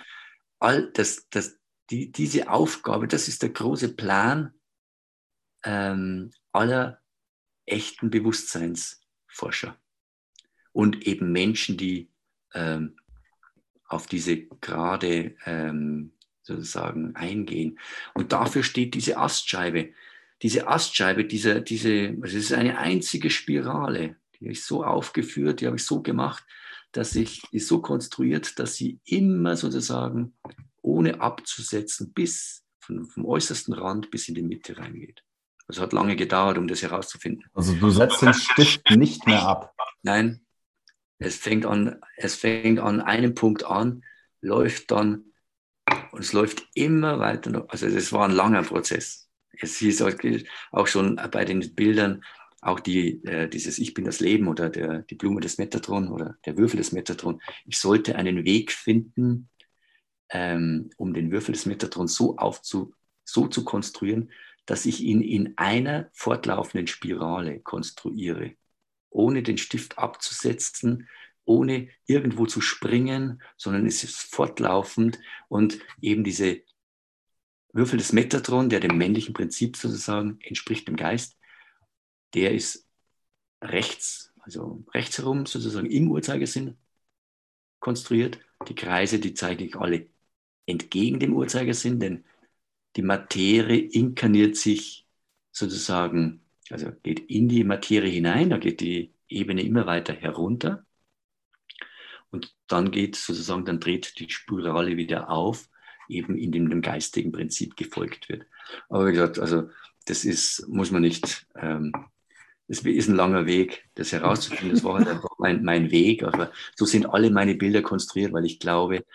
all das, das, die, diese Aufgabe, das ist der große Plan ähm, aller echten Bewusstseinsforscher und eben Menschen, die ähm, auf diese Grade ähm, sozusagen eingehen. Und dafür steht diese Astscheibe. Diese Astscheibe, diese, diese, also es ist eine einzige Spirale, die habe ich so aufgeführt, die habe ich so gemacht, dass ich, ist so konstruiert, dass sie immer sozusagen ohne abzusetzen bis vom, vom äußersten Rand bis in die Mitte reingeht. Also hat lange gedauert, um das herauszufinden. Also du setzt den Stift nicht mehr ab. Nein, es fängt an, es fängt an einem Punkt an, läuft dann und es läuft immer weiter. Noch. Also das war ein langer Prozess. Es hieß auch schon bei den Bildern, auch die, äh, dieses Ich bin das Leben oder der, die Blume des Metatron oder der Würfel des Metatron. Ich sollte einen Weg finden, ähm, um den Würfel des Metatron so, aufzu, so zu konstruieren, dass ich ihn in einer fortlaufenden Spirale konstruiere, ohne den Stift abzusetzen, ohne irgendwo zu springen, sondern es ist fortlaufend und eben diese Würfel des Metatron, der dem männlichen Prinzip sozusagen entspricht, dem Geist, der ist rechts, also rechts herum sozusagen im Uhrzeigersinn konstruiert. Die Kreise, die zeige ich alle entgegen dem Uhrzeigersinn, denn die Materie inkarniert sich sozusagen, also geht in die Materie hinein, da geht die Ebene immer weiter herunter. Und dann geht sozusagen, dann dreht die Spirale wieder auf, eben indem dem geistigen Prinzip gefolgt wird. Aber wie gesagt, also das ist, muss man nicht, ähm, es ist ein langer Weg, das herauszufinden. Das war halt einfach mein, mein Weg. Aber so sind alle meine Bilder konstruiert, weil ich glaube,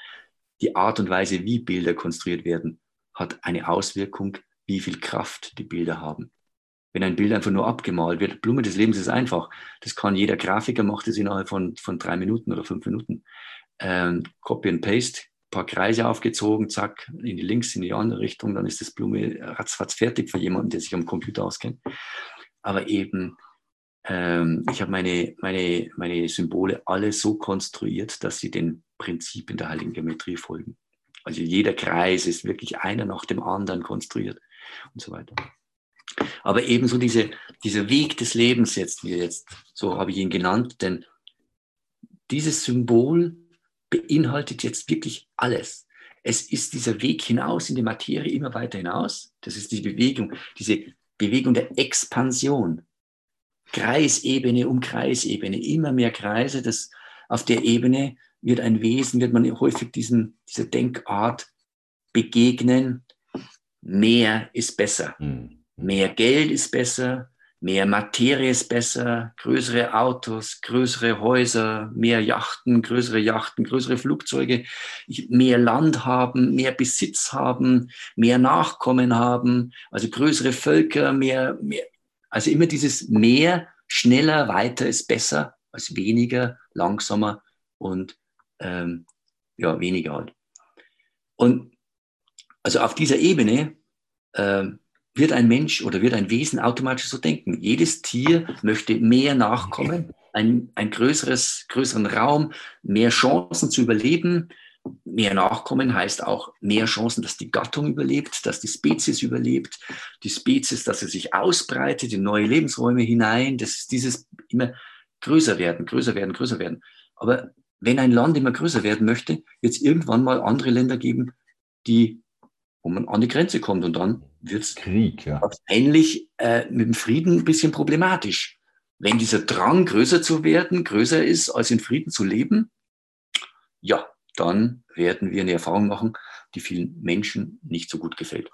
die Art und Weise, wie Bilder konstruiert werden, hat eine Auswirkung, wie viel Kraft die Bilder haben. Wenn ein Bild einfach nur abgemalt wird, Blume des Lebens ist einfach. Das kann jeder Grafiker, macht es innerhalb von, von drei Minuten oder fünf Minuten. Ähm, Copy and Paste, paar Kreise aufgezogen, zack, in die links, in die andere Richtung, dann ist das Blume ratzfatz fertig für jemanden, der sich am Computer auskennt. Aber eben, ähm, ich habe meine, meine, meine Symbole alle so konstruiert, dass sie den Prinzipien der Heiligen Geometrie folgen. Also jeder Kreis ist wirklich einer nach dem anderen konstruiert und so weiter. Aber ebenso diese, dieser Weg des Lebens jetzt, wie jetzt, so habe ich ihn genannt, denn dieses Symbol beinhaltet jetzt wirklich alles. Es ist dieser Weg hinaus in die Materie, immer weiter hinaus. Das ist die Bewegung, diese Bewegung der Expansion. Kreisebene um Kreisebene, immer mehr Kreise. Das, auf der Ebene wird ein Wesen, wird man häufig diesen, dieser Denkart begegnen. Mehr ist besser. Mhm. Mehr Geld ist besser, mehr Materie ist besser, größere Autos, größere Häuser, mehr Yachten, größere Yachten, größere Flugzeuge, mehr Land haben, mehr Besitz haben, mehr Nachkommen haben, also größere Völker, mehr, mehr also immer dieses mehr, schneller, weiter ist besser als weniger, langsamer und ähm, ja, weniger halt. Und also auf dieser Ebene ähm, wird ein Mensch oder wird ein Wesen automatisch so denken. Jedes Tier möchte mehr Nachkommen, ein, ein größeres, größeren Raum, mehr Chancen zu überleben. Mehr Nachkommen heißt auch mehr Chancen, dass die Gattung überlebt, dass die Spezies überlebt, die Spezies, dass sie sich ausbreitet in neue Lebensräume hinein. Das ist dieses immer größer werden, größer werden, größer werden. Aber wenn ein Land immer größer werden möchte, wird es irgendwann mal andere Länder geben, die, wo man an die Grenze kommt und dann wird es ja. wahrscheinlich äh, mit dem Frieden ein bisschen problematisch. Wenn dieser Drang, größer zu werden, größer ist, als in Frieden zu leben, ja, dann werden wir eine Erfahrung machen, die vielen Menschen nicht so gut gefällt.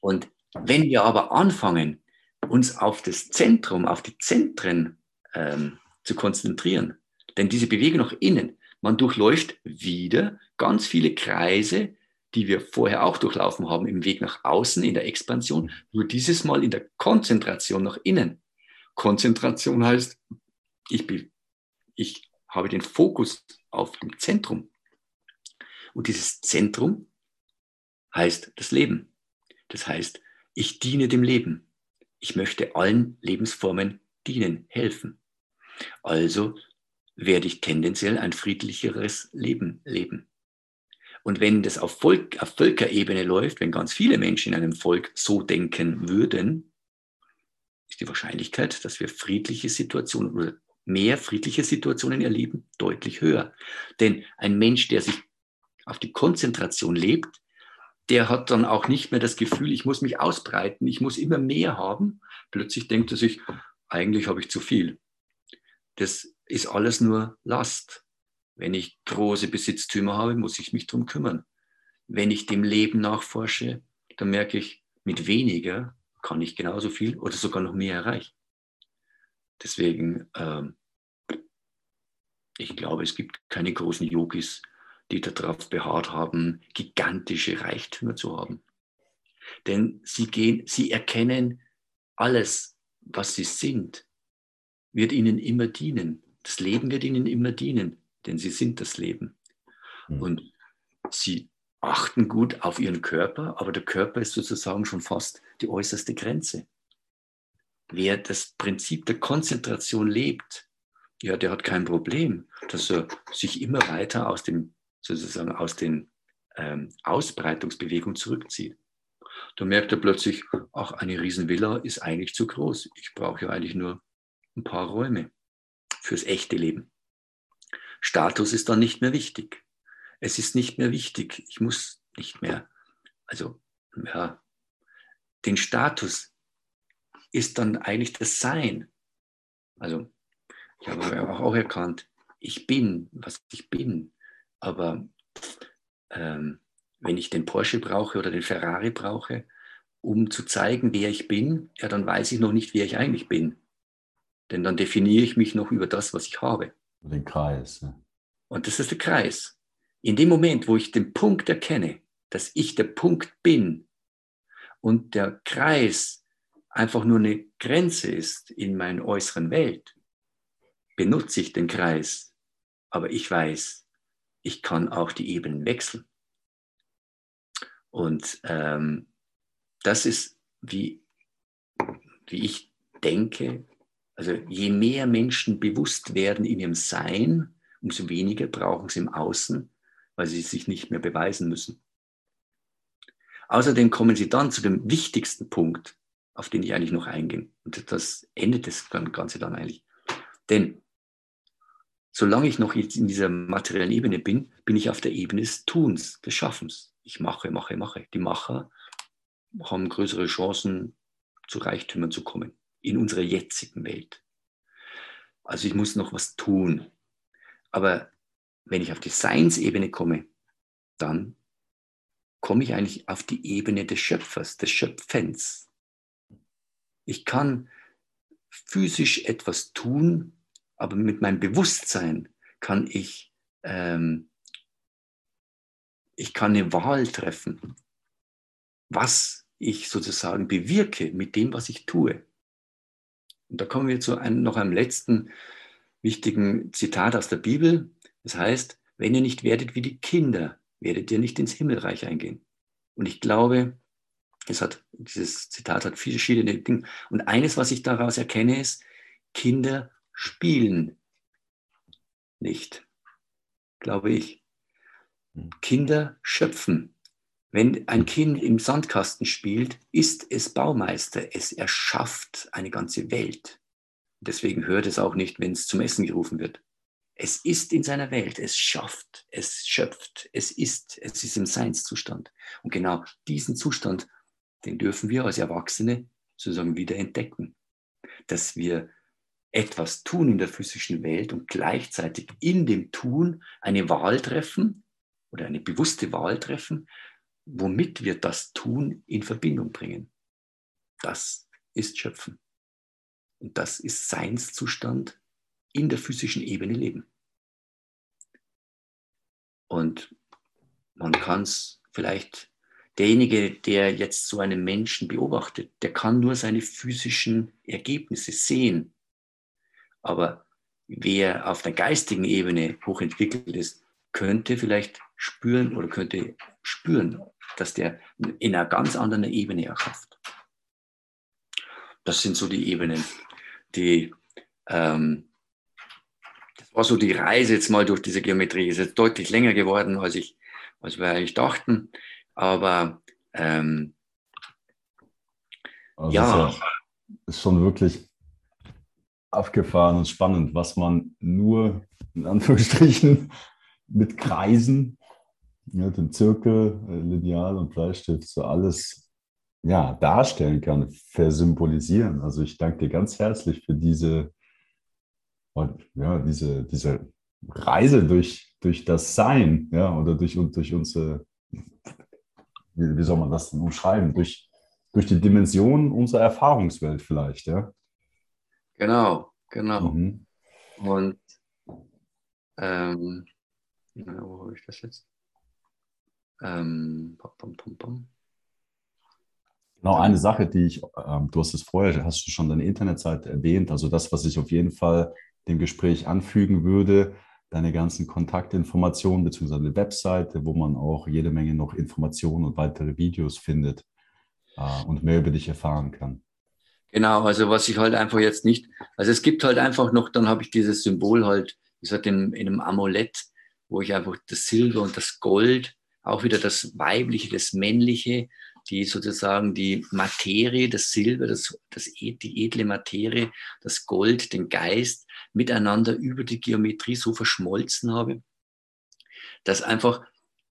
Und wenn wir aber anfangen, uns auf das Zentrum, auf die Zentren ähm, zu konzentrieren, denn diese Bewegung nach innen, man durchläuft wieder ganz viele Kreise, die wir vorher auch durchlaufen haben im Weg nach außen, in der Expansion, nur dieses Mal in der Konzentration nach innen. Konzentration heißt, ich, ich habe den Fokus auf dem Zentrum. Und dieses Zentrum heißt das Leben. Das heißt, ich diene dem Leben. Ich möchte allen Lebensformen dienen, helfen. Also werde ich tendenziell ein friedlicheres Leben leben. Und wenn das auf, Volk, auf Völkerebene läuft, wenn ganz viele Menschen in einem Volk so denken würden, ist die Wahrscheinlichkeit, dass wir friedliche Situationen oder mehr friedliche Situationen erleben, deutlich höher. Denn ein Mensch, der sich auf die Konzentration lebt, der hat dann auch nicht mehr das Gefühl, ich muss mich ausbreiten, ich muss immer mehr haben. Plötzlich denkt er sich, eigentlich habe ich zu viel. Das ist alles nur Last. Wenn ich große Besitztümer habe, muss ich mich darum kümmern. Wenn ich dem Leben nachforsche, dann merke ich, mit weniger kann ich genauso viel oder sogar noch mehr erreichen. Deswegen, ähm, ich glaube, es gibt keine großen Yogis, die darauf beharrt haben, gigantische Reichtümer zu haben. Denn sie, gehen, sie erkennen, alles, was sie sind, wird ihnen immer dienen. Das Leben wird ihnen immer dienen, denn sie sind das Leben. Mhm. Und sie achten gut auf ihren Körper, aber der Körper ist sozusagen schon fast die äußerste Grenze. Wer das Prinzip der Konzentration lebt, ja, der hat kein Problem, dass er sich immer weiter aus dem, sozusagen aus den ähm, Ausbreitungsbewegungen zurückzieht. Da merkt er plötzlich, ach, eine Riesenvilla ist eigentlich zu groß. Ich brauche ja eigentlich nur ein paar Räume fürs echte Leben. Status ist dann nicht mehr wichtig. Es ist nicht mehr wichtig. Ich muss nicht mehr, also ja, den Status ist dann eigentlich das Sein. Also ich habe auch erkannt, ich bin, was ich bin. Aber ähm, wenn ich den Porsche brauche oder den Ferrari brauche, um zu zeigen, wer ich bin, ja, dann weiß ich noch nicht, wer ich eigentlich bin. Denn dann definiere ich mich noch über das, was ich habe. Den Kreis. Ne? Und das ist der Kreis. In dem Moment, wo ich den Punkt erkenne, dass ich der Punkt bin und der Kreis einfach nur eine Grenze ist in meiner äußeren Welt, benutze ich den Kreis. Aber ich weiß, ich kann auch die Ebenen wechseln. Und ähm, das ist, wie, wie ich denke, also je mehr Menschen bewusst werden in ihrem Sein, umso weniger brauchen sie im Außen, weil sie sich nicht mehr beweisen müssen. Außerdem kommen sie dann zu dem wichtigsten Punkt, auf den ich eigentlich noch eingehe. Und das endet das Ganze dann eigentlich. Denn solange ich noch in dieser materiellen Ebene bin, bin ich auf der Ebene des Tuns, des Schaffens. Ich mache, mache, mache. Die Macher haben größere Chancen, zu Reichtümern zu kommen in unserer jetzigen Welt. Also ich muss noch was tun. Aber wenn ich auf die Seinsebene komme, dann komme ich eigentlich auf die Ebene des Schöpfers, des Schöpfens. Ich kann physisch etwas tun, aber mit meinem Bewusstsein kann ich, ähm, ich kann eine Wahl treffen, was ich sozusagen bewirke mit dem, was ich tue. Und da kommen wir zu einem, noch einem letzten wichtigen Zitat aus der Bibel. Das heißt, wenn ihr nicht werdet wie die Kinder, werdet ihr nicht ins Himmelreich eingehen. Und ich glaube, es hat, dieses Zitat hat viele verschiedene Dinge. Und eines, was ich daraus erkenne, ist, Kinder spielen nicht, glaube ich. Hm. Kinder schöpfen. Wenn ein Kind im Sandkasten spielt, ist es Baumeister. Es erschafft eine ganze Welt. Deswegen hört es auch nicht, wenn es zum Essen gerufen wird. Es ist in seiner Welt, es schafft, es schöpft, es ist, es ist im Seinszustand. Und genau diesen Zustand, den dürfen wir als Erwachsene sozusagen wieder entdecken. Dass wir etwas tun in der physischen Welt und gleichzeitig in dem Tun eine Wahl treffen oder eine bewusste Wahl treffen, womit wir das Tun in Verbindung bringen. Das ist Schöpfen. Und das ist Seinszustand in der physischen Ebene leben. Und man kann es vielleicht, derjenige, der jetzt so einen Menschen beobachtet, der kann nur seine physischen Ergebnisse sehen. Aber wer auf der geistigen Ebene hochentwickelt ist, könnte vielleicht spüren oder könnte spüren, dass der in einer ganz anderen Ebene erschafft. Das sind so die Ebenen, die ähm, das war so die Reise jetzt mal durch diese Geometrie. Ist jetzt deutlich länger geworden, als, ich, als wir eigentlich dachten. Aber ähm, also ja. Ist, ja. Ist schon wirklich abgefahren und spannend, was man nur in Anführungsstrichen mit Kreisen, ja, dem Zirkel, äh, Lineal und Bleistift so alles ja, darstellen kann, versymbolisieren. Also ich danke dir ganz herzlich für diese und ja, diese, diese Reise durch, durch das Sein, ja, oder durch, durch unsere, wie, wie soll man das denn umschreiben? Durch, durch die Dimension unserer Erfahrungswelt vielleicht, ja. Genau, genau. Mhm. Und ähm, na, wo habe ich das jetzt? Ähm, pom, pom, pom. Genau, eine Sache, die ich, ähm, du hast es vorher, hast du schon deine Internetseite erwähnt, also das, was ich auf jeden Fall dem Gespräch anfügen würde, deine ganzen Kontaktinformationen bzw. eine Webseite, wo man auch jede Menge noch Informationen und weitere Videos findet äh, und mehr über dich erfahren kann. Genau, also was ich halt einfach jetzt nicht, also es gibt halt einfach noch, dann habe ich dieses Symbol halt, wie gesagt, in, in einem Amulett, wo ich einfach das Silber und das Gold, auch wieder das Weibliche, das Männliche, die sozusagen die Materie, das Silber, das, das, die edle Materie, das Gold, den Geist miteinander über die Geometrie so verschmolzen habe, dass einfach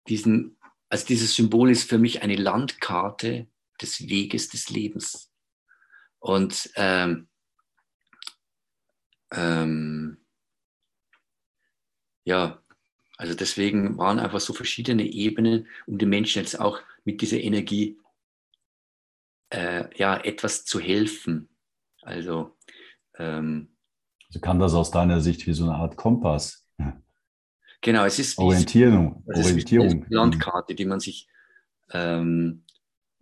diesen, also dieses Symbol ist für mich eine Landkarte des Weges des Lebens. Und ähm, ähm, ja, also deswegen waren einfach so verschiedene Ebenen, um den Menschen jetzt auch mit dieser Energie äh, ja, etwas zu helfen. Also, ähm, also kann das aus deiner Sicht wie so eine Art Kompass? Genau, es ist wie, Orientierung. Es Orientierung. Ist eine Landkarte, die man sich, ähm,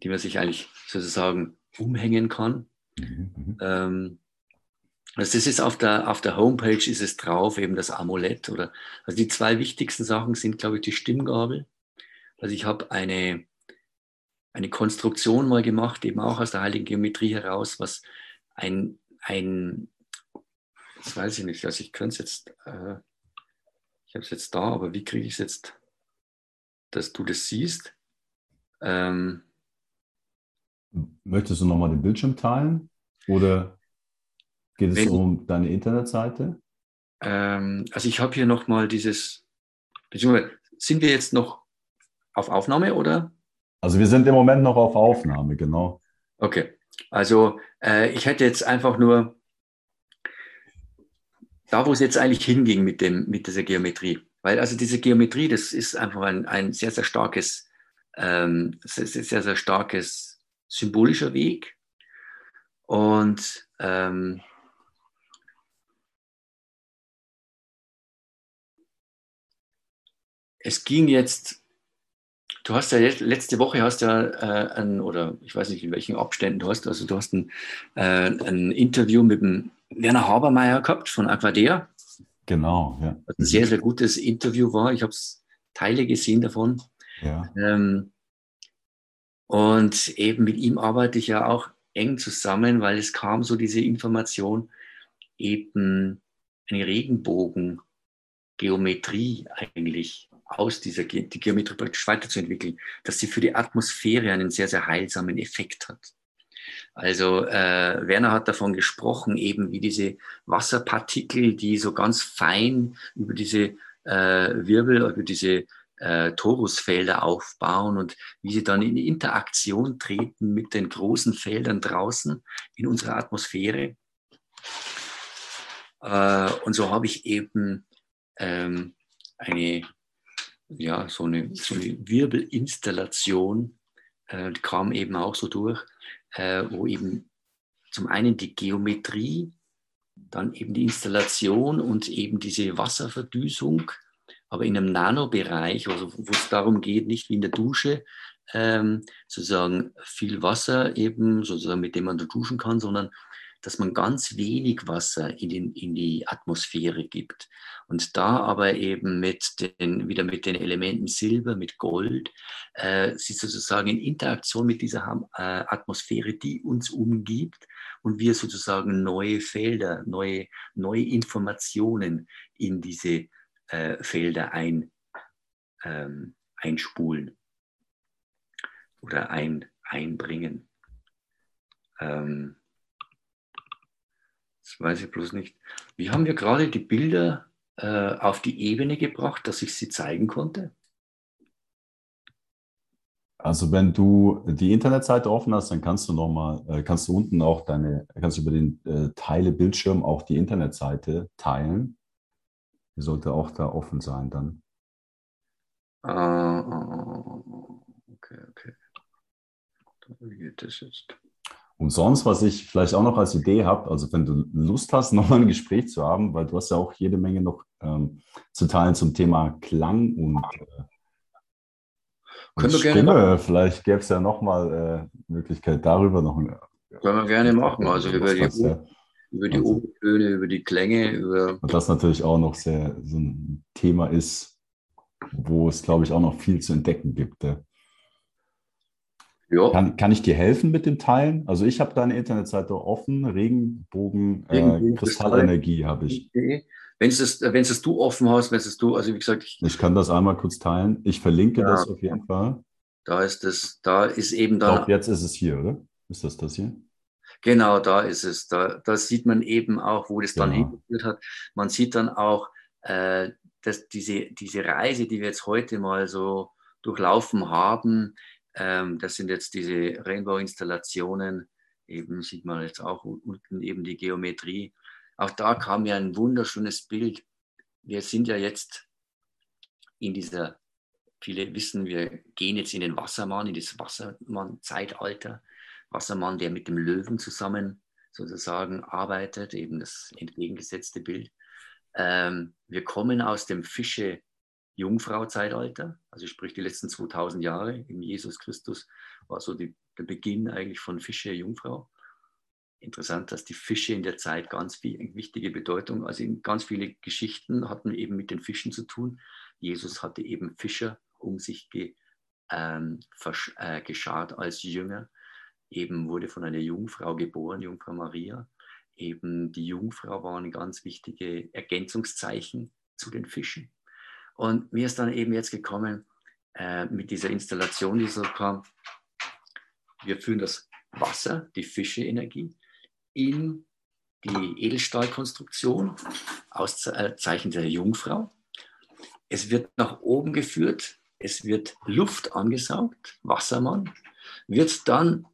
die man sich eigentlich sozusagen umhängen kann. Mhm, mhm. ähm, also das ist auf der, auf der Homepage ist es drauf, eben das Amulett oder, also die zwei wichtigsten Sachen sind, glaube ich, die Stimmgabel. Also ich habe eine, eine Konstruktion mal gemacht, eben auch aus der Heiligen Geometrie heraus, was ein, ein das weiß ich nicht, also ich könnte es jetzt, äh, ich habe es jetzt da, aber wie kriege ich es jetzt, dass du das siehst? Ähm, Möchtest du nochmal den Bildschirm teilen oder geht es wenn, um deine Internetseite? Ähm, also ich habe hier nochmal dieses, beziehungsweise sind wir jetzt noch auf Aufnahme oder? Also wir sind im Moment noch auf Aufnahme, genau. Okay, also äh, ich hätte jetzt einfach nur da, wo es jetzt eigentlich hinging mit, dem, mit dieser Geometrie. Weil also diese Geometrie, das ist einfach ein, ein sehr, sehr starkes, ähm, sehr, sehr, sehr starkes symbolischer Weg. Und ähm, es ging jetzt Du hast ja letzte Woche hast ja äh, ein, oder ich weiß nicht in welchen Abständen du hast, also du hast ein, äh, ein Interview mit dem Werner Habermeier gehabt von Aquadea. Genau, ja. ein sehr, sehr gutes Interview war. Ich habe Teile gesehen davon. Ja. Ähm, und eben mit ihm arbeite ich ja auch eng zusammen, weil es kam so diese Information, eben eine Regenbogengeometrie eigentlich aus dieser Ge die Geometrie praktisch weiterzuentwickeln, dass sie für die Atmosphäre einen sehr, sehr heilsamen Effekt hat. Also äh, Werner hat davon gesprochen, eben wie diese Wasserpartikel, die so ganz fein über diese äh, Wirbel, über diese äh, Torusfelder aufbauen und wie sie dann in Interaktion treten mit den großen Feldern draußen in unserer Atmosphäre. Äh, und so habe ich eben ähm, eine, ja, so eine, so eine Wirbelinstallation, äh, kam eben auch so durch, äh, wo eben zum einen die Geometrie, dann eben die Installation und eben diese Wasserverdüsung aber in einem Nanobereich, also wo es darum geht, nicht wie in der Dusche, ähm, sozusagen viel Wasser eben, sozusagen mit dem man duschen kann, sondern dass man ganz wenig Wasser in, den, in die Atmosphäre gibt. Und da aber eben mit den, wieder mit den Elementen Silber, mit Gold, äh, sie sozusagen in Interaktion mit dieser äh, Atmosphäre, die uns umgibt und wir sozusagen neue Felder, neue, neue Informationen in diese äh, Felder ein, ähm, einspulen oder ein, einbringen. Ähm, weiß ich bloß nicht. Wie haben wir gerade die Bilder äh, auf die Ebene gebracht, dass ich sie zeigen konnte? Also wenn du die Internetseite offen hast, dann kannst du noch mal, äh, kannst du unten auch deine, kannst du über den äh, Teile Bildschirm auch die Internetseite teilen. Die sollte auch da offen sein dann. Uh, okay, okay. Dann geht das jetzt. Und sonst, was ich vielleicht auch noch als Idee habe, also wenn du Lust hast, nochmal ein Gespräch zu haben, weil du hast ja auch jede Menge noch ähm, zu teilen zum Thema Klang und, äh, und Stimme. Vielleicht gäbe es ja nochmal äh, Möglichkeit darüber noch. Können wir gerne machen. Also über die, ja über die also, Obertöne, über die Klänge. Über und das natürlich auch noch sehr so ein Thema ist, wo es, glaube ich, auch noch viel zu entdecken gibt. Ja. Kann, kann ich dir helfen mit dem Teilen? Also ich habe deine Internetseite offen, Regenbogen, Regenbogen äh, Kristallenergie habe ich. Wenn es wenn es du offen hast, wenn es du, also wie gesagt. Ich, ich, kann das einmal kurz teilen. Ich verlinke ja, das auf jeden Fall. Da ist es, da ist eben dann. Ich glaube, jetzt ist es hier, oder? Ist das das hier? Genau, da ist es. Da, da sieht man eben auch, wo das dann genau. hingeführt hat. Man sieht dann auch, äh, dass diese, diese Reise, die wir jetzt heute mal so durchlaufen haben, ähm, das sind jetzt diese Rainbow-Installationen, eben sieht man jetzt auch unten eben die Geometrie. Auch da kam ja ein wunderschönes Bild. Wir sind ja jetzt in dieser, viele wissen, wir gehen jetzt in den Wassermann, in das Wassermann-Zeitalter. Wassermann, der mit dem Löwen zusammen sozusagen arbeitet, eben das entgegengesetzte Bild. Ähm, wir kommen aus dem Fische-Jungfrau-Zeitalter, also sprich die letzten 2000 Jahre. In Jesus Christus war so die, der Beginn eigentlich von Fische-Jungfrau. Interessant, dass die Fische in der Zeit ganz viel, wichtige Bedeutung, also in ganz viele Geschichten hatten eben mit den Fischen zu tun. Jesus hatte eben Fischer um sich ge, ähm, äh, geschart als Jünger eben wurde von einer Jungfrau geboren, Jungfrau Maria. Eben die Jungfrau war ein ganz wichtiges Ergänzungszeichen zu den Fischen. Und mir ist dann eben jetzt gekommen äh, mit dieser Installation, die so kam, wir führen das Wasser, die Fische-Energie, in die Edelstahlkonstruktion, Auszeichen der Jungfrau. Es wird nach oben geführt, es wird Luft angesaugt, Wassermann, wird dann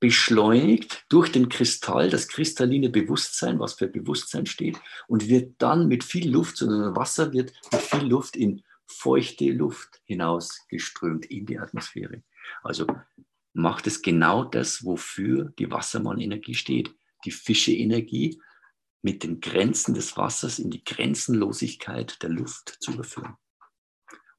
beschleunigt durch den Kristall, das kristalline Bewusstsein, was für Bewusstsein steht, und wird dann mit viel Luft, sondern Wasser wird mit viel Luft in feuchte Luft hinausgeströmt in die Atmosphäre. Also macht es genau das, wofür die Wassermann-Energie steht. Die Fische-Energie mit den Grenzen des Wassers in die Grenzenlosigkeit der Luft zu überführen.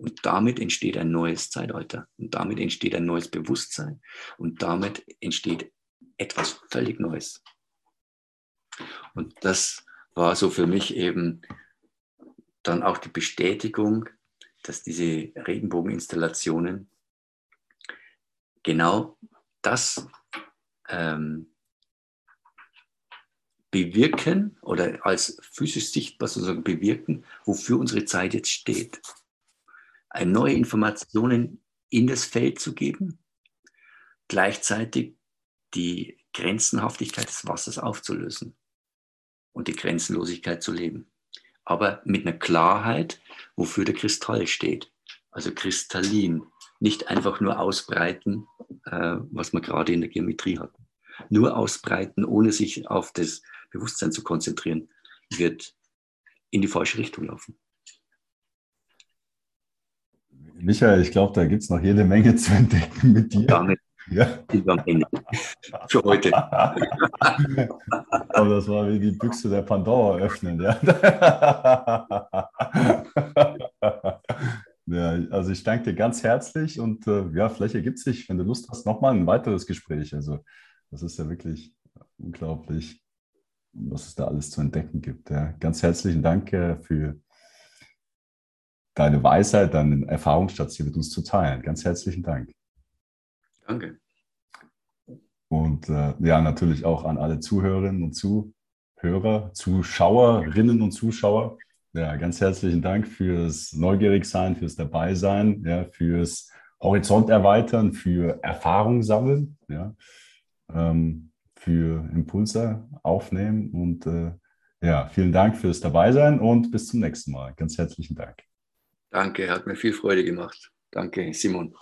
Und damit entsteht ein neues Zeitalter. Und damit entsteht ein neues Bewusstsein. Und damit entsteht etwas völlig Neues. Und das war so für mich eben dann auch die Bestätigung, dass diese Regenbogeninstallationen genau das ähm, bewirken oder als physisch sichtbar sozusagen bewirken, wofür unsere Zeit jetzt steht neue Informationen in das Feld zu geben, gleichzeitig die Grenzenhaftigkeit des Wassers aufzulösen und die Grenzenlosigkeit zu leben. Aber mit einer Klarheit, wofür der Kristall steht. Also kristallin. Nicht einfach nur ausbreiten, äh, was man gerade in der Geometrie hat. Nur ausbreiten, ohne sich auf das Bewusstsein zu konzentrieren, wird in die falsche Richtung laufen. Michael, ich glaube, da gibt es noch jede Menge zu entdecken mit dir. Damit ja. Für heute. Aber das war wie die Büchse der Pandora öffnen. Ja. ja also ich danke dir ganz herzlich und äh, ja, vielleicht ergibt sich, wenn du Lust hast, nochmal ein weiteres Gespräch. Also das ist ja wirklich unglaublich, was es da alles zu entdecken gibt. Ja. Ganz herzlichen Dank äh, für deine Weisheit, deine Erfahrungsschatz hier mit uns zu teilen. Ganz herzlichen Dank. Danke. Und äh, ja, natürlich auch an alle Zuhörerinnen und Zuhörer, Zuschauerinnen und Zuschauer. Ja, ganz herzlichen Dank fürs Neugierigsein, fürs Dabeisein, ja, fürs Horizont erweitern, für Erfahrung sammeln, ja, ähm, für Impulse aufnehmen. Und äh, ja, vielen Dank fürs Dabeisein und bis zum nächsten Mal. Ganz herzlichen Dank. Danke, hat mir viel Freude gemacht. Danke, Simon.